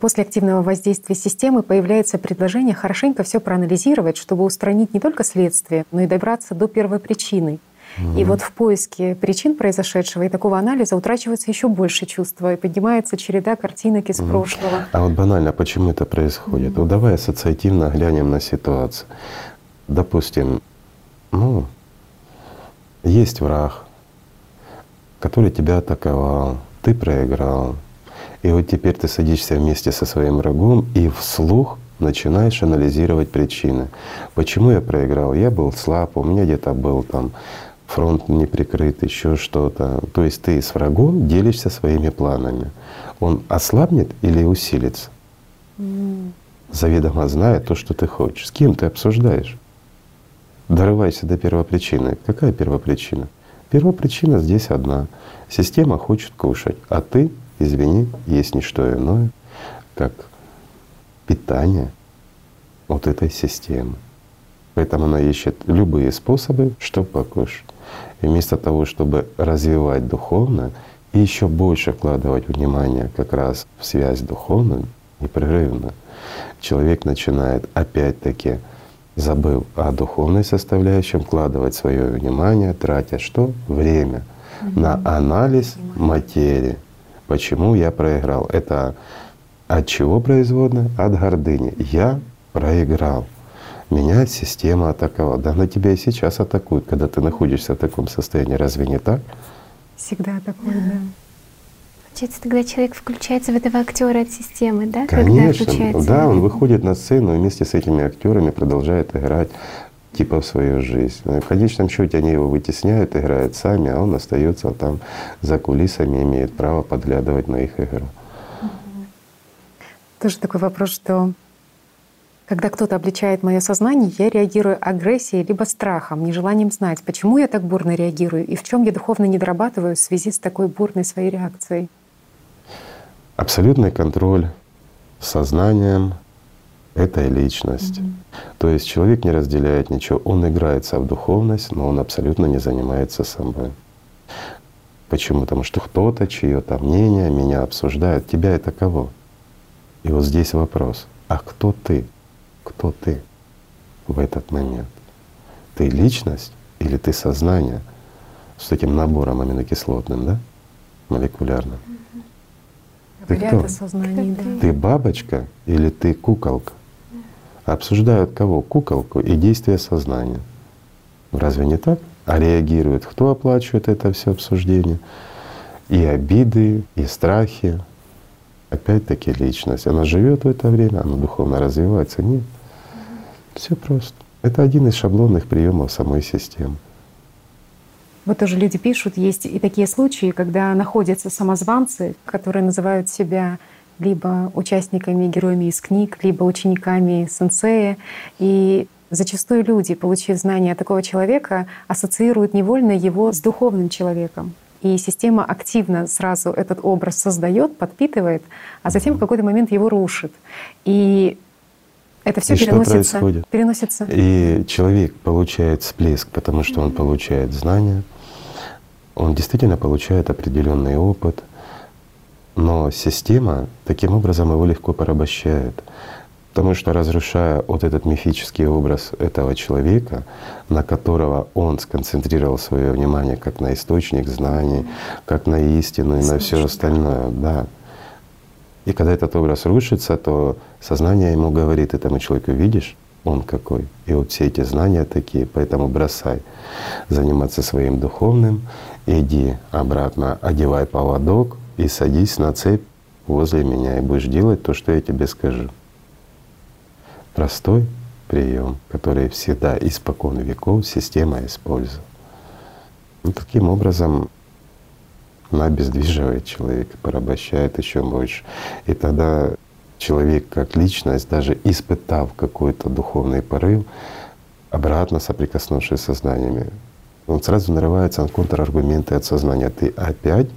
S1: После активного воздействия системы появляется предложение хорошенько все проанализировать, чтобы устранить не только следствие, но и добраться до первой причины. И вот в поиске причин произошедшего и такого анализа утрачивается еще больше чувства, и поднимается череда картинок из прошлого.
S2: А вот банально, почему это происходит? mm Вот давай ассоциативно глянем на ситуацию. Допустим, ну, есть враг, который тебя атаковал, ты проиграл, и вот теперь ты садишься вместе со своим врагом и вслух начинаешь анализировать причины. Почему я проиграл? Я был слаб, у меня где-то был там фронт не прикрыт, еще что-то. То есть ты с врагом делишься своими планами. Он ослабнет или усилится? Mm. Заведомо зная то, что ты хочешь. С кем ты обсуждаешь? Дорывайся до первопричины. Какая первопричина? Первопричина здесь одна. Система хочет кушать, а ты извини, есть не что иное, как питание вот этой системы. Поэтому она ищет любые способы, чтобы покушать. И вместо того, чтобы развивать духовно и еще больше вкладывать внимание как раз в связь духовную, непрерывно, человек начинает опять-таки, забыв о духовной составляющей, вкладывать свое внимание, тратя что? Время mm-hmm. на анализ материи. Почему я проиграл? Это от чего производно? От гордыни. Я проиграл. Меня система атаковала. Да на тебя и сейчас атакуют, когда ты находишься в таком состоянии. Разве не так?
S1: Всегда атакуют, да.
S3: Получается, тогда человек включается в этого актера от системы, да?
S2: Конечно, когда да, он выходит на сцену и вместе с этими актерами продолжает играть типа в свою жизнь. В конечном счете они его вытесняют, играют сами, а он остается там за кулисами, имеет право подглядывать на их игру.
S1: Тоже такой вопрос, что когда кто-то обличает мое сознание, я реагирую агрессией либо страхом, нежеланием знать, почему я так бурно реагирую и в чем я духовно не дорабатываю в связи с такой бурной своей реакцией.
S2: Абсолютный контроль сознанием, это и личность. Mm-hmm. То есть человек не разделяет ничего, он играется в духовность, но он абсолютно не занимается собой. Почему? Потому что кто-то, чье-то мнение меня обсуждает. Тебя это кого? И вот здесь вопрос. А кто ты? Кто ты в этот момент? Ты личность или ты сознание с этим набором аминокислотным, да? Молекулярным. Ты кто? Сознание, да. Ты бабочка или ты куколка? Обсуждают кого? Куколку и действия сознания. Разве не так? А реагирует кто оплачивает это все обсуждение? И обиды, и страхи. Опять-таки личность. Она живет в это время, она духовно развивается. Нет. Все просто. Это один из шаблонных приемов самой системы.
S1: Вот тоже люди пишут, есть и такие случаи, когда находятся самозванцы, которые называют себя либо участниками героями из книг, либо учениками сенсея. И зачастую люди, получив знания такого человека, ассоциируют невольно его с духовным человеком. И система активно сразу этот образ создает, подпитывает, а затем в какой-то момент его рушит. И это все
S2: и
S1: переносится,
S2: что происходит?
S1: переносится.
S2: И человек получает всплеск, потому что он получает знания, он действительно получает определенный опыт, но система таким образом его легко порабощает. Потому что разрушая вот этот мифический образ этого человека, на которого он сконцентрировал свое внимание как на источник знаний, как на истину и на все остальное, да. И когда этот образ рушится, то сознание ему говорит этому человеку, видишь, он какой. И вот все эти знания такие, поэтому бросай заниматься своим духовным, иди обратно, одевай поводок и садись на цепь возле меня и будешь делать то, что я тебе скажу простой прием, который всегда испокон веков система использует. Ну, таким образом она обездвиживает человека, порабощает еще больше. И тогда человек как личность, даже испытав какой-то духовный порыв, обратно соприкоснувшись со знаниями, он сразу нарывается на контраргументы от сознания. Ты опять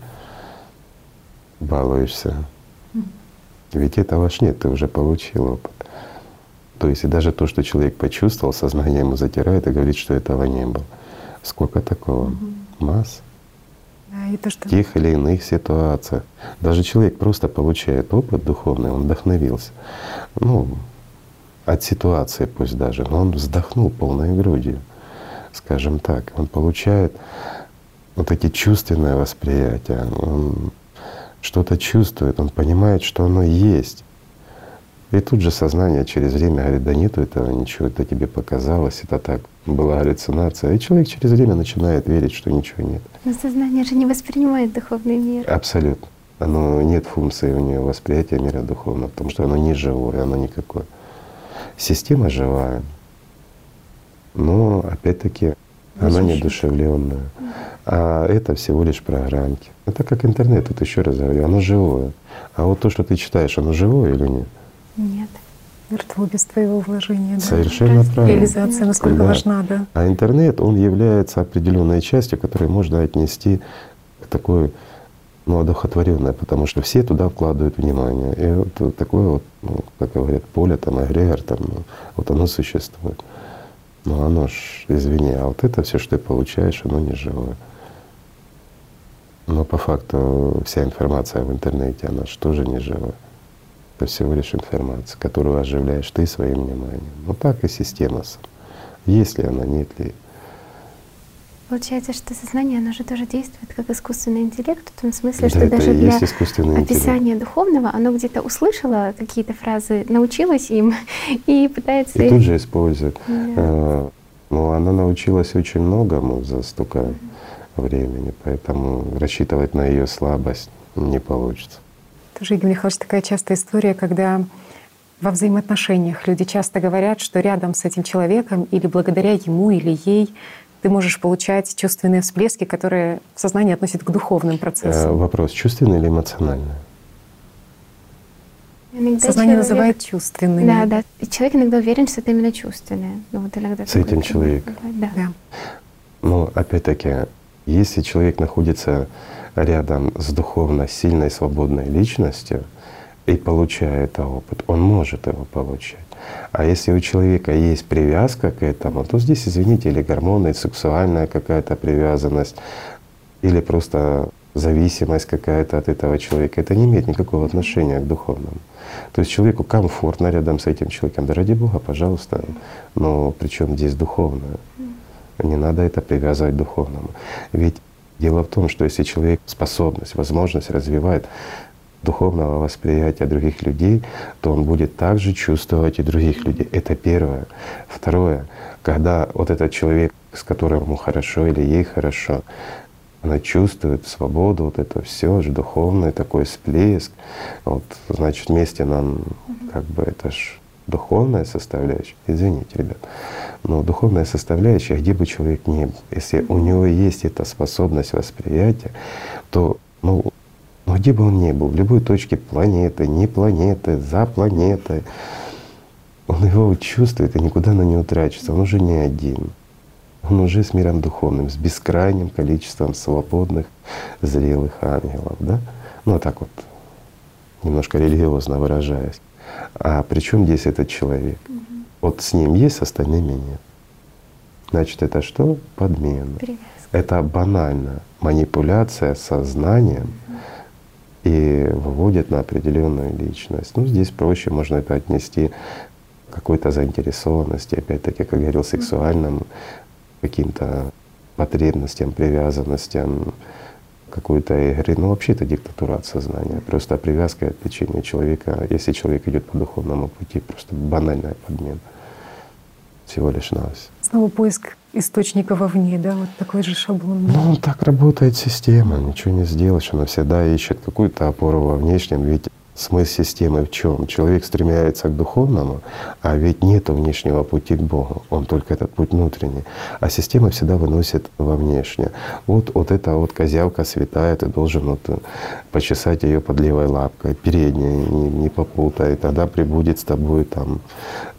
S2: балуешься. Ведь этого ж нет, ты уже получил опыт. То есть и даже то, что человек почувствовал, сознание ему затирает и говорит, что этого не было. Сколько такого? Угу. Масс.
S1: Да, и то, что...
S2: В тех или иных ситуациях. Даже человек просто получает опыт духовный, он вдохновился. Ну, от ситуации пусть даже, но он вздохнул полной грудью, скажем так. Он получает вот эти чувственные восприятия, он что-то чувствует, он понимает, что оно есть. И тут же сознание через время говорит, да нету этого ничего, это тебе показалось, это так, была галлюцинация. И человек через время начинает верить, что ничего нет.
S3: Но сознание же не воспринимает духовный мир.
S2: Абсолютно. Оно нет функции у нее восприятия мира духовного, потому что оно не живое, оно никакое. Система живая, но опять-таки она неодушевленная. А это всего лишь программки. Это как интернет, тут еще раз говорю, оно живое. А вот то, что ты читаешь, оно живое или нет?
S3: Нет.
S1: Мертво без твоего вложения. Да?
S2: Совершенно правильно.
S1: Реализация насколько да. важна, да.
S2: А интернет, он является определенной частью, которую можно отнести к такой ну, одухотворенной, потому что все туда вкладывают внимание. И вот такое вот, ну, как говорят, поле, там, эгрегор, там, ну, вот оно существует. Но оно ж, извини, а вот это все, что ты получаешь, оно не живое. Но по факту вся информация в интернете, она же тоже не живая. Это всего лишь информация, которую оживляешь ты своим вниманием. Ну так и система. Есть ли она, нет ли.
S3: Получается, что сознание, оно же тоже действует как искусственный интеллект, в том смысле, да, что даже для описания интеллект. духовного оно где-то услышало какие-то фразы, научилось им и пытается…
S2: И тут же использует. Да. Но она научилась очень многому за столько mm-hmm. времени, поэтому рассчитывать на ее слабость не получится.
S1: Тоже, Игорь Михайлович, такая частая история, когда во взаимоотношениях люди часто говорят, что рядом с этим человеком или благодаря ему или ей ты можешь получать чувственные всплески, которые в сознании относят к духовным процессам. Э,
S2: вопрос, чувственный или эмоциональный?
S1: Иногда Сознание человек... называет чувственным.
S3: Да, да. И человек иногда уверен, что это именно чувственное. Ну, вот иногда
S2: с этим человеком.
S3: Да. да.
S2: Но опять-таки, если человек находится рядом с духовно сильной, свободной личностью и получает этот опыт, он может его получать. А если у человека есть привязка к этому, то здесь, извините, или гормоны, сексуальная какая-то привязанность, или просто зависимость какая-то от этого человека, это не имеет никакого отношения к духовному. То есть человеку комфортно рядом с этим человеком. Да ради Бога, пожалуйста, но при чем здесь духовное? Не надо это привязывать к духовному. Ведь Дело в том, что если человек способность, возможность развивает духовного восприятия других людей, то он будет также чувствовать и других людей. Это первое. Второе, когда вот этот человек, с которым ему хорошо или ей хорошо, она чувствует свободу, вот это все же духовный такой всплеск. Вот, значит, вместе нам как бы это ж духовная составляющая. Извините, ребят. Но духовная составляющая, где бы человек ни был, если у него есть эта способность восприятия, то ну, Но где бы он ни был, в любой точке планеты, не планеты, за планетой, он его чувствует и никуда она не утрачется. Он уже не один. Он уже с миром духовным, с бескрайним количеством свободных, зрелых ангелов. Да? Ну, а так вот, немножко религиозно выражаясь. А при чем здесь этот человек? Угу. Вот с ним есть, с остальными нет. Значит, это что? Подмена. Привязка. Это банально манипуляция сознанием. И выводит на определенную личность. Ну, здесь проще можно это отнести к какой-то заинтересованности, опять-таки, как говорил, сексуальным каким-то потребностям, привязанностям, какой-то игры. Ну, вообще это диктатура от сознания. Просто привязка и отвлечение человека. Если человек идет по духовному пути, просто банальная подмена. Всего лишь нас.
S1: Снова поиск источника вовне, да, вот такой же шаблон.
S2: Ну, так работает система, ничего не сделаешь. Она всегда ищет какую-то опору во внешнем, ведь Смысл системы в чем? Человек стремляется к духовному, а ведь нет внешнего пути к Богу, он только этот путь внутренний. А система всегда выносит во внешнее. Вот, вот эта вот козявка святая, ты должен вот почесать ее под левой лапкой, передней, не, не попутай, тогда прибудет с тобой там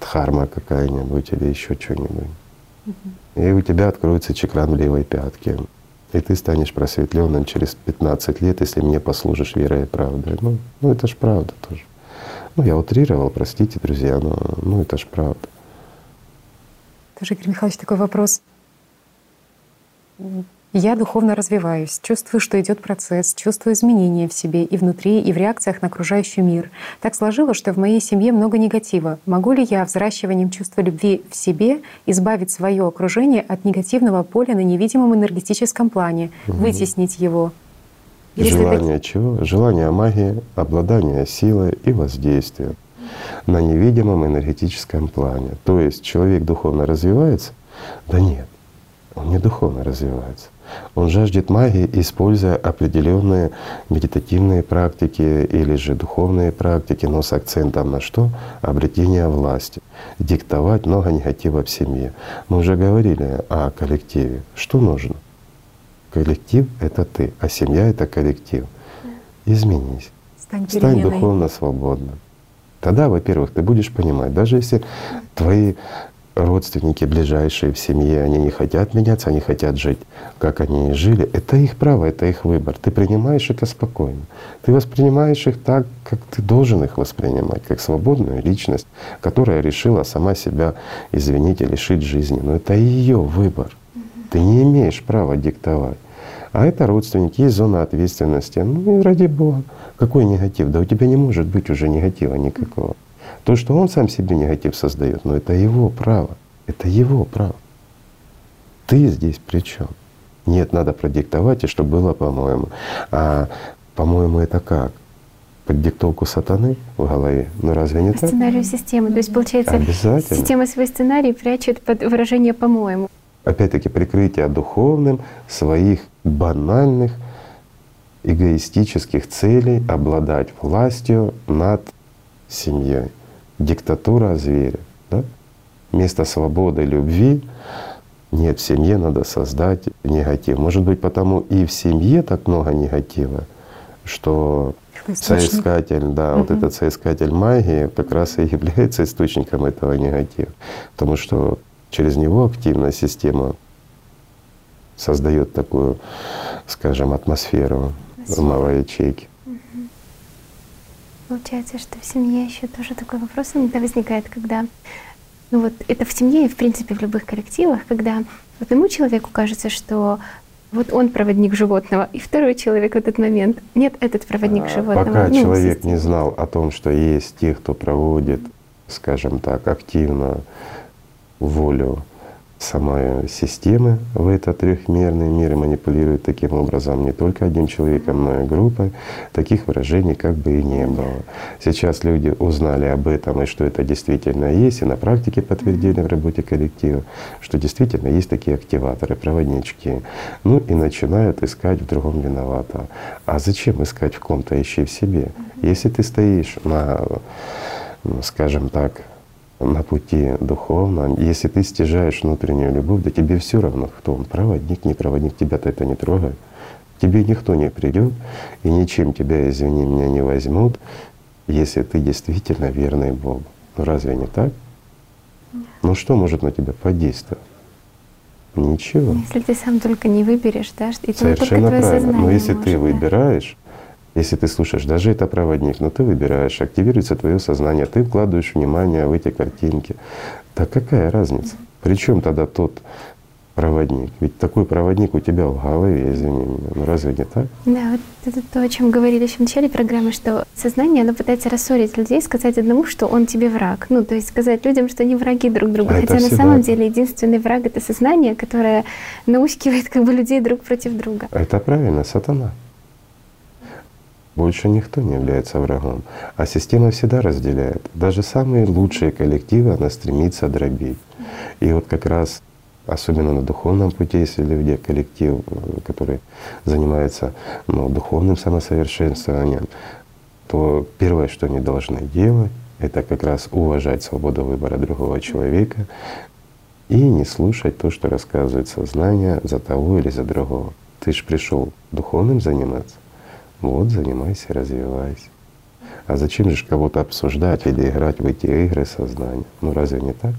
S2: дхарма какая-нибудь или еще что-нибудь. И у тебя откроется чекран в левой пятке. И ты станешь просветленным через 15 лет, если мне послужишь верой и правдой. Ну, ну это ж правда тоже. Ну, я утрировал, простите, друзья, но ну, это ж правда.
S1: Тоже, Игорь Михайлович, такой вопрос. Я духовно развиваюсь, чувствую, что идет процесс, чувствую изменения в себе и внутри, и в реакциях на окружающий мир. Так сложилось, что в моей семье много негатива. Могу ли я взращиванием чувства любви в себе избавить свое окружение от негативного поля на невидимом энергетическом плане, угу. вытеснить его?
S2: Если Желание так... чего? Желание магии, обладание силой и воздействием на невидимом энергетическом плане. То есть человек духовно развивается? Да нет, он не духовно развивается. Он жаждет магии, используя определенные медитативные практики или же духовные практики, но с акцентом на что? Обретение власти. Диктовать много негатива в семье. Мы уже говорили о коллективе. Что нужно? Коллектив — это ты, а семья — это коллектив. Изменись. Стань, Стань духовно свободным. Тогда, во-первых, ты будешь понимать, даже если твои родственники ближайшие в семье, они не хотят меняться, они хотят жить, как они жили. Это их право, это их выбор. Ты принимаешь это спокойно. Ты воспринимаешь их так, как ты должен их воспринимать, как свободную личность, которая решила сама себя, извините, лишить жизни. Но это ее выбор. Ты не имеешь права диктовать. А это родственники, есть зона ответственности. Ну и ради Бога, какой негатив? Да у тебя не может быть уже негатива никакого. То, что он сам себе негатив создает, но это его право. Это его право. Ты здесь при чем? Нет, надо продиктовать, и чтобы было по-моему. А по-моему, это как? под диктовку сатаны в голове. Ну разве не
S3: по так? сценарию системы. То есть, получается, система свой сценарий прячет под выражение «по-моему».
S2: Опять-таки прикрытие духовным своих банальных эгоистических целей обладать властью над семьей диктатура зверя. Да? Вместо свободы, любви нет, в семье надо создать негатив. Может быть, потому и в семье так много негатива, что соискатель, да, угу. вот этот соискатель магии как раз и является источником этого негатива. Потому что через него активная система создает такую, скажем, атмосферу умовой ячейки.
S3: Получается, что в семье еще тоже такой вопрос иногда возникает, когда ну вот это в семье и в принципе в любых коллективах, когда одному человеку кажется, что вот он проводник животного, и второй человек в этот момент нет, этот проводник а, животного.
S2: Пока ну, человек не знал о том, что есть те, кто проводит, скажем так, активно волю самой системы в этот трехмерный мир и манипулирует таким образом не только одним человеком, но и группой, таких выражений как бы и не было. Сейчас люди узнали об этом и что это действительно есть, и на практике подтвердили в работе коллектива, что действительно есть такие активаторы, проводнички. Ну и начинают искать в другом виноватого. А зачем искать в ком-то, ищи в себе? Если ты стоишь на, скажем так, на пути духовном, если ты стяжаешь внутреннюю любовь, да тебе все равно, кто он, проводник, не проводник, тебя-то это не трогает. тебе никто не придет и ничем тебя, извини меня, не возьмут, если ты действительно верный Богу. Ну разве не так? Ну что может на тебя подействовать? Ничего.
S3: Если ты сам только не выберешь, да, и
S2: Совершенно
S3: только
S2: правильно. Но если
S3: может,
S2: ты
S3: да.
S2: выбираешь, если ты слушаешь, даже это проводник, но ты выбираешь, активируется твое сознание, ты вкладываешь внимание в эти картинки. Так какая разница? Причем тогда тот проводник? Ведь такой проводник у тебя в голове, извини меня, ну разве не так?
S3: Да, вот это то, о чем говорили еще в начале программы, что сознание, оно пытается рассорить людей, сказать одному, что он тебе враг. Ну, то есть сказать людям, что они враги друг другу.
S2: А это
S3: Хотя на самом деле единственный враг — это сознание, которое наускивает как бы людей друг против друга.
S2: Это правильно, сатана. Больше никто не является врагом. А система всегда разделяет. Даже самые лучшие коллективы она стремится дробить. И вот как раз особенно на духовном пути, если люди, коллектив, э, который занимается ну, духовным самосовершенствованием, то первое, что они должны делать, это как раз уважать свободу выбора другого человека и не слушать то, что рассказывает сознание за того или за другого. Ты же пришел духовным заниматься, вот занимайся, развивайся. А зачем же кого-то обсуждать или играть в эти игры сознания? Ну разве не так?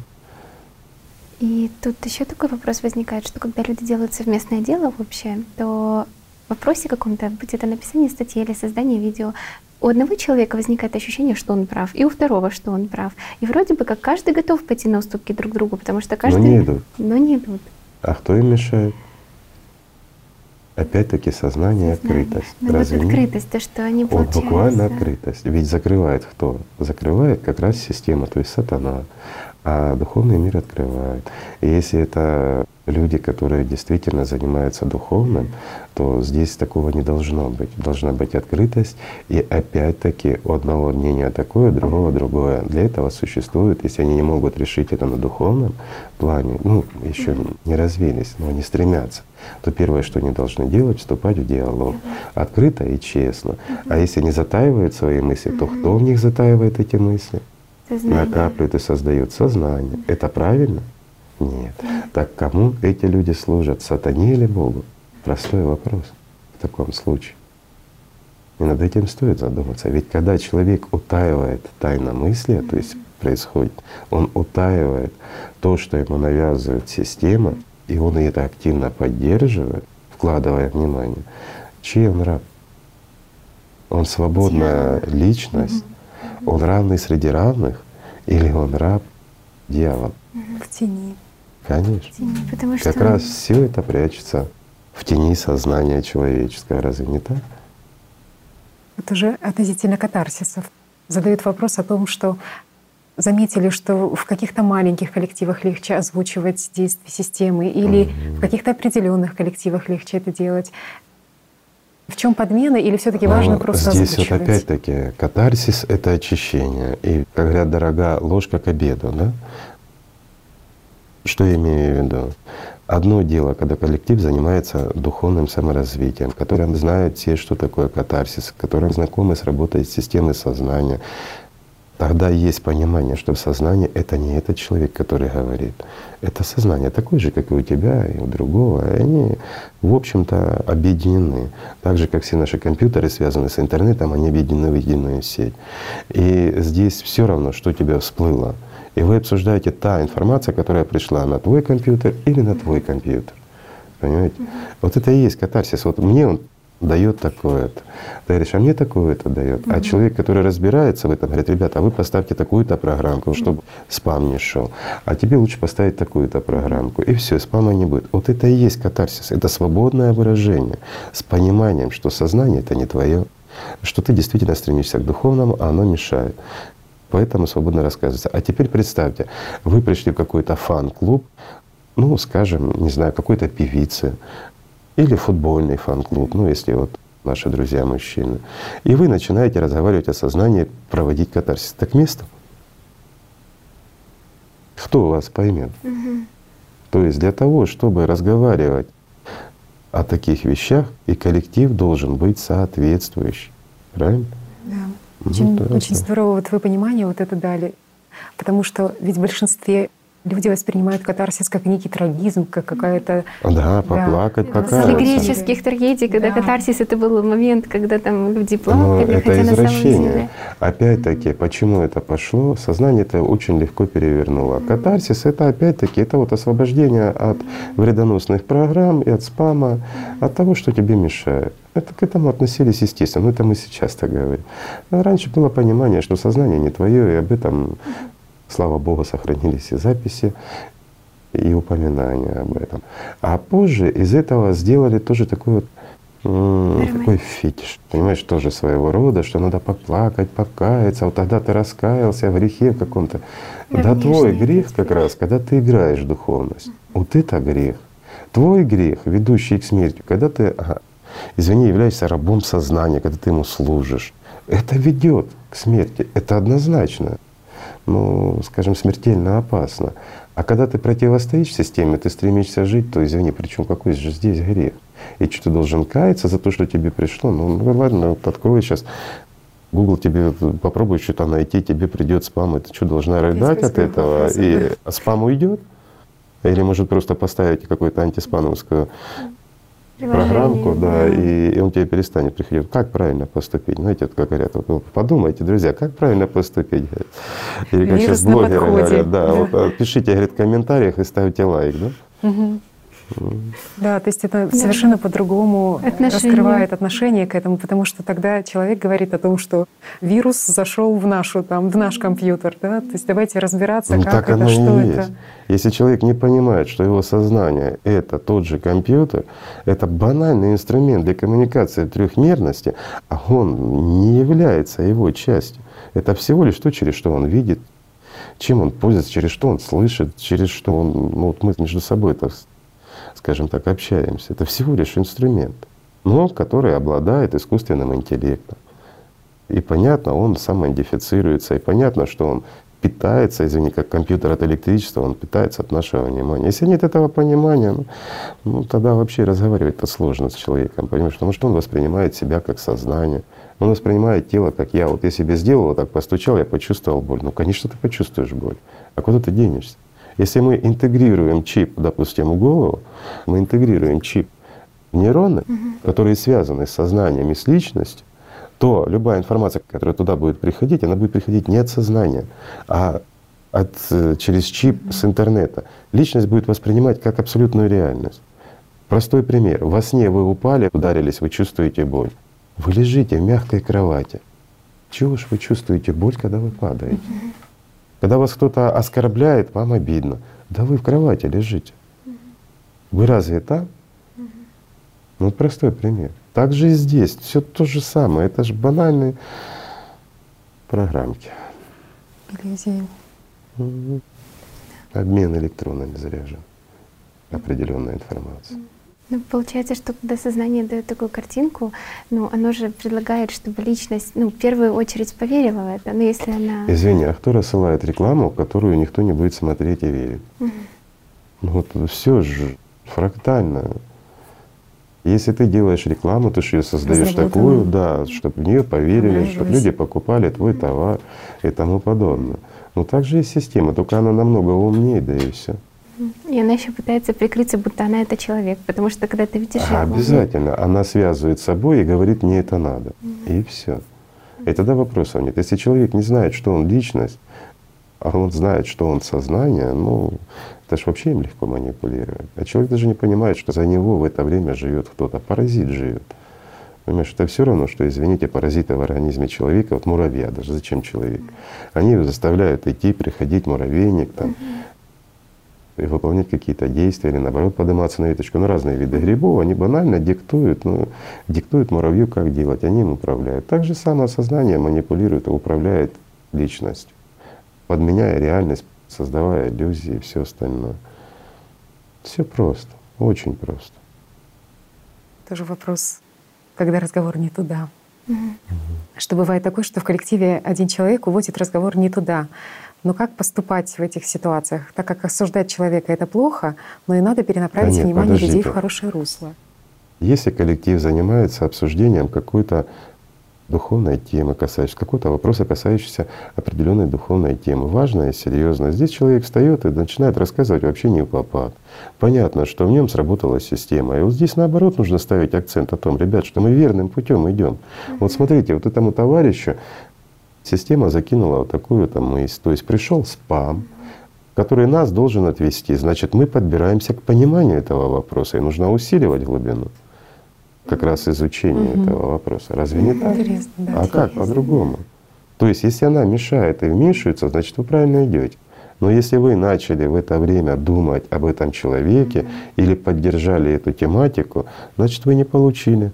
S3: И тут еще такой вопрос возникает, что когда люди делают совместное дело вообще, то в вопросе каком-то, будь это написание статьи или создание видео, у одного человека возникает ощущение, что он прав, и у второго, что он прав. И вроде бы как каждый готов пойти на уступки друг другу, потому что каждый…
S2: не идут.
S3: Но не идут.
S2: А кто им мешает? Опять-таки сознание открытость.
S3: Ну вот
S2: Разве нет?
S3: открытость, то, что они
S2: Вот
S3: получается…
S2: буквально открытость. Ведь закрывает кто? Закрывает как раз система, то есть сатана. А духовный мир открывает. И если это люди, которые действительно занимаются духовным, то здесь такого не должно быть. Должна быть открытость. И опять-таки у одного мнения такое, у другого другое. Для этого существует, если они не могут решить это на духовном плане, ну, еще не развились, но они стремятся, то первое, что они должны делать, вступать в диалог. Открыто и честно. А если не затаивают свои мысли, то кто в них затаивает эти мысли?
S3: Сознание.
S2: накапливают и создают сознание. Это правильно? Нет. Так кому эти люди служат? Сатане или Богу? Простой вопрос в таком случае. И над этим стоит задуматься. Ведь когда человек утаивает тайномыслие, то есть происходит, он утаивает то, что ему навязывает система, и он это активно поддерживает, вкладывая внимание, чей он раб? Он свободная личность, он равный среди равных или он раб дьявол?
S1: В тени.
S2: Конечно.
S3: Потому что
S2: Как раз все это прячется в тени сознания человеческого. Разве не так?
S1: Вот уже относительно катарсисов задают вопрос о том, что заметили, что в каких-то маленьких коллективах легче озвучивать действия системы или в каких-то определенных коллективах легче это делать. В чем подмена или все-таки важно
S2: Но
S1: просто
S2: Здесь вот опять-таки катарсис — это очищение. И, как говорят, дорога ложка к обеду, да? Что я имею в виду? Одно дело, когда коллектив занимается духовным саморазвитием, который знает все, что такое катарсис, которые знакомы с работой системы сознания, тогда есть понимание, что сознание — это не этот человек, который говорит. Это сознание такое же, как и у тебя, и у другого. И они, в общем-то, объединены. Так же, как все наши компьютеры связаны с интернетом, они объединены в единую сеть. И здесь все равно, что у тебя всплыло. И вы обсуждаете та информация, которая пришла на твой компьютер или на твой компьютер. Понимаете? Вот это и есть катарсис. Вот мне он дает такое-то. Ты говоришь, а мне такое-то дает. А человек, который разбирается в этом, говорит, ребята, а вы поставьте такую-то программку, чтобы спам не шел. А тебе лучше поставить такую-то программку. И все, спама не будет. Вот это и есть катарсис. Это свободное выражение с пониманием, что сознание это не твое, что ты действительно стремишься к духовному, а оно мешает. Поэтому свободно рассказывается. А теперь представьте, вы пришли в какой-то фан-клуб, ну, скажем, не знаю, какой-то певицы или футбольный фан-клуб, ну, если вот наши друзья мужчины. И вы начинаете разговаривать о сознании, проводить катарсис. Так место? Кто вас поймет? То есть для того, чтобы разговаривать о таких вещах, и коллектив должен быть соответствующий. Правильно?
S1: Да.
S2: Ну,
S1: Очень,
S2: да,
S1: очень
S2: да.
S1: здорово вот вы понимание вот это дали. Потому что ведь в большинстве Люди воспринимают катарсис как некий трагизм, как какая-то...
S2: Да, поплакать, да. покаяться.
S3: После греческих трагедий, когда да. катарсис это был момент, когда там люди плакали,
S2: Но это извращение. Опять-таки, mm-hmm. почему это пошло? Сознание это очень легко перевернуло. Mm-hmm. Катарсис это опять-таки это вот освобождение от вредоносных программ и от спама, mm-hmm. от того, что тебе мешает. Это к этому относились естественно. Но это мы сейчас так говорим. А раньше было понимание, что сознание не твое, и об этом Слава Богу, сохранились и записи, и упоминания об этом. А позже из этого сделали тоже такой вот такой фетиш, понимаешь, тоже своего рода, что надо поплакать, покаяться, вот тогда ты раскаялся в грехе каком-то. Да, твой грех как раз, когда ты играешь в духовность. Вот это грех. Твой грех, ведущий к смерти, когда ты, ага, извини, являешься рабом сознания, когда ты ему служишь. Это ведет к смерти, это однозначно ну, скажем, смертельно опасно. А когда ты противостоишь системе, ты стремишься жить, то извини, причем какой же здесь грех? И что ты должен каяться за то, что тебе пришло? Ну, ну ладно, вот открой сейчас Google тебе попробуй что-то найти, тебе придет спам, и ты что, должна рыдать от этого? И спам уйдет? Или может просто поставить какую-то антиспамовскую программку, да, и, и он тебе перестанет приходить. Как правильно поступить? Знаете, вот как говорят, вот, ну, подумайте, друзья, как правильно поступить? Или как Вирус сейчас блогеры говорят, да, да. Вот, пишите, говорит, в комментариях и ставьте лайк, да?
S1: Угу. Да, то есть это совершенно по-другому раскрывает отношение к этому, потому что тогда человек говорит о том, что вирус зашел в нашу там в наш компьютер, да. То есть давайте разбираться, ну, как так это, что это. Есть.
S2: Если человек не понимает, что его сознание — это тот же компьютер, это банальный инструмент для коммуникации трехмерности, а он не является его частью. Это всего лишь то, через что он видит, чем он пользуется, через что он слышит, через что он, ну, вот мы между собой это скажем так, общаемся. Это всего лишь инструмент, но который обладает искусственным интеллектом. И понятно, он самоидентифицируется, и понятно, что он питается, извини, как компьютер от электричества, он питается от нашего внимания. Если нет этого понимания, ну, ну тогда вообще разговаривать-то сложно с человеком, понимаешь, потому что он воспринимает себя как сознание, он воспринимает тело как я. Вот я себе сделал, вот так постучал, я почувствовал боль. Ну, конечно, ты почувствуешь боль. А куда ты денешься? Если мы интегрируем чип, допустим, в голову, мы интегрируем чип в нейроны, угу. которые связаны с сознанием и с личностью, то любая информация, которая туда будет приходить, она будет приходить не от сознания, а от, э, через чип с интернета. Личность будет воспринимать как абсолютную реальность. Простой пример. Во сне вы упали, ударились, вы чувствуете боль. Вы лежите в мягкой кровати. Чего ж вы чувствуете боль, когда вы падаете? Когда вас кто-то оскорбляет, вам обидно. Да вы в кровати лежите. Вы разве там? Ну, простой пример. Так же и здесь. Все то же самое. Это же банальные программки.
S1: Иллюзии.
S2: Обмен электронами заряжен. Определенная информация.
S3: Ну, получается, что когда сознание дает такую картинку, ну, оно же предлагает, чтобы личность, ну, в первую очередь поверила в это. Но если она…
S2: Извини, а кто рассылает рекламу, которую никто не будет смотреть и верить? Угу. Ну, вот все же фрактально. Если ты делаешь рекламу, ты же ее создаешь такую, да, чтобы в нее поверили, чтобы люди покупали твой товар и тому подобное. Ну так же и система, только она намного умнее, да и все.
S3: И она еще пытается прикрыться, будто она это человек, потому что когда ты видишь
S2: а, его, обязательно, она связывает с собой и говорит, мне это надо, mm-hmm. и все. И тогда вопросов нет. Если человек не знает, что он личность, а он знает, что он сознание, ну, это же вообще им легко манипулировать. А человек даже не понимает, что за него в это время живет кто-то, паразит живет. Понимаешь, это все равно, что, извините, паразиты в организме человека, вот муравья даже, зачем человек? Они его заставляют идти, приходить, муравейник там, и выполнять какие-то действия или наоборот подниматься на веточку. Ну, разные виды грибов, они банально диктуют, ну, диктуют муравью, как делать, они им управляют. Так же самое сознание манипулирует и управляет личностью, подменяя реальность, создавая иллюзии и все остальное. Все просто, очень просто.
S1: Тоже вопрос, когда разговор не туда. Угу. Что бывает такое, что в коллективе один человек уводит разговор не туда. Но как поступать в этих ситуациях? Так как осуждать человека это плохо, но и надо перенаправить да нет, внимание людей в хорошее русло.
S2: Если коллектив занимается обсуждением какой-то духовной темы, касающейся какого-то вопроса, касающегося определенной духовной темы, важно и серьезно. Здесь человек встает и начинает рассказывать вообще не в попад. Понятно, что в нем сработала система. И вот здесь наоборот нужно ставить акцент о том, ребят, что мы верным путем идем. Вот смотрите, вот этому товарищу система закинула вот такую там мысль. То есть пришел спам, который нас должен отвести. Значит, мы подбираемся к пониманию этого вопроса, и нужно усиливать глубину как раз изучение угу. этого вопроса. Разве не так?
S1: Интересно, да.
S2: А как по-другому? То есть, если она мешает и вмешивается, значит, вы правильно идете. Но если вы начали в это время думать об этом человеке mm или поддержали эту тематику, значит, вы не получили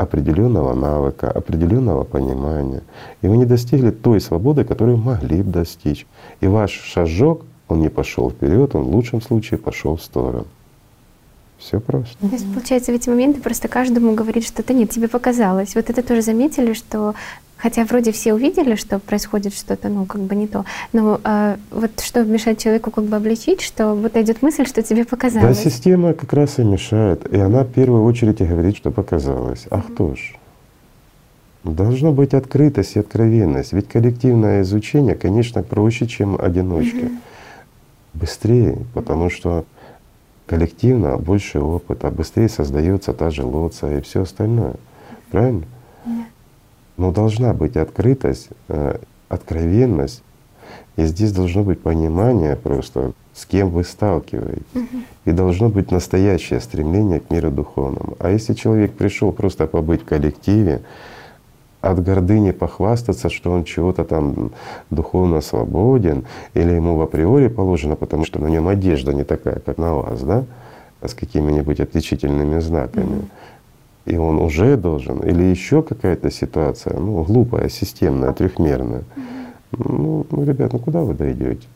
S2: определенного навыка, определенного понимания. И вы не достигли той свободы, которую могли бы достичь. И ваш шажок, он не пошел вперед, он в лучшем случае пошел в сторону. Все просто.
S3: То есть, получается, в эти моменты просто каждому говорит, что то нет, тебе показалось. Вот это тоже заметили, что Хотя вроде все увидели, что происходит что-то, ну, как бы не то. Но а, вот что мешает человеку как бы обличить, что вот идет мысль, что тебе показалось.
S2: Да, система как раз и мешает. И она в первую очередь и говорит, что показалось. А mm-hmm. кто ж? Должна быть открытость и откровенность. Ведь коллективное изучение, конечно, проще, чем одиночки. Mm-hmm. Быстрее, потому что коллективно больше опыта, быстрее создается та же лоция и все остальное. Правильно?
S3: Да.
S2: Но должна быть открытость, э, откровенность, и здесь должно быть понимание просто, с кем вы сталкиваетесь.
S3: Угу.
S2: И должно быть настоящее стремление к миру духовному. А если человек пришел просто побыть в коллективе, от гордыни похвастаться, что он чего-то там духовно свободен, или ему в априори положено, потому что на нем одежда не такая, как на вас, да, с какими-нибудь отличительными знаками. И он уже должен, или еще какая-то ситуация, ну, глупая, системная, трехмерная. Ну, ну, ребят, ну куда вы дойдете?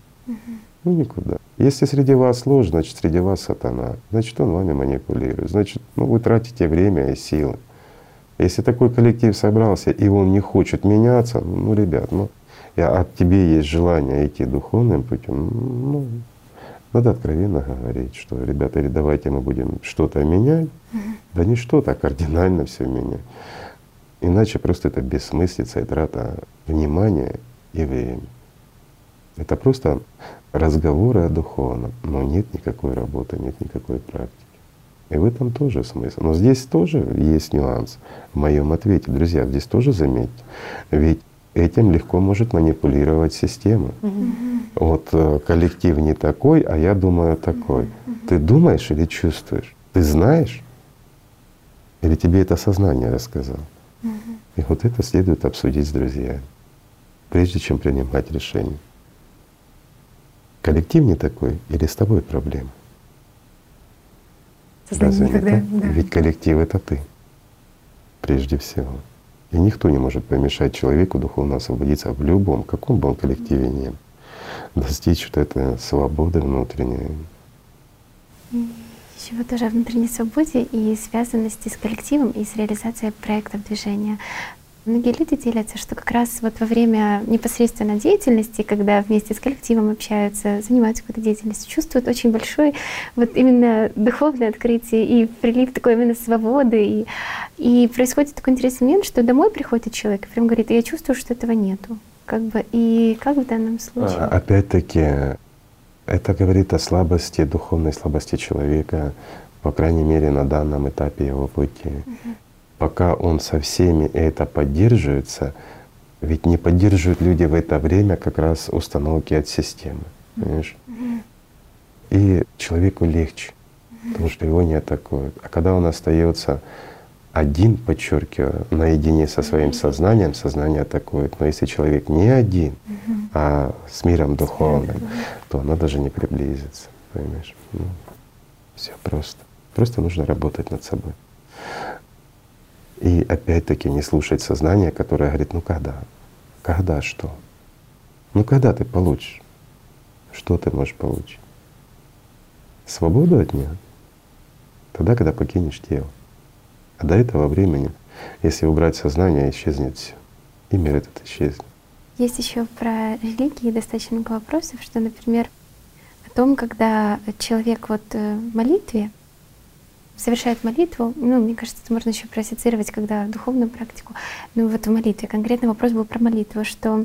S2: Ну никуда. Если среди вас сложно, значит среди вас сатана, значит он вами манипулирует, значит ну, вы тратите время и силы. Если такой коллектив собрался, и он не хочет меняться, ну, ребят, ну, а от тебе есть желание идти духовным путем, ну, надо откровенно говорить, что, ребята, или давайте мы будем что-то менять, да не что-то, а кардинально все менять. Иначе просто это бессмыслица и трата внимания и времени. Это просто разговоры о духовном, но нет никакой работы, нет никакой практики. И в этом тоже смысл. Но здесь тоже есть нюанс в моем ответе. Друзья, здесь тоже заметьте. Ведь этим легко может манипулировать система.
S3: Угу.
S2: Вот э, коллектив не такой, а я думаю такой. Угу. Ты думаешь или чувствуешь? Ты знаешь? Или тебе это сознание рассказал?
S3: Угу.
S2: И вот это следует обсудить с друзьями, прежде чем принимать решение. Коллектив не такой или с тобой проблема? Разве никогда, не так? Да. Ведь коллектив — это ты прежде всего. И никто не может помешать человеку духовно освободиться в любом, каком бы он коллективе ни был, достичь вот этой свободы внутренней.
S3: Еще тоже о внутренней свободе и связанности с коллективом и с реализацией проектов движения. Многие люди делятся, что как раз вот во время непосредственно деятельности, когда вместе с коллективом общаются, занимаются какой-то деятельностью, чувствуют очень большой вот именно духовное открытие и прилив такой именно свободы. И, и происходит такой интересный момент, что домой приходит человек и прям говорит, я чувствую, что этого нету. Как бы, и как в данном случае? А,
S2: опять-таки, это говорит о слабости, духовной слабости человека, по крайней мере, на данном этапе его пути.
S3: Угу
S2: пока он со всеми это поддерживается, ведь не поддерживают люди в это время как раз установки от системы. Понимаешь? И человеку легче, потому что его не атакуют. А когда он остается один, подчеркиваю, наедине со своим сознанием, сознание атакует. Но если человек не один, а с миром духовным, то оно даже не приблизится. Понимаешь? Ну, все просто. Просто нужно работать над собой. И опять-таки не слушать сознание, которое говорит, ну когда? Когда что? Ну когда ты получишь? Что ты можешь получить? Свободу от нее? Тогда, когда покинешь тело. А до этого времени, если убрать сознание, исчезнет все. И мир этот исчезнет.
S3: Есть еще про религии достаточно много вопросов, что, например, о том, когда человек вот э, в молитве совершает молитву, ну, мне кажется, это можно еще проассоциировать, когда духовную практику, ну вот в молитве, конкретный вопрос был про молитву, что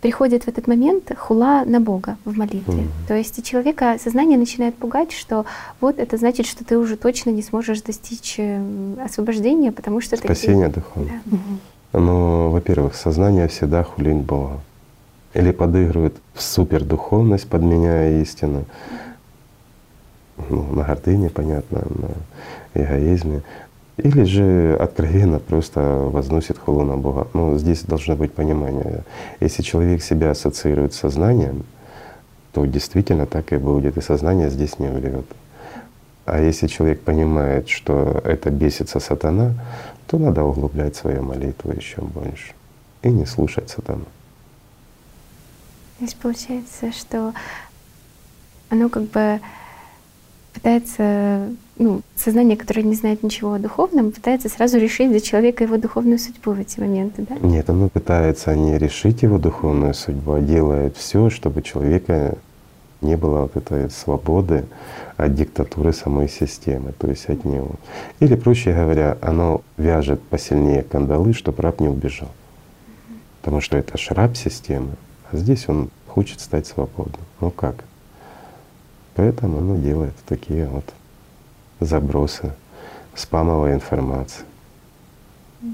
S3: приходит в этот момент хула на Бога в молитве. Mm-hmm. То есть человека сознание начинает пугать, что вот это значит, что ты уже точно не сможешь достичь э, освобождения, потому что
S2: Спасение ты... духовное. Да. Mm-hmm. Ну, во-первых, сознание всегда хулит Бога. Или подыгрывает в супердуховность, подменяя истину. Ну, на гордыне, понятно, на эгоизме. Или же откровенно просто возносит хулу на Бога. Но здесь должно быть понимание. Если человек себя ассоциирует с сознанием, то действительно так и будет, и сознание здесь не врет. А если человек понимает, что это бесится сатана, то надо углублять свою молитву еще больше и не слушать сатану.
S3: То получается, что оно как бы пытается, ну, сознание, которое не знает ничего о духовном, пытается сразу решить за человека его духовную судьбу в эти моменты, да?
S2: Нет, оно пытается не решить его духовную судьбу, а делает все, чтобы человека не было вот этой свободы от диктатуры самой системы, то есть от него. Или, проще говоря, оно вяжет посильнее кандалы, чтобы раб не убежал. Потому что это ж раб системы, а здесь он хочет стать свободным. Ну как? Поэтому оно делает такие вот забросы спамовой информации. Да.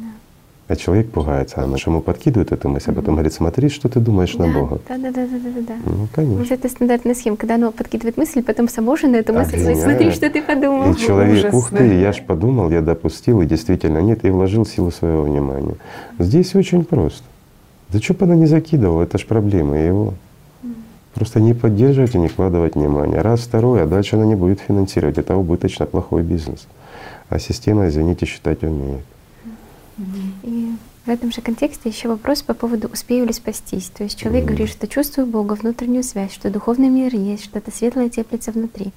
S2: А человек пугается, а ему подкидывает эту мысль, а потом говорит, смотри, что ты думаешь
S3: да,
S2: на Бога.
S3: Да, да, да, да, да, да.
S2: Ну, конечно. Вот
S3: это стандартная схема, когда оно подкидывает мысль, потом само же на эту мысль, Обвиняет. смотри, что ты подумал.
S2: И человек, Ужас, ух ты, да. я ж подумал, я допустил, и действительно нет, и вложил силу своего внимания. Здесь очень просто. Да что бы она не закидывала, это ж проблема его. Просто не поддерживать и не вкладывать внимание. Раз, второй, а дальше она не будет финансировать. Это убыточно плохой бизнес. А система, извините, считать умеет.
S3: И в этом же контексте еще вопрос по поводу успею ли спастись. То есть человек mm. говорит, что чувствую Бога, внутреннюю связь, что духовный мир есть, что-то светлое теплится внутри.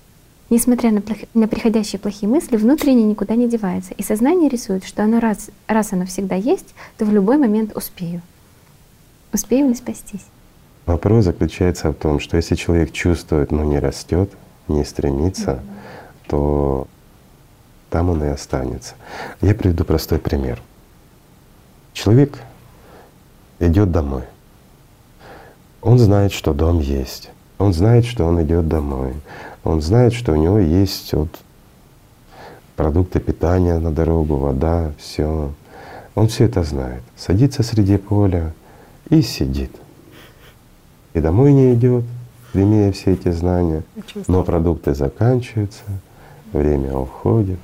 S3: Несмотря на, плох... на приходящие плохие мысли, внутренне никуда не девается. И сознание рисует, что оно раз, раз оно всегда есть, то в любой момент успею. Успею ли спастись?
S2: Вопрос заключается в том, что если человек чувствует, но не растет, не стремится, mm-hmm. то там он и останется. Я приведу простой пример. Человек идет домой. Он знает, что дом есть. Он знает, что он идет домой. Он знает, что у него есть вот продукты питания на дорогу, вода, все. Он все это знает. Садится среди поля и сидит и домой не идет, имея все эти знания, но продукты заканчиваются, время уходит.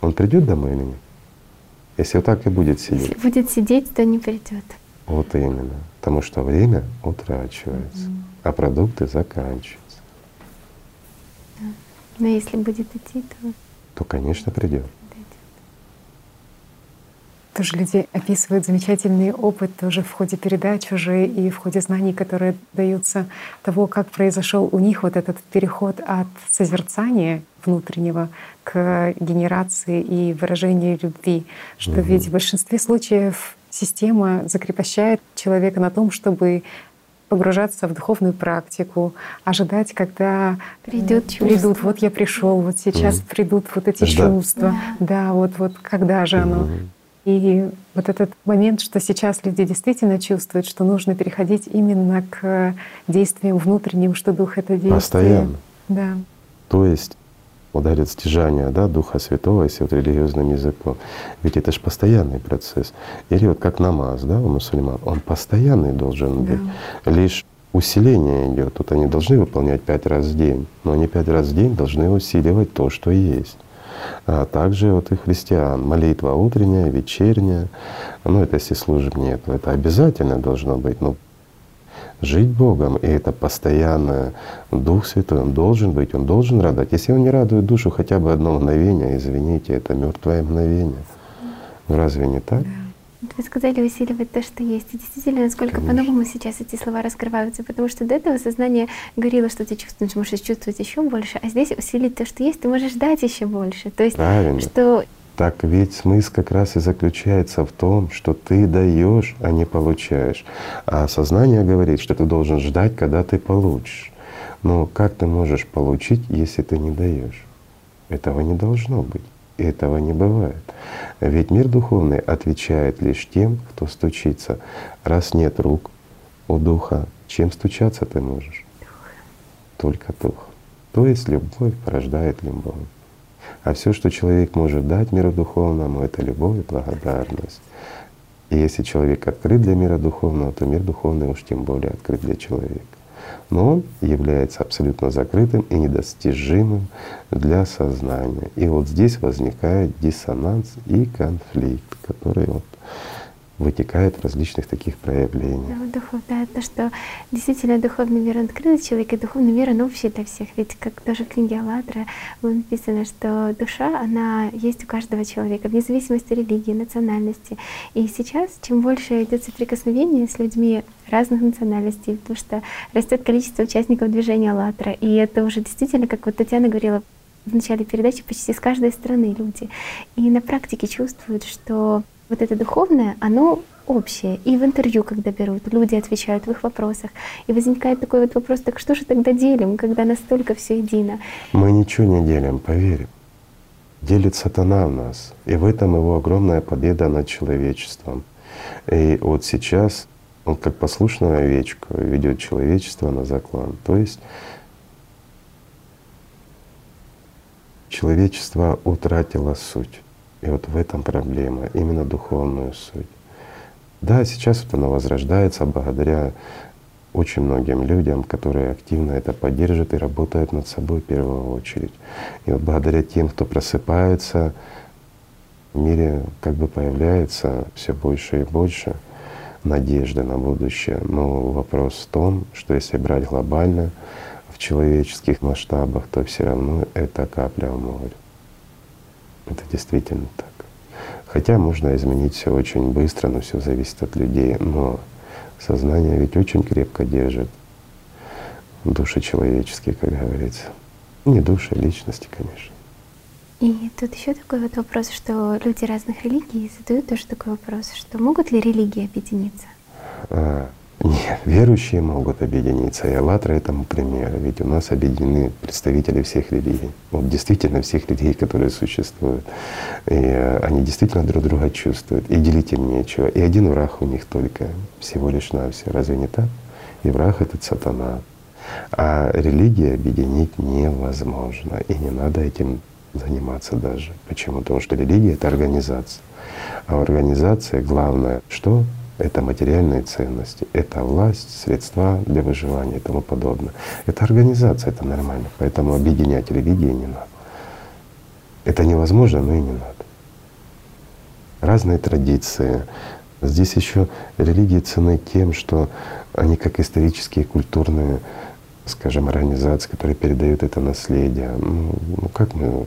S2: Он придет домой или нет? Если вот так и будет сидеть.
S3: Если будет сидеть, то не придет.
S2: Вот именно. Потому что время утрачивается, угу. а продукты заканчиваются.
S3: Да. Но если будет идти, то.
S2: То, конечно, придет.
S1: Тоже люди описывают замечательный опыт тоже в ходе передач уже и в ходе знаний, которые даются того, как произошел у них вот этот переход от созерцания внутреннего к генерации и выражению любви. Что угу. ведь в большинстве случаев система закрепощает человека на том, чтобы погружаться в духовную практику, ожидать, когда
S3: придет
S1: придут. Вот я пришел, вот сейчас mm. придут вот эти Ждать. чувства. Да. да, вот вот когда же оно. И вот этот момент, что сейчас люди действительно чувствуют, что нужно переходить именно к действиям внутренним, что Дух это действие.
S2: Постоянно.
S1: Да.
S2: То есть ударит стяжание да, Духа Святого, если вот религиозным языком. Ведь это же постоянный процесс. Или вот как намаз да, у мусульман, он постоянный должен быть. Да. Лишь усиление идет. Тут они должны выполнять пять раз в день, но они пять раз в день должны усиливать то, что есть. А также вот и христиан молитва утренняя, вечерняя. Ну это если служб нет, это обязательно должно быть. Ну, жить Богом, и это постоянно Дух Святой, Он должен быть, Он должен радовать. Если Он не радует душу хотя бы одно мгновение, извините, это мертвое мгновение. Разве не так? Да.
S3: Вы сказали усиливать то, что есть. И действительно, насколько по-новому сейчас эти слова раскрываются, потому что до этого сознание говорило, что ты чувствуешь, можешь чувствовать еще больше, а здесь усилить то, что есть, ты можешь дать еще больше. То есть,
S2: Правильно.
S3: что
S2: так ведь смысл как раз и заключается в том, что ты даешь, а не получаешь. А сознание говорит, что ты должен ждать, когда ты получишь. Но как ты можешь получить, если ты не даешь? Этого не должно быть. Этого не бывает. Ведь мир духовный отвечает лишь тем, кто стучится. Раз нет рук у духа, чем стучаться ты можешь? Только дух. То есть любовь порождает любовь. А все, что человек может дать миру духовному, это любовь и благодарность. И если человек открыт для мира духовного, то мир духовный уж тем более открыт для человека. Но он является абсолютно закрытым и недостижимым для сознания. И вот здесь возникает диссонанс и конфликт, который вот вытекает в различных таких проявлениях.
S3: Да, духов, да, то, что действительно духовный мир открыт человек, и духовный мир, он общий для всех. Ведь как тоже в книге Аллатра было написано, что душа, она есть у каждого человека, вне зависимости религии, национальности. И сейчас, чем больше идет соприкосновение с людьми разных национальностей, потому что растет количество участников движения «АЛЛАТРА», и это уже действительно, как вот Татьяна говорила, в начале передачи почти с каждой страны люди. И на практике чувствуют, что вот это духовное, оно общее. И в интервью, когда берут, люди отвечают в их вопросах. И возникает такой вот вопрос, так что же тогда делим, когда настолько все едино?
S2: Мы ничего не делим, поверим. Делит сатана в нас. И в этом его огромная победа над человечеством. И вот сейчас он как послушная овечка ведет человечество на заклан. То есть человечество утратило суть. И вот в этом проблема, именно духовную суть. Да, сейчас вот она возрождается благодаря очень многим людям, которые активно это поддерживают и работают над собой в первую очередь. И вот благодаря тем, кто просыпается, в мире как бы появляется все больше и больше надежды на будущее. Но вопрос в том, что если брать глобально, в человеческих масштабах, то все равно это капля в море. Это действительно так. Хотя можно изменить все очень быстро, но все зависит от людей. Но сознание ведь очень крепко держит души человеческие, как говорится. Не души, а личности, конечно.
S3: И тут еще такой вот вопрос, что люди разных религий задают тоже такой вопрос, что могут ли религии объединиться?
S2: А, нет, верующие могут объединиться. И «АЛЛАТРА» этому пример. Ведь у нас объединены представители всех религий. Вот действительно всех религий, которые существуют. И э, они действительно друг друга чувствуют. И делить им нечего. И один враг у них только всего лишь на все. Разве не так? И враг — этот сатана. А религии объединить невозможно. И не надо этим заниматься даже. Почему? Потому что религия — это организация. А в организации главное что? Это материальные ценности, это власть, средства для выживания и тому подобное. Это организация, это нормально. Поэтому объединять религии не надо. Это невозможно, но и не надо. Разные традиции. Здесь еще религии цены тем, что они как исторические, культурные, скажем, организации, которые передают это наследие. Ну, ну как мы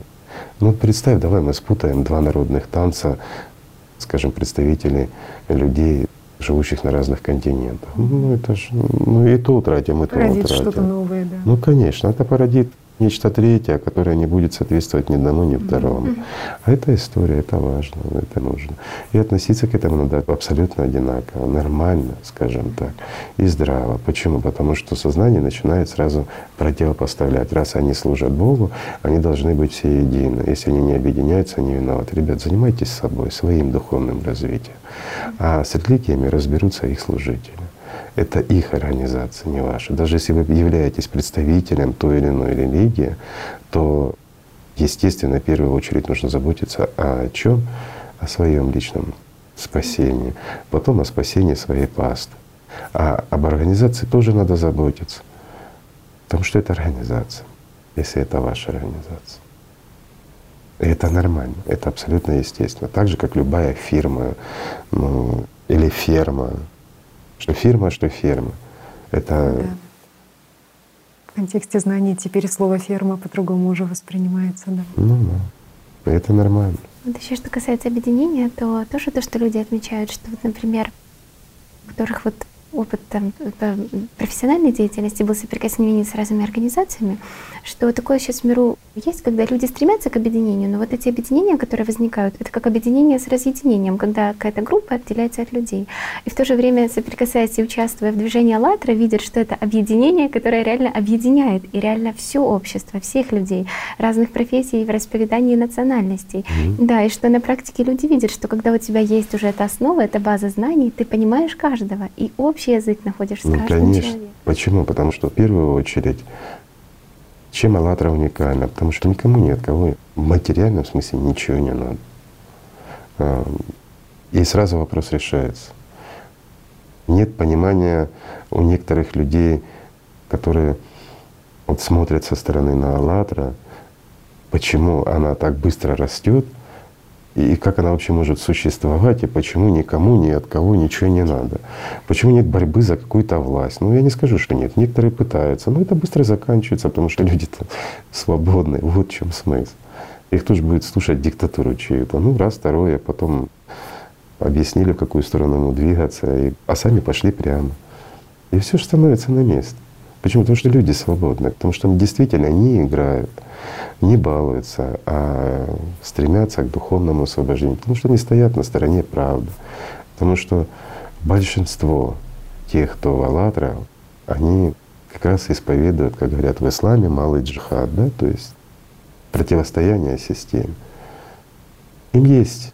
S2: ну представь, давай мы спутаем два народных танца, скажем, представителей людей живущих на разных континентах. Ну это ж, ну и то утратим, и то
S1: породит утратим. что-то новое, да.
S2: Ну конечно, это породит нечто третье, которое не будет соответствовать ни одному, ни второму. Mm-hmm. А это история, это важно, это нужно. И относиться к этому надо абсолютно одинаково, нормально, скажем так, и здраво. Почему? Потому что сознание начинает сразу противопоставлять. Раз они служат Богу, они должны быть все едины. Если они не объединяются, они виноваты. Ребят, занимайтесь собой, своим духовным развитием. А с религиями разберутся их служители. Это их организация, не ваша. Даже если вы являетесь представителем той или иной религии, то, естественно, в первую очередь нужно заботиться о чем? О своем личном спасении, потом о спасении своей пасты. А об организации тоже надо заботиться, потому что это организация, если это ваша организация. И это нормально, это абсолютно естественно. Так же, как любая фирма ну, или ферма, что фирма, что ферма. Это да.
S1: В контексте знаний теперь слово ферма по-другому уже воспринимается, да.
S2: Ну да. Это нормально.
S3: Вот еще что касается объединения, то тоже то, что люди отмечают, что вот, например, у которых вот опыт там, профессиональной деятельности был соприкосновение с разными организациями, что такое сейчас в миру Есть, когда люди стремятся к объединению, но вот эти объединения, которые возникают, это как объединение с разъединением, когда какая-то группа отделяется от людей. И в то же время, соприкасаясь и участвуя в движении «АЛЛАТРА», видят, что это объединение, которое реально объединяет, и реально все общество, всех людей, разных профессий, в расповедании национальностей. Mm-hmm. Да, и что на практике люди видят, что когда у тебя есть уже эта основа, эта база знаний, ты понимаешь каждого, и общий язык находишь с ну, каждым
S2: конечно.
S3: человеком.
S2: Почему? Потому что в первую очередь чем «АЛЛАТРА» уникальна? Потому что никому ни от кого в материальном смысле ничего не надо. А, и сразу вопрос решается. Нет понимания у некоторых людей, которые вот смотрят со стороны на «АЛЛАТРА», почему она так быстро растет — и как она вообще может существовать, и почему никому ни от кого ничего не надо. Почему нет борьбы за какую-то власть? Ну, я не скажу, что нет. Некоторые пытаются, но это быстро заканчивается, потому что люди-то свободны. Вот в чем смысл. Их тоже будет слушать диктатуру чью-то. Ну, раз, второе, потом объяснили, в какую сторону ему двигаться, и, а сами пошли прямо. И все же становится на месте. Почему? Потому что люди свободны, потому что действительно не играют не балуются, а стремятся к духовному освобождению, потому что они стоят на стороне правды. Потому что большинство тех, кто в «АЛЛАТРА», они как раз исповедуют, как говорят в исламе, малый джихад, да, то есть противостояние системе. Им есть,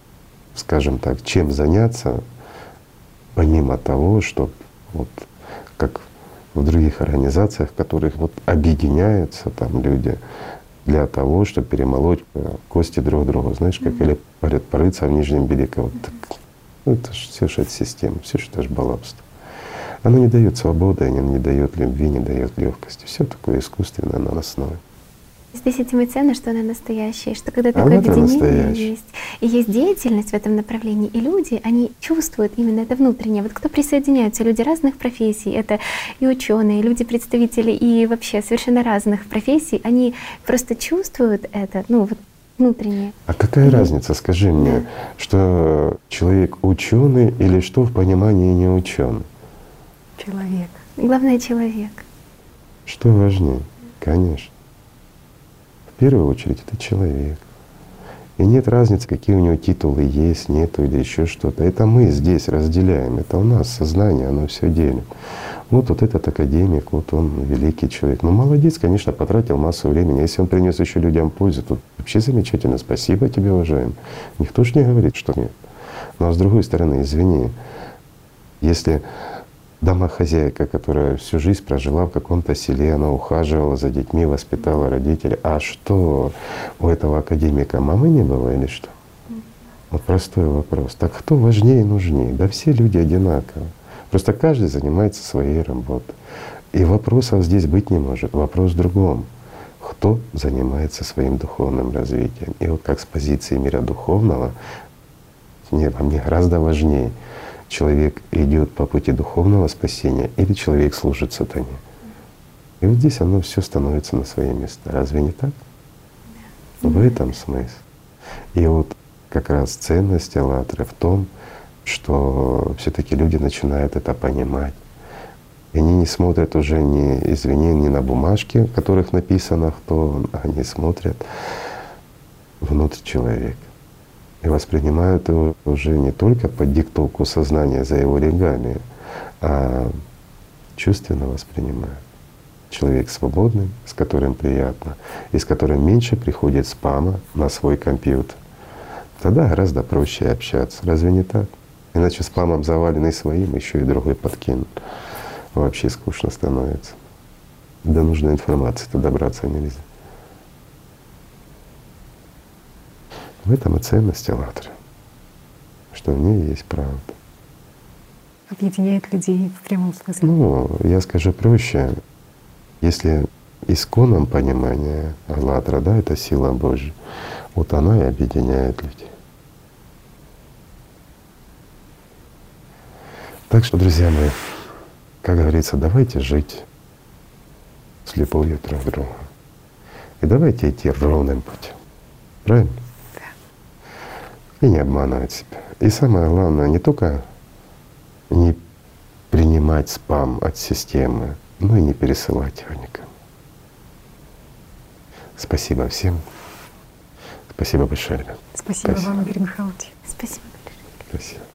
S2: скажем так, чем заняться, помимо того, что вот как в других организациях, в которых вот объединяются там люди, для того, чтобы перемолоть кости друг другу. Знаешь, как или говорят, порыться в нижнем белье. Вот так. Ну, это же все же это система, все же это же балабство. Оно не дает свободы, оно не дает любви, не дает легкости. Все такое искусственное на основе.
S3: Здесь этим и ценно, что она настоящая, что когда такое она объединение есть, и есть деятельность в этом направлении, и люди, они чувствуют именно это внутреннее. Вот кто присоединяются, люди разных профессий, это и ученые, и люди, представители и вообще совершенно разных профессий, они просто чувствуют это, ну вот внутреннее.
S2: А какая и... разница, скажи мне, да. что человек ученый или что в понимании не ученый?
S3: Человек. Главное человек.
S2: Что важнее? Конечно первую очередь это человек. И нет разницы, какие у него титулы есть, нету или еще что-то. Это мы здесь разделяем, это у нас сознание, оно все делит. Вот, вот этот академик, вот он великий человек. Ну молодец, конечно, потратил массу времени. Если он принес еще людям пользу, то вообще замечательно. Спасибо тебе, уважаемый. Никто же не говорит, что нет. Но ну, а с другой стороны, извини, если домохозяйка, которая всю жизнь прожила в каком-то селе, она ухаживала за детьми, воспитала родителей. А что, у этого академика мамы не было или что? Вот простой вопрос. Так кто важнее и нужнее? Да все люди одинаковы. Просто каждый занимается своей работой. И вопросов здесь быть не может. Вопрос в другом. Кто занимается своим духовным развитием? И вот как с позиции мира духовного, не, во мне гораздо важнее — человек идет по пути духовного спасения или человек служит сатане. И вот здесь оно все становится на свои места. Разве не так? В этом смысл. И вот как раз ценность Аллатры в том, что все таки люди начинают это понимать. И они не смотрят уже не, извини, не на бумажке, в которых написано, кто они смотрят внутрь человека и воспринимают его уже не только под диктовку сознания за его регалии, а чувственно воспринимают. Человек свободный, с которым приятно, и с которым меньше приходит спама на свой компьютер. Тогда гораздо проще общаться. Разве не так? Иначе спамом заваленный своим еще и другой подкинут. Вообще скучно становится. До нужной информации-то добраться нельзя. В этом и ценность «АЛЛАТРА», что в ней есть правда.
S1: Объединяет людей в прямом смысле.
S2: Ну, я скажу проще. Если исконном понимании «АЛЛАТРА», да, это сила Божья, вот она и объединяет людей. Так что, друзья мои, как говорится, давайте жить с любовью друг к другу. И давайте идти ровным путем. Правильно? И не обманывать себя. И самое главное, не только не принимать спам от системы, но и не пересылать его никому. Спасибо всем. Спасибо большое, ребят.
S1: Спасибо,
S2: Спасибо.
S1: вам, Игорь Михайлович.
S3: Спасибо.
S2: Спасибо.